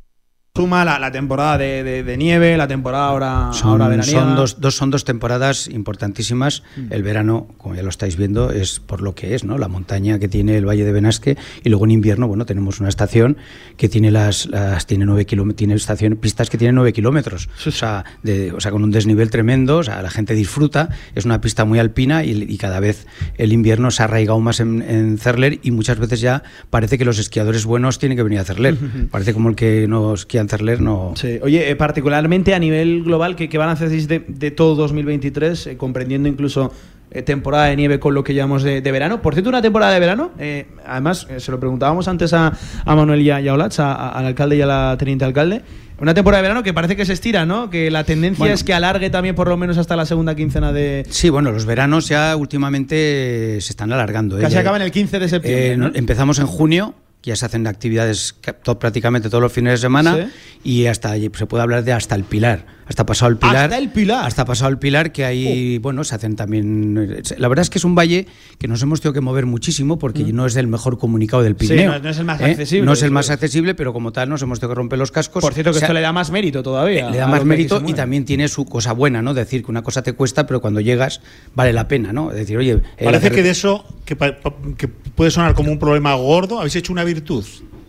suma la, la temporada de, de- de nieve, la temporada ahora, Son, ahora veraniega. son dos, dos- son dos temporadas importantísimas. Mm. El verano, como ya lo estáis viendo, es por lo que es, ¿no? La montaña que tiene el Valle de Benasque. Y luego en invierno, bueno, tenemos una estación que tiene las, las tiene nueve kilómetros, tiene estación, pistas que tienen nueve kilómetros. O sea, de- o sea, con un desnivel tremendo, o sea, la gente disfruta. Es una pista muy alpina y, y cada vez el invierno se ha arraigado más en, en Cerler y muchas veces ya parece que los esquiadores buenos tienen que venir a Cerler. Parece como el que no esquía en Cerler no. Sí. Oye, eh, particularmente a nivel global, ¿qué, qué van a hacer de, de todo 2023, eh, comprendiendo incluso eh, temporada de nieve con lo que llamamos de, de verano? Por cierto, una temporada de verano, eh, además, eh, se lo preguntábamos antes a, a Manuel y a, y a a- al alcalde y a la teniente alcalde, Una temporada de verano que parece que se estira, ¿no? Que la tendencia Bueno. es que alargue también por lo menos hasta la segunda quincena de. Sí, bueno, los veranos ya últimamente se están alargando. ¿eh? Casi Ya- acaban el 15 de septiembre. Eh, ¿no? Empezamos en junio, ya se hacen actividades prácticamente todos los fines de semana y hasta allí se puede hablar de hasta el Pilar, hasta pasado el Pilar. Hasta el Pilar. Hasta pasado el Pilar, que ahí, bueno, se hacen también. eh, La verdad es que es un valle que nos hemos tenido que mover muchísimo porque no es el mejor comunicado del Mm. Sí, Pirineo. no- no es el más ¿eh? accesible, No es el más es. accesible, pero como tal nos hemos tenido que romper los cascos. Por cierto, que O sea, esto le da más mérito todavía. le da a más mérito y también tiene su cosa buena, ¿no? Decir que una cosa te cuesta, pero cuando llegas vale la pena, ¿no? Decir, oye, eh, Parece que de eso, que puede sonar como un problema gordo, habéis hecho una virtud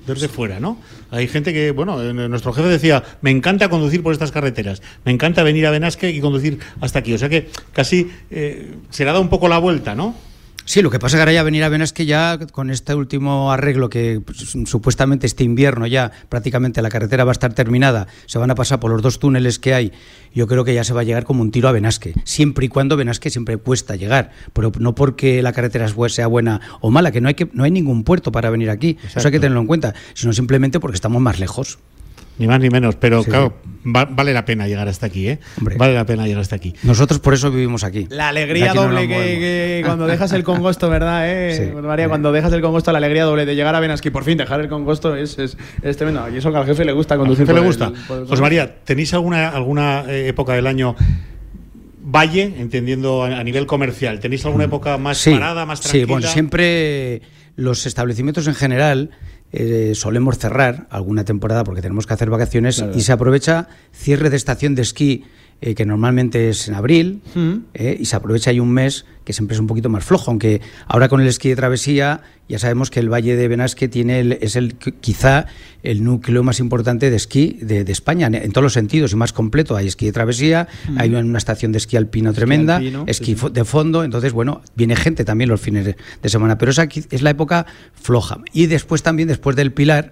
desde fuera, ¿no? Hay gente que, bueno, en- nuestro jefe decía, me encanta conducir por estas carreteras, me encanta venir a Benasque y conducir hasta aquí. O sea que casi eh, se le ha dado un poco la vuelta, ¿no? Sí, lo que pasa que ahora ya venir a Venas que ya con este último arreglo que pues, supuestamente este invierno ya prácticamente la carretera va a estar terminada, se van a pasar por los dos túneles que hay, yo creo que ya se va a llegar como un tiro a Benasque, siempre y cuando Benasque siempre cuesta llegar, pero no porque la carretera es sea buena o mala, que no hay que no hay ningún puerto para venir aquí, eso hay que tenerlo en cuenta, sino simplemente porque estamos más lejos. Ni más ni menos, pero Sí, claro, va- vale la pena llegar hasta aquí, ¿eh? Vale la pena llegar hasta aquí. Nosotros por eso vivimos aquí. La alegría aquí doble que, cuando dejas el congosto, ¿verdad? Eh? Sí. María, cuando dejas el congosto, la alegría doble de llegar a Venas, que por fin dejar el congosto es, es, es tremendo. Y eso que al jefe le gusta ¿A conducir. jefe le por gusta? el- José María, ¿tenéis alguna, alguna eh, época del año valle, entendiendo a, nivel comercial? ¿Tenéis alguna época más Sí, parada, más tranquila? Sí, bueno, siempre los establecimientos en general eh, solemos cerrar alguna temporada porque tenemos que hacer vacaciones Claro. y se aprovecha cierre de estación de esquí eh, que normalmente es en abril eh, y se aprovecha ahí un mes que siempre es un poquito más flojo, aunque ahora con el esquí de travesía ya sabemos que el Valle de Benasque tiene el- es el qui- quizá el núcleo más importante de esquí de, de España en, en todos los sentidos y más completo. Hay esquí de travesía, Mm. hay una estación de esquí alpino tremenda, alpino, esquí sí, de fondo, entonces bueno, viene gente también los fines de, semana, pero esa es la época floja. Y después también, después del Pilar,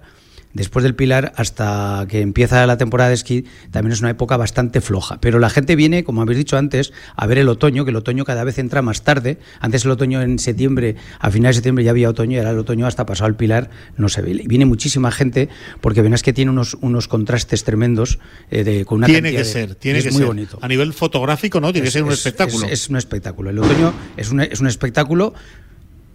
después del Pilar hasta que empieza la temporada de esquí, también es una época bastante floja. Pero la gente viene, como habéis dicho antes, a ver el otoño, que el otoño cada vez entra más tarde. Antes el otoño en septiembre, a finales de septiembre ya había otoño y ahora el otoño hasta pasado el Pilar no se ve. Y Viene muchísima gente porque verás que tiene unos, unos contrastes tremendos eh, de, con una tiene que de- ser, tiene es que muy ser. bonito. A nivel fotográfico, ¿no? Tiene Es- que ser un es- espectáculo. Es, es un espectáculo. El otoño es un, es un espectáculo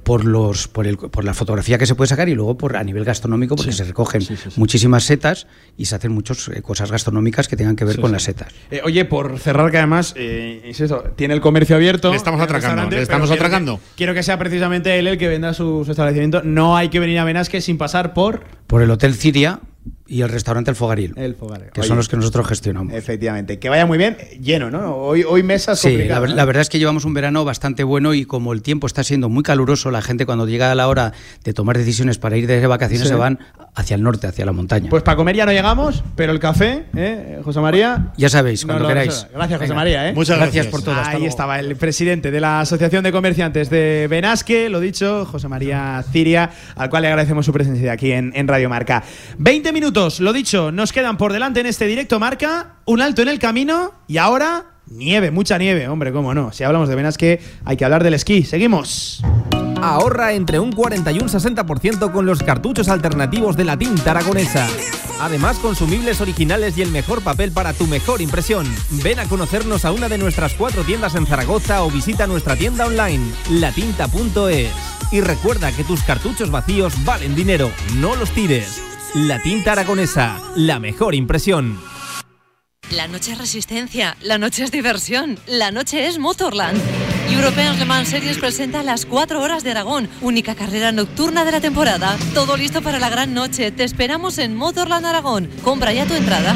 por los por, el, por la fotografía que se puede sacar y luego por a nivel gastronómico porque se recogen muchísimas setas y se hacen muchas eh, cosas gastronómicas que tengan que ver Sí, con sí. las setas. Eh, oye, por cerrar, que además, eh, es eso, tiene el comercio abierto. Le estamos atracando, le estamos quiero atracando. que- Quiero que sea precisamente él el que venda su, su establecimiento. No hay que venir a Benasque sin pasar por. Por el Hotel Ciria y el restaurante El Fogaril, El Fogaril. que Oye. son los que nosotros gestionamos. Efectivamente. Que vaya muy bien, lleno, ¿no? Hoy, hoy mesas Sí, la, verdad es que llevamos un verano bastante bueno y como el tiempo está siendo muy caluroso, la gente cuando llega a la hora de tomar decisiones para ir de vacaciones Sí. se van hacia el norte, hacia la montaña. Pues para comer ya no llegamos, pero el café, ¿eh? José María. ya sabéis, No cuando queráis. Gracias, José Venga. María. ¿eh? Muchas gracias. por todo. hasta Ahí luego. estaba el presidente de la Asociación de Comerciantes de Benasque, lo dicho, José María Ciria, al cual le agradecemos su presencia aquí en, en Radio Marca. 20 minutos, lo dicho, nos quedan por delante en este directo Marca, un alto en el camino y ahora nieve, mucha nieve, hombre, cómo no. Si hablamos de Benasque, hay que hablar del esquí. Seguimos. Ahorra entre un 40 y un 60% con los cartuchos alternativos de la tinta aragonesa. Además, consumibles originales y el mejor papel para tu mejor impresión. Ven a conocernos a una de nuestras cuatro tiendas en Zaragoza o visita nuestra tienda online, latinta.es. Y recuerda que tus cartuchos vacíos valen dinero, no los tires. La tinta aragonesa, la mejor impresión. La noche es resistencia, la noche es diversión, la noche es Motorland. Europeans Le Mans Series presenta las 4 horas de Aragón, única carrera nocturna de la temporada. Todo listo para la gran noche. Te esperamos en Motorland Aragón. Compra ya tu entrada.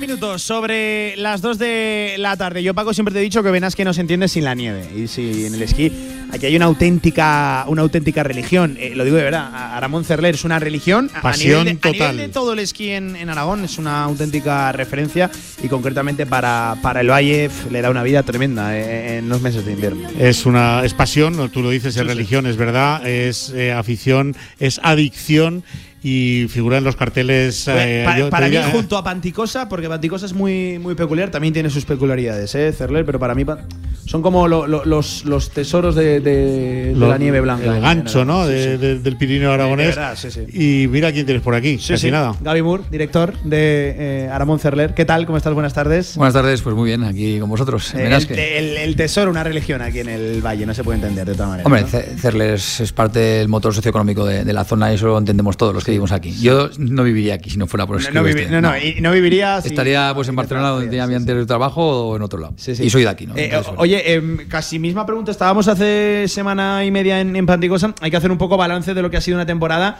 Minutos sobre las 2 de la tarde. Yo, Paco, siempre te he dicho que venas que no se entiende sin la nieve. Y si en el esquí aquí hay una auténtica, una auténtica religión. Eh, lo digo de verdad, Aramón Cerler es una religión. Pasión a nivel de, total. A nivel de todo el esquí en, en Aragón es una auténtica referencia y concretamente para, para el Valle le da una vida tremenda eh, en los meses de invierno. Es una es pasión, tú lo dices, es religión, es verdad, es eh, afición, es adicción y figura en los carteles. eh, para mí, junto a Panticosa, porque Panticosa es muy, muy peculiar, también tiene sus peculiaridades, ¿eh, Cerler? Pero para mí son como lo- lo- los, los tesoros de, de- de lo- la nieve blanca. El gancho, ¿no? De- de- del Pirineo aragonés. verdad, sí, sí. Y mira quién tienes por aquí. Sí, casi sí. nada. Gaby Moore, director de eh, Aramón Cerler. ¿Qué tal? ¿Cómo estás? Buenas tardes. Buenas tardes, pues muy bien, aquí con vosotros. Eh, el, Benasque. el- el tesoro, una religión aquí en el Valle, no se puede entender de otra manera. Hombre, Cerler es, es parte del motor socioeconómico de, de la zona y eso lo entendemos todos los que vivimos aquí. Yo no viviría aquí si no fuera por No, esquí no no, no, y no viviría si- Estaría pues en Barcelona donde tenía mi anterior trabajo o en otro lado. sí. Y soy de aquí, ¿no? Eh, Entonces, oye, em, casi misma pregunta. Estábamos hace semana y media en, en Panticosa. Hay que hacer un poco balance de lo que ha sido una temporada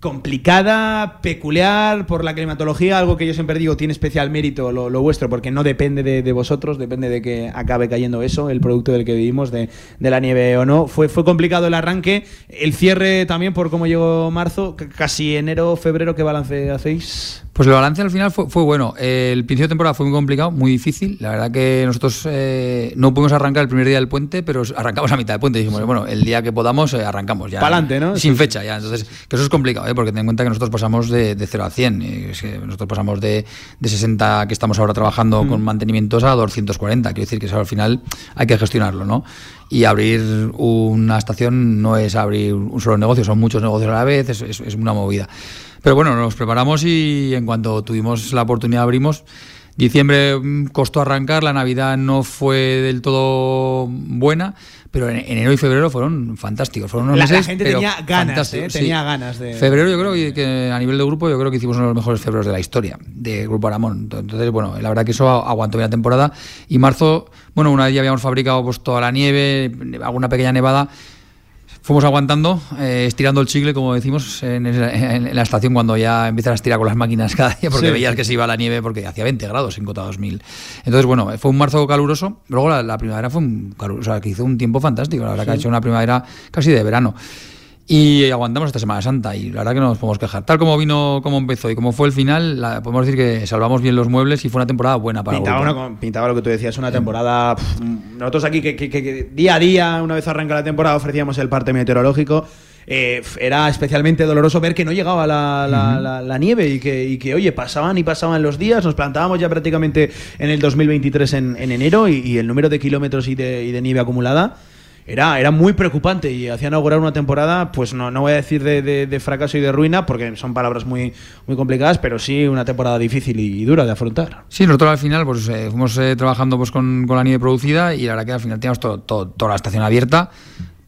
complicada, peculiar por la climatología, algo que yo siempre digo tiene especial mérito lo, vuestro, porque no depende de, de vosotros, depende de que acabe cayendo eso, el producto del que vivimos, de, de la nieve o no. Fue, fue complicado el arranque, el cierre también por cómo llegó marzo, casi enero, febrero, ¿qué balance hacéis? Pues el balance al final fue, fue bueno. El principio de temporada fue muy complicado, muy difícil. La verdad que nosotros eh, no pudimos arrancar el primer día del puente, pero arrancamos a mitad del puente. Y dijimos, bueno, el día que podamos eh, arrancamos ya. Pa'lante, ¿no? Sin fecha ya. Entonces, que eso es complicado, ¿eh? porque ten en cuenta que nosotros pasamos de, de 0 a 100. eh, es que nosotros pasamos de, de 60 que estamos ahora trabajando Mm. con mantenimientos a 240. Quiero decir que eso al final hay que gestionarlo, ¿no? Y abrir una estación no es abrir un solo negocio, son muchos negocios a la vez, es, es- es una movida. Pero bueno, nos preparamos y en cuanto tuvimos la oportunidad abrimos. Diciembre mm, costó arrancar, la Navidad no fue del todo buena, pero en enero y febrero fueron fantásticos. Fueron unos La, la meses, gente pero tenía ganas, ¿eh? sí. tenía ganas de... Febrero yo creo que- que a nivel de grupo yo creo que hicimos uno de los mejores febreros de la historia de Grupo Aramón. Entonces, bueno, la verdad que eso aguantó bien la temporada. Y marzo, bueno, una vez ya habíamos fabricado pues toda la nieve, alguna pequeña nevada. Fuimos aguantando, eh, estirando el chicle, como decimos, en, en- en la estación cuando ya empiezan a estirar con las máquinas cada día, porque Sí. veías que se iba la nieve porque hacía 20 grados en Cota 2000. Entonces, bueno, fue un marzo caluroso. Luego la, la primavera fue un caluroso, o sea, que hizo un tiempo fantástico. La verdad que ha hecho una primavera casi de verano. Y aguantamos esta Semana Santa y la verdad que no nos podemos quejar. Tal como vino, como empezó y como fue el final, la- podemos decir que salvamos bien los muebles y fue una temporada buena para Pintaba, una- pintaba lo que tú decías, una temporada. pff, nosotros aquí, que, que- que- que día a día, una vez arranca la temporada, ofrecíamos el parte meteorológico. Eh, era especialmente doloroso ver que no llegaba la, la- la- la nieve y que, y que, oye, pasaban y pasaban los días. Nos plantábamos ya prácticamente en el 2023 en, en enero y, y el número de kilómetros y de, y de nieve acumulada. Era, era muy preocupante y hacía inaugurar una temporada, pues no, no voy a decir de, de- de fracaso y de ruina, porque son palabras muy, muy complicadas, pero sí una temporada difícil y, y dura de afrontar. Sí, nosotros al final pues eh, fuimos eh, trabajando pues con, con la nieve producida y la verdad que al final teníamos todo- toda la estación abierta.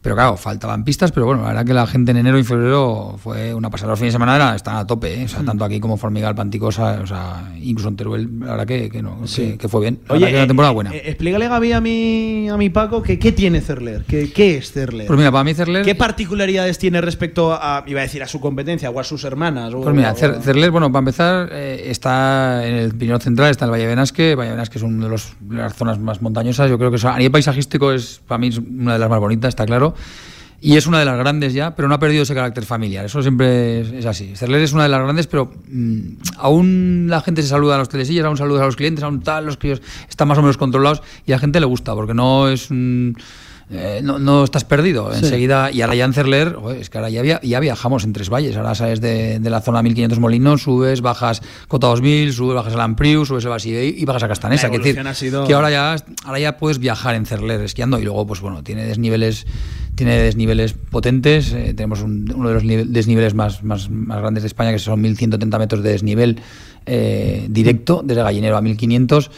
Pero claro, faltaban pistas, pero bueno, la verdad que la gente en enero y febrero fue una pasada. Los fines de semana era- están a tope, ¿eh? o sea, tanto aquí como Formigal, Panticosa, o sea, incluso en Teruel, la verdad que, que no, Sí. que, que fue bien. La Oye, que una temporada eh, buena. eh, explícale, Gaby, a mi, a mi Paco, que, ¿qué tiene Cerler? ¿Qué, qué es Cerler? Pues mira, para mí Cerler... ¿Qué particularidades tiene respecto a, iba a decir, a su competencia o a sus hermanas? o- Pues mira, o- Cer- Cerler, bueno, para empezar, eh, está en el Pirineo Central, está el Valle de Benasque. Valle de Benasque es una de, los- las zonas más montañosas. Yo creo que a nivel paisajístico es, para mí, es una de las más bonitas, está claro. Y es una de las grandes ya, pero no ha perdido ese carácter familiar. Eso siempre es, es así. Cerler es una de las grandes, pero mm, aún la gente se saluda a los telesillas, aún saluda a los clientes, aún tal, los críos están más o menos controlados y a la gente le gusta, porque no es un- eh, no, no estás perdido. Sí. Enseguida, y ahora ya en Cerler, es que ahora ya, via- ya viajamos en tres valles. Ahora sales de, de la zona 1500 Molinos, subes, bajas Cota 2000, subes, bajas al Ampriu, subes el Baside y bajas a Castanesa. Quiero decir, sido- que ahora ya, ahora ya puedes viajar en Cerler esquiando y luego, pues bueno, tiene desniveles, tiene desniveles potentes. eh, tenemos un- uno de los nive- desniveles más, más, más grandes de España, que son 1130 metros de desnivel eh, directo, desde Gallinero a 1500.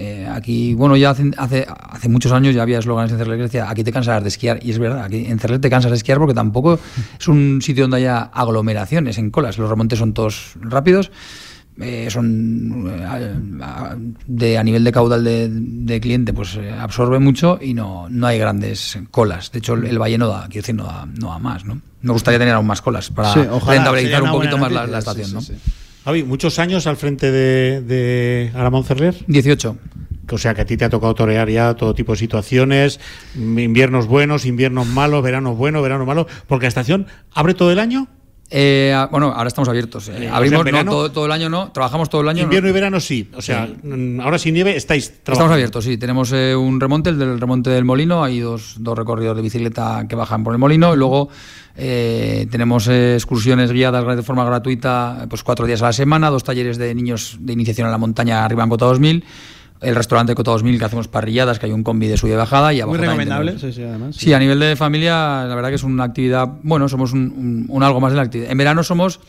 Eh, aquí, bueno, ya hace, hace, hace muchos años ya había eslóganes en Cerler que decía, aquí te cansarás de esquiar. Y es verdad, aquí en Cerler te cansas de esquiar porque tampoco es un sitio donde haya aglomeraciones en colas. Los remontes son todos rápidos. eh, son eh, de, a nivel de caudal de, de cliente, pues eh, absorbe mucho y no, no hay grandes colas. De hecho, el, el valle no da, quiero decir, no da, no da más, ¿no? Me gustaría tener aún más colas para Sí, ojalá, rentabilizar un poquito más la, la sí, estación, sí, ¿no? Javi, muchos años al frente de, de Aramón Cerler. 18. O sea que a ti te ha tocado torear ya todo tipo de situaciones, inviernos buenos, inviernos malos, veranos buenos, veranos malos, porque la estación abre todo el año. Eh, ah, bueno, ahora estamos abiertos. eh. Eh, Abrimos o sea, verano- no, todo, todo el año, no. Trabajamos todo el año. Invierno no. y verano sí. O sea, mm, ahora sin nieve estáis Estamos trabajando. abiertos, sí. Tenemos eh, un remonte, el del remonte del molino. Hay dos, dos recorridos de bicicleta que bajan por el molino. Y luego tenemos excursiones guiadas de forma gratuita, pues cuatro días a la semana, dos talleres de niños de iniciación a la montaña arriba en Cota 2000. El restaurante Cota 2000 que hacemos parrilladas, que hay un combi de subida y bajada. Y abajo Muy recomendable, tenemos- sí, sí, además. Sí, a nivel de familia, la verdad que es una actividad, bueno, somos un, un- un algo más de la actividad. En verano somos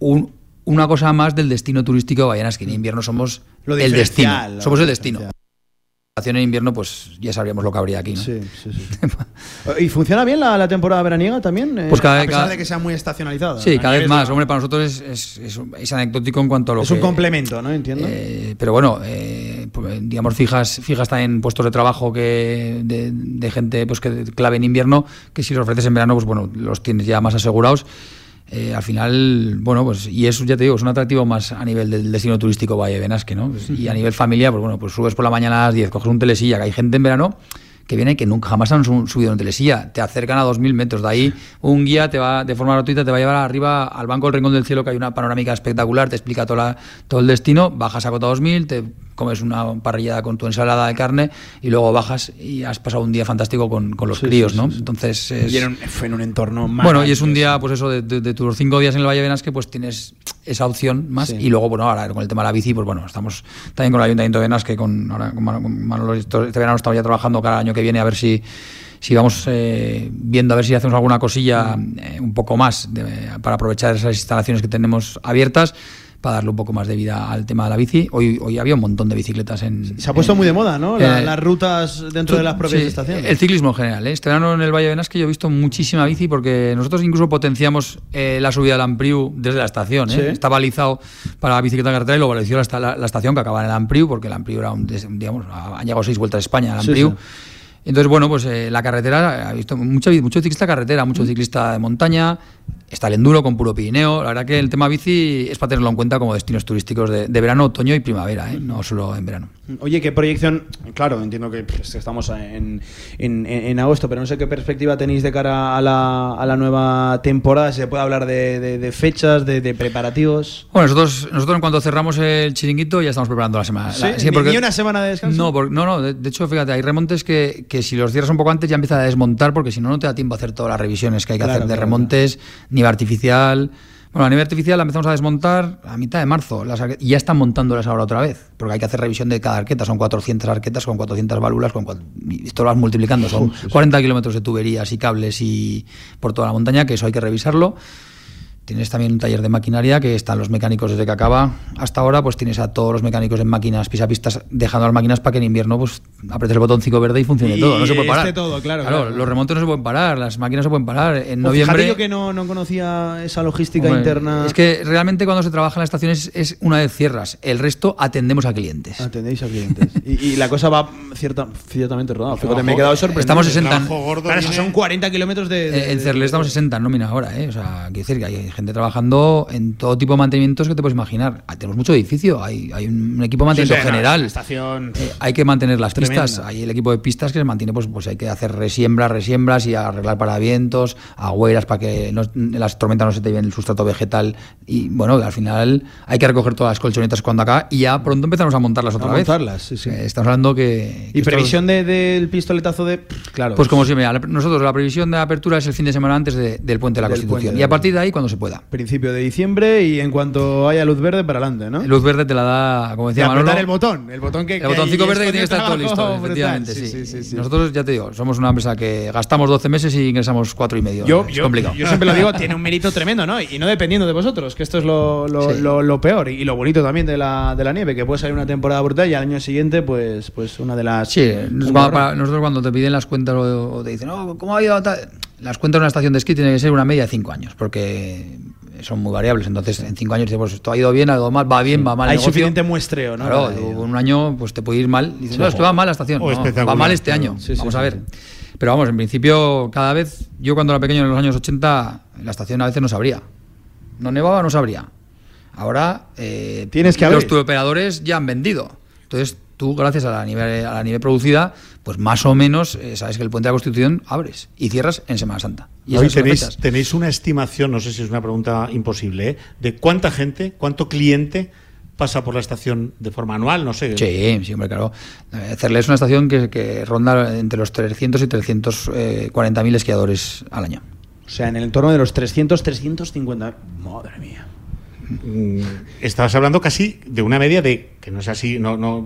un- una cosa más del destino turístico de Bayanas, que en invierno somos Lo el destino. Somos el destino. En invierno, pues ya sabríamos lo que habría aquí, ¿no? Sí, sí, sí. ¿Y funciona bien la, la temporada veraniega también? Eh, Pues cada- a pesar cada- de que sea muy estacionalizada. Sí, cada vez es más. la- Hombre, para nosotros es, es- es- es anecdótico en cuanto a lo Es que... un complemento, ¿no? Entiendo. Eh, pero bueno, eh, pues, digamos, fijas, fijas también puestos de trabajo que de, de gente pues que clave en invierno, que si los ofreces en verano, pues bueno, los tienes ya más asegurados. Eh, al final, bueno, pues, y eso ya te digo, es un atractivo más a nivel del destino turístico Valle de Benasque, ¿no? Pues, y a nivel familia, pues bueno, pues subes por la mañana a las 10, coges un telesilla, que hay gente en verano que viene que nunca jamás han su- subido en telesilla, te acercan a 2.000 metros, de ahí un guía te va de forma gratuita, te va a llevar arriba al banco del Rincón del Cielo, que hay una panorámica espectacular, te explica la- todo el destino, bajas a Cota 2000, te comes una parrillada con tu ensalada de carne y luego bajas y has pasado un día fantástico con, con los Sí, críos, sí, ¿no? sí. Entonces es... Y en un- fue en un entorno Bueno, y es un día, pues eso, de, de- de tus cinco días en el Valle de Benasque, pues tienes esa opción más. Y luego, bueno, ahora con el tema de la bici, pues bueno, estamos también con el Ayuntamiento de Benasque, con, ahora con Manolo, esto- este verano estamos ya trabajando cada año que viene a ver si si vamos eh, viendo a ver si hacemos alguna cosilla eh, un poco más de- para aprovechar esas instalaciones que tenemos abiertas para darle un poco más de vida al tema de la bici. Hoy, hoy había un montón de bicicletas en... Se ha puesto en- muy de moda, ¿no? La- eh, las rutas dentro de las propias Sí, estaciones. El ciclismo en general. ¿eh? Este verano en el Valle de Benasque yo he visto muchísima bici porque nosotros incluso potenciamos eh, la subida del Ampriu desde la estación. ¿eh? Sí. Está balizado para la bicicleta de carretera y lo balizó la, la- la estación que acaba en el Ampriu porque el Ampriu era un, digamos, ha ha llegado seis vueltas a España el Ampriu. sí. Entonces, bueno, pues eh, la carretera, ha visto mucho, mucho ciclista carretera, mucho ciclista de montaña, está el enduro con puro Pirineo. La verdad que el tema bici es para tenerlo en cuenta como destinos turísticos de, de verano, otoño y primavera, ¿eh? no solo en verano. Oye, ¿qué proyección? Claro, entiendo que pues, estamos en, en- agosto, pero no sé qué perspectiva tenéis de cara a la, a la nueva temporada. ¿Se puede hablar de, de- de fechas, de, preparativos? Bueno, nosotros, nosotros en cuanto cerramos el chiringuito ya estamos preparando la semana. ¿Sí? la- ¿Ni- ni una semana de descanso? No, por- no, no. De, hecho, fíjate, hay remontes que, que si los cierras un poco antes ya empieza a desmontar porque si no, no te da tiempo a hacer todas las revisiones que hay que Claro, hacer de claro, remontes, nieve artificial. Bueno, la nieve artificial la empezamos a desmontar a mitad de marzo las y ya están montándolas ahora otra vez, porque hay que hacer revisión de cada arqueta. Son 400 arquetas con 400 válvulas, con cua- y esto lo vas multiplicando. Son 40 kilómetros de tuberías y cables y por toda la montaña, que eso hay que revisarlo. Tienes también un taller de maquinaria que están los mecánicos desde que acaba hasta ahora, pues tienes a todos los mecánicos en máquinas pisapistas dejando las máquinas para que en invierno pues apretes el botoncito verde y funcione Y todo, no se puede parar. todo, claro, claro. los remontes no se pueden parar, las máquinas se pueden parar. En Pues noviembre yo que no, no conocía esa logística interna. Es que realmente cuando se trabaja en la estación es, una vez cierras, el resto atendemos a clientes. Atendéis a clientes. y, y la cosa va cierta, ciertamente rodada. Fíjate, trabajo- me he quedado sorprendido. Estamos 60 Trabajo gordo Claro, esos son 40 kilómetros de. de- en Cerle estamos 60 en nómina ahora, ¿eh? O sea, quiero decir que hay gente trabajando en todo tipo de mantenimientos que te puedes imaginar. Ah, Tenemos mucho edificio, hay, hay un equipo de mantenimiento sí, general. estación, Eh, hay que mantener las pistas. Hay el equipo de pistas que se mantiene, pues, pues hay que hacer resiembras, resiembras y arreglar paravientos, agüeras para que no- las tormentas no se te lleven el sustrato vegetal. Y bueno, al final hay que recoger todas las colchonetas cuando acá y ya pronto empezamos a montarlas otra A vez. montarlas, sí, sí. Eh, Estamos hablando que. que Y previsión de- del pistoletazo de. Claro. pues como siempre, nosotros la previsión de apertura es el fin de semana antes de- del puente de la Del Constitución. puente de y a partir de ahí, cuando se pueda. Principio de diciembre y en cuanto haya luz verde, para adelante, ¿no? Luz verde te la da, como De decía apretar Manolo. el botón. El botón que. El botoncito verde que tiene que estar todo listo, efectivamente, Sí, sí. sí. Nosotros, ya te digo, somos una empresa que gastamos 12 meses y ingresamos 4 y medio. Yo, es yo, complicado. yo siempre lo digo, tiene un mérito tremendo, ¿no? Y no dependiendo de vosotros, que esto es lo, lo, Sí. lo- lo peor. Y lo bonito también de la, de la nieve, que puede salir una temporada brutal y al año siguiente, pues, pues una de las. Sí, nosotros cuando te piden las cuentas o, te dicen, oh, ¿cómo ha ido? tal?". Las cuentas de una estación de esquí tiene que ser una media de 5 años, porque son muy variables. Entonces, en 5 años dices, pues esto ha ido bien, ha ido mal, va bien, va mal. Hay suficiente muestreo, ¿no? Claro, tú, un año pues te puede ir mal. Dices, Sí. no, es que va mal la estación. No, va mal este año. Sí, sí, Vamos sí, a ver. Pero vamos, en principio, cada vez, yo cuando era pequeño en los años 80, la estación a veces no se abría. No nevaba, no se abría. Ahora eh, Tienes que los abrir. operadores ya han vendido. Entonces tú, gracias a la nieve, a la nieve producida, pues más o menos eh, sabes que el puente de la Constitución abres y cierras en Semana Santa. Y Hoy tenéis, una estimación, no sé si es una pregunta imposible, ¿eh? de cuánta gente, cuánto cliente pasa por la estación de forma anual, no sé. Sí, sí, hombre, claro. Eh, Cerle es una estación que, que ronda entre los 300 y 340 mil esquiadores al año. O sea, en el entorno de los 300, 350. Madre mía. Mm, Estabas hablando casi de una media de, que no es así, no, no,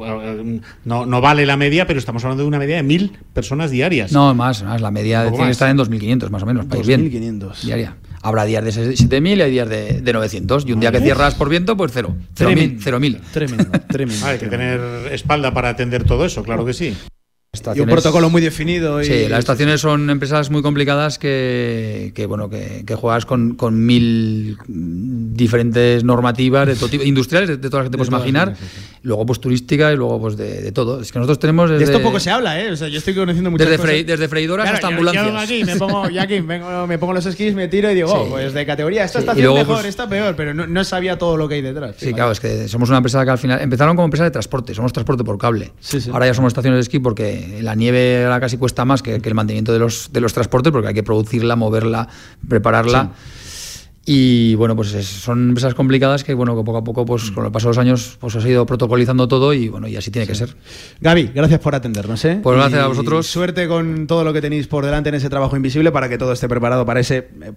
no, no vale la media, pero estamos hablando de una media de mil personas diarias. No, más, más. La media tiene que estar en 2.500 más o menos. para ir bien. 2.500. Diaria. Habrá días de 7.000 y hay días de, de 900. Y un día que cierras por viento, pues cero. Tremendo. 0.000. Tremendo, tremendo. Ah, hay que tener espalda para atender todo eso, claro que sí. Y un protocolo muy definido. Y... Sí, las estaciones son empresas muy complicadas que, que, bueno que, que juegas con, con mil diferentes normativas de todo tipo, industriales, de, de todas las que te puedes imaginar, luego pues turísticas y luego pues de, de todo. Es que nosotros tenemos De esto poco se habla, ¿eh? O sea, yo estoy conociendo muchas desde, cosas. desde freidoras Claro, hasta yo- ambulancias. Yo aquí, me pongo, yo aquí vengo- me pongo los esquís, me tiro y digo, oh, pues de categoría, esta Sí, estación luego, mejor, pues- esta peor, pero no, no sabía todo lo que hay detrás. Sí, claro, es que somos una empresa que al final empezaron como empresa de transporte, somos transporte por cable. Ahora ya somos estaciones de esquí porque la nieve ahora casi cuesta más que, que el mantenimiento de los, de los transportes porque hay que producirla, moverla, prepararla. Y bueno, pues es- son empresas complicadas que bueno, que poco a poco, pues con el paso de los años, pues ha ido protocolizando todo y bueno, y así tiene que ser. Gaby, gracias por atendernos, ¿eh? Pues gracias Y a vosotros. Suerte con todo lo que tenéis por delante en ese trabajo invisible para que todo esté preparado para ese eh,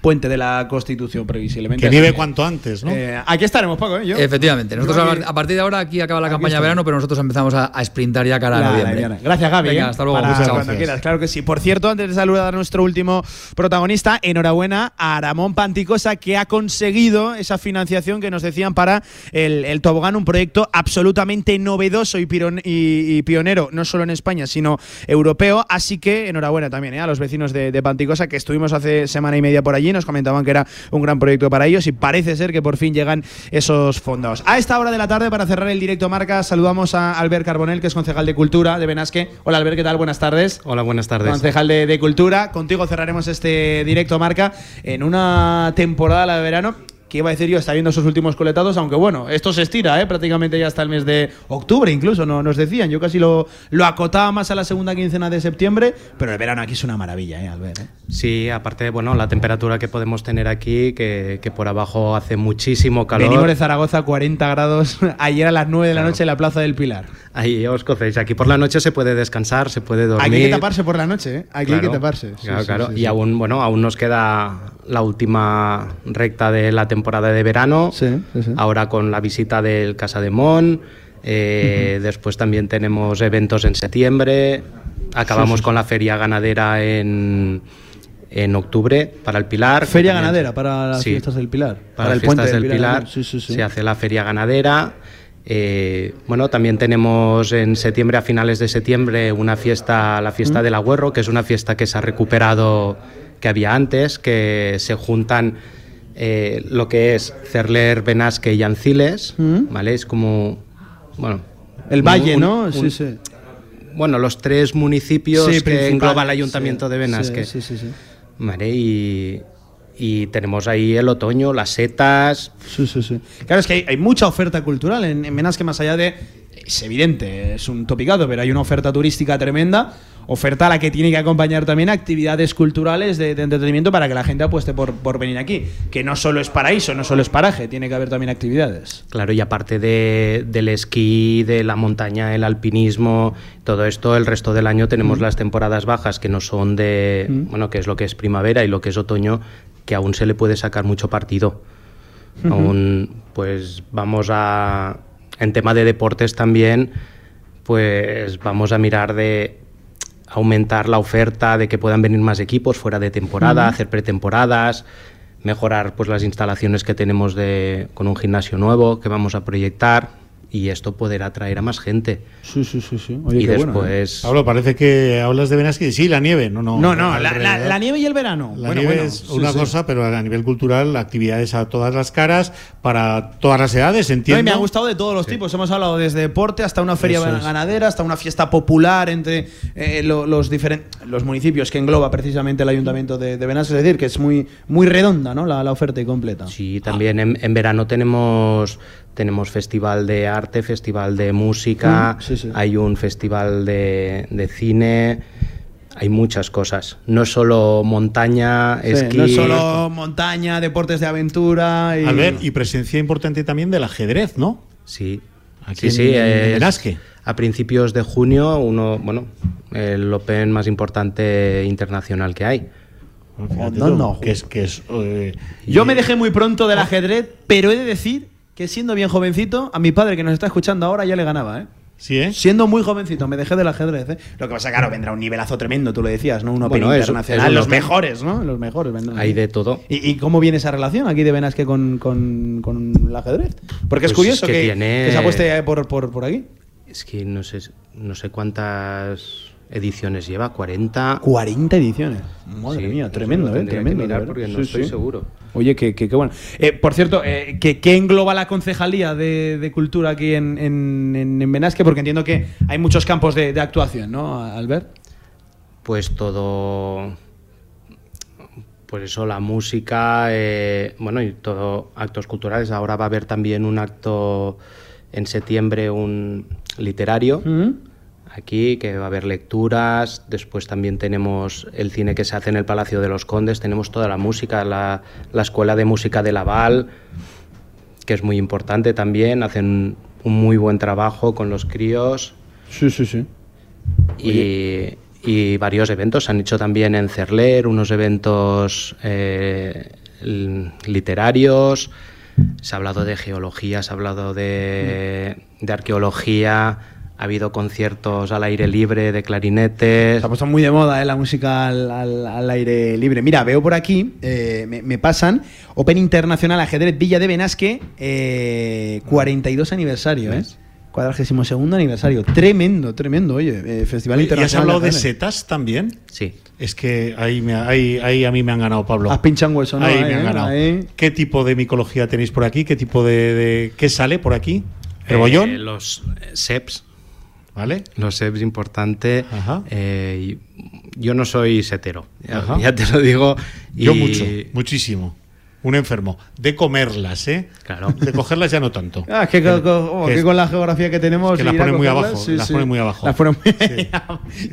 puente de la Constitución previsiblemente. Que nieve cuanto antes, ¿no? eh, aquí estaremos, Paco, ¿eh? Yo. Efectivamente, nosotros Yo a, aquí- par- a partir de ahora aquí acaba la campaña de verano, pero nosotros empezamos a, a sprintar ya cara a La- noviembre. la- Gracias, Gaby. Venga, ¿eh? hasta luego. Para Muchas cuando quieras, claro que sí. Por cierto, antes de saludar a nuestro último protagonista, enhorabuena a Aramón Panticosa, que ha conseguido esa financiación que nos decían para el, el tobogán, un proyecto absolutamente novedoso y, piron- y- y pionero, no solo en España, sino europeo. Así que enhorabuena también ¿eh? a los vecinos de, de Panticosa, que estuvimos hace semana y media por allí, nos comentaban que era un gran proyecto para ellos y parece ser que por fin llegan esos fondos. A esta hora de la tarde, para cerrar el directo marca, saludamos a Albert Carbonel, que es concejal de Cultura de Benasque. Hola Albert, ¿qué tal? Buenas tardes. Hola, buenas tardes. Concejal de, de Cultura. Contigo cerraremos este directo marca en una temporada, la de verano. Que iba a decir yo, está viendo sus últimos coletados, aunque bueno, esto se estira, ¿eh? prácticamente ya hasta el mes de octubre incluso, no, nos decían. Yo casi lo, lo acotaba más a la segunda quincena de septiembre, pero el verano aquí es una maravilla, ¿eh, Albert? ¿eh? Sí, aparte, bueno, la temperatura que podemos tener aquí, que, que por abajo hace muchísimo calor. Venimos de Zaragoza, 40 grados, ayer a las 9 de la noche en la Plaza del Pilar. Ahí os cocéis. Aquí por la noche se puede descansar, se puede dormir. Aquí hay que taparse por la noche, ¿eh? Aquí hay que taparse. Sí, claro, sí, claro. sí, y aún, bueno, aún nos queda la última recta de la temporada de verano. Ahora con la visita del Casa de Mon. eh, Después también tenemos eventos en septiembre. Acabamos Sí, sí, con la feria ganadera en, en octubre para el Pilar. Feria también- ganadera para las Sí, fiestas del Pilar. Para, las fiestas del Pilar. Sí, sí, sí. se hace la feria ganadera. Eh, bueno, también tenemos en septiembre, a finales de septiembre, una fiesta, la fiesta del Agüerro, que es una fiesta que se ha recuperado que había antes, que se juntan eh, lo que es Cerler, Benasque y Anciles, ¿vale? Es como, bueno... Mm. El Valle, un- ¿no? un- sí, sí. Bueno, los tres municipios Sí, que engloba el Ayuntamiento sí, de Benasque. sí, sí, sí, sí. Vale, y, y tenemos ahí el otoño, las setas. Sí, sí, sí. Claro, es que hay, hay mucha oferta cultural en, en Benasque, más allá de. Es evidente, es un topicado, pero hay una oferta turística tremenda. Oferta a la que tiene que acompañar también actividades culturales de, de entretenimiento para que la gente apueste por, por venir aquí. Que no solo es paraíso, no solo es paraje, tiene que haber también actividades. Claro, y aparte de, del esquí, de la montaña, el alpinismo, todo esto, el resto del año tenemos Mm. las temporadas bajas que no son de, Mm. bueno, que es lo que es primavera y lo que es otoño, que aún se le puede sacar mucho partido. Aún, pues vamos a, en tema de deportes también, pues vamos a mirar de aumentar la oferta, de que puedan venir más equipos fuera de temporada, hacer pretemporadas, mejorar pues las instalaciones que tenemos de, con un gimnasio nuevo que vamos a proyectar. Y esto poder atraer a más gente. Sí, sí, sí, sí. y qué después... bueno, ¿eh? Pablo, parece que hablas de Benasque. Sí, la nieve. No, no. No, no, la, la- alrededor. la nieve y el verano. La Bueno, nieve bueno, es sí, una sí. cosa, pero a nivel cultural, actividades a todas las caras, para todas las edades, No, entiendo. y me ha gustado de todos los tipos. Hemos hablado desde deporte hasta una feria Eso es. ganadera, hasta una fiesta popular entre eh, lo- los diferentes los municipios que engloba precisamente el ayuntamiento de, de Benasque. Es decir, que es muy, muy redonda ¿no? la, la oferta y completa. Sí, también en, en verano tenemos tenemos festival de arte, festival de música, Mm, sí, sí. hay un festival de, de cine, hay muchas cosas. No es solo montaña, Sí, esquí. no es solo montaña, deportes de aventura. Y... Albert, y presencia importante también del ajedrez, ¿no? Sí. Aquí sí, sí, en- Benasque. A principios de junio, uno, bueno, el Open más importante internacional que hay. No, no. Que es, que es, eh, Yo me dejé muy pronto del ajedrez, pero he de decir que siendo bien jovencito, a mi padre que nos está escuchando ahora ya le ganaba, ¿eh? Sí, ¿eh? Siendo muy jovencito, me dejé del ajedrez, ¿eh? Lo que pasa, claro, vendrá un nivelazo tremendo, tú lo decías, ¿no? Un Open Bueno, internacional. los mejores, ¿no? Los mejores vendrán. Hay de todo. ¿Y, y cómo viene esa relación aquí de Benasque con, con, con el ajedrez? Porque es Pues curioso es que que, tiene- que se apueste por, por, por aquí. Es que no sé, no sé cuántas ediciones lleva, 40. 40 ediciones. Madre Sí, mía, tremendo, ¿eh? que Tremendo. mirar porque no Sí, estoy sí. seguro. Oye, que, que, que bueno. Eh, por cierto, eh, ¿qué, qué engloba la concejalía de, de cultura aquí en, en, en- en Benasque? Porque entiendo que hay muchos campos de, de actuación, ¿no, Albert? Pues todo. Pues eso, la música, eh, bueno, y todo actos culturales. Ahora va a haber también un acto en septiembre, un literario. Aquí, que va a haber lecturas, después también tenemos el cine que se hace en el Palacio de los Condes, tenemos toda la música, la, la Escuela de Música de Laval, que es muy importante también, hacen un muy buen trabajo con los críos. Sí, sí, sí. Y, y varios eventos, se han hecho también en Cerler, unos eventos eh, literarios, se ha hablado de geología, se ha hablado de, de arqueología, ha habido conciertos al aire libre de clarinetes. Se ha puesto muy de moda ¿eh? la música al, al- al aire libre. Mira, veo por aquí, eh, me, me pasan, Open Internacional Ajedrez Villa de Benasque, eh, 42 aniversario, ¿eh? Cuadragésimo segundo aniversario. Tremendo, tremendo, oye. eh, Festival ¿Y has Internacional. hablado de setas también? Sí. Es que ahí, me, ahí, ahí a mí me han ganado, Pablo. Has pinchado hueso, ¿no? Ahí Ahí, me han ¿eh? ganado. Ahí. ¿Qué tipo de micología tenéis por aquí? ¿Qué tipo de, de- qué sale por aquí? ¿Rebollón? Eh, los eh, SEPs. ¿Vale? Los SEPs, importante. Eh, yo no soy setero, ya, Ajá. ya te lo digo. Yo y- mucho, muchísimo. Un enfermo. De comerlas, ¿eh? Claro. De cogerlas ya no tanto. Ah, es que, co- co- oh, Que que es- con la geografía que tenemos. que las a ponen muy abajo, sí, las sí. ponen muy abajo. Las ponen muy-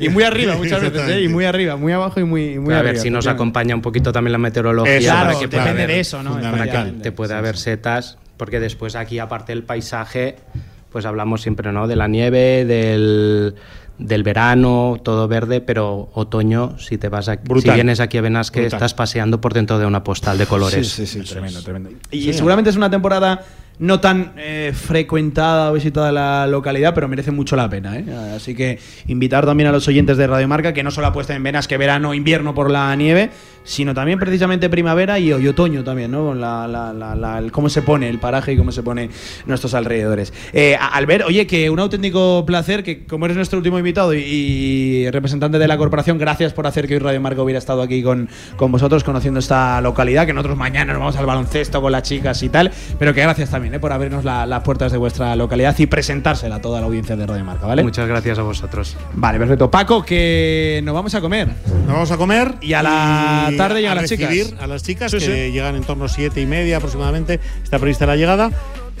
y muy arriba muchas veces, ¿eh? Y muy arriba, muy abajo y muy, muy a arriba. ver si nos acompaña un poquito también la meteorología. Eso, para claro, que pueda depende haber- de eso, ¿no? Para que te pueda haber setas, porque después aquí, aparte del paisaje, pues hablamos siempre, ¿no? De la nieve, del, del verano, todo verde, pero otoño, si te vas a, si vienes aquí a Benasque, Brutal. estás paseando por dentro de una postal de colores. Sí, sí, sí, tremendo, tremendo. Y Sí. seguramente es una temporada no tan eh, frecuentada o visitada la localidad, pero merece mucho la pena. ¿eh? Así que invitar también a los oyentes de Radio Marca que no solo apuesten en venas que verano, invierno por la nieve, sino también precisamente primavera y, y otoño también, ¿no? La, la- la- el cómo se pone el paraje y cómo se pone nuestros alrededores. Eh, Albert, oye, que un auténtico placer que como eres nuestro último invitado y, y representante de la corporación, gracias por hacer que hoy Radio Marca hubiera estado aquí con, con vosotros conociendo esta localidad, que nosotros mañana nos vamos al baloncesto con las chicas y tal, pero que gracias también ¿eh? por abrirnos la- las puertas de vuestra localidad y presentársela a toda la audiencia de Radio Marca, ¿vale? Muchas gracias a vosotros. Vale, perfecto. Paco, que nos vamos a comer. Nos vamos a comer. Y a la y tarde llegan a las chicas. A las chicas Sí, que sí. llegan en torno a siete y media aproximadamente. Está prevista la llegada.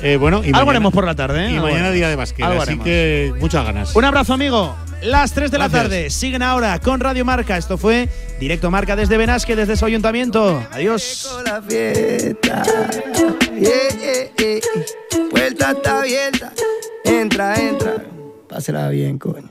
Eh, bueno, y Algo haremos por la tarde, ¿eh? Y mañana haremos. día de básquet. Algo Así haremos. que muchas ganas. Un abrazo, amigo. Las 3 de la tarde siguen ahora con Radio Marca. Esto fue Directo Marca desde Benasque, desde su ayuntamiento. Adiós. Puerta está abierta. Entra, entra. Pásela bien, coño.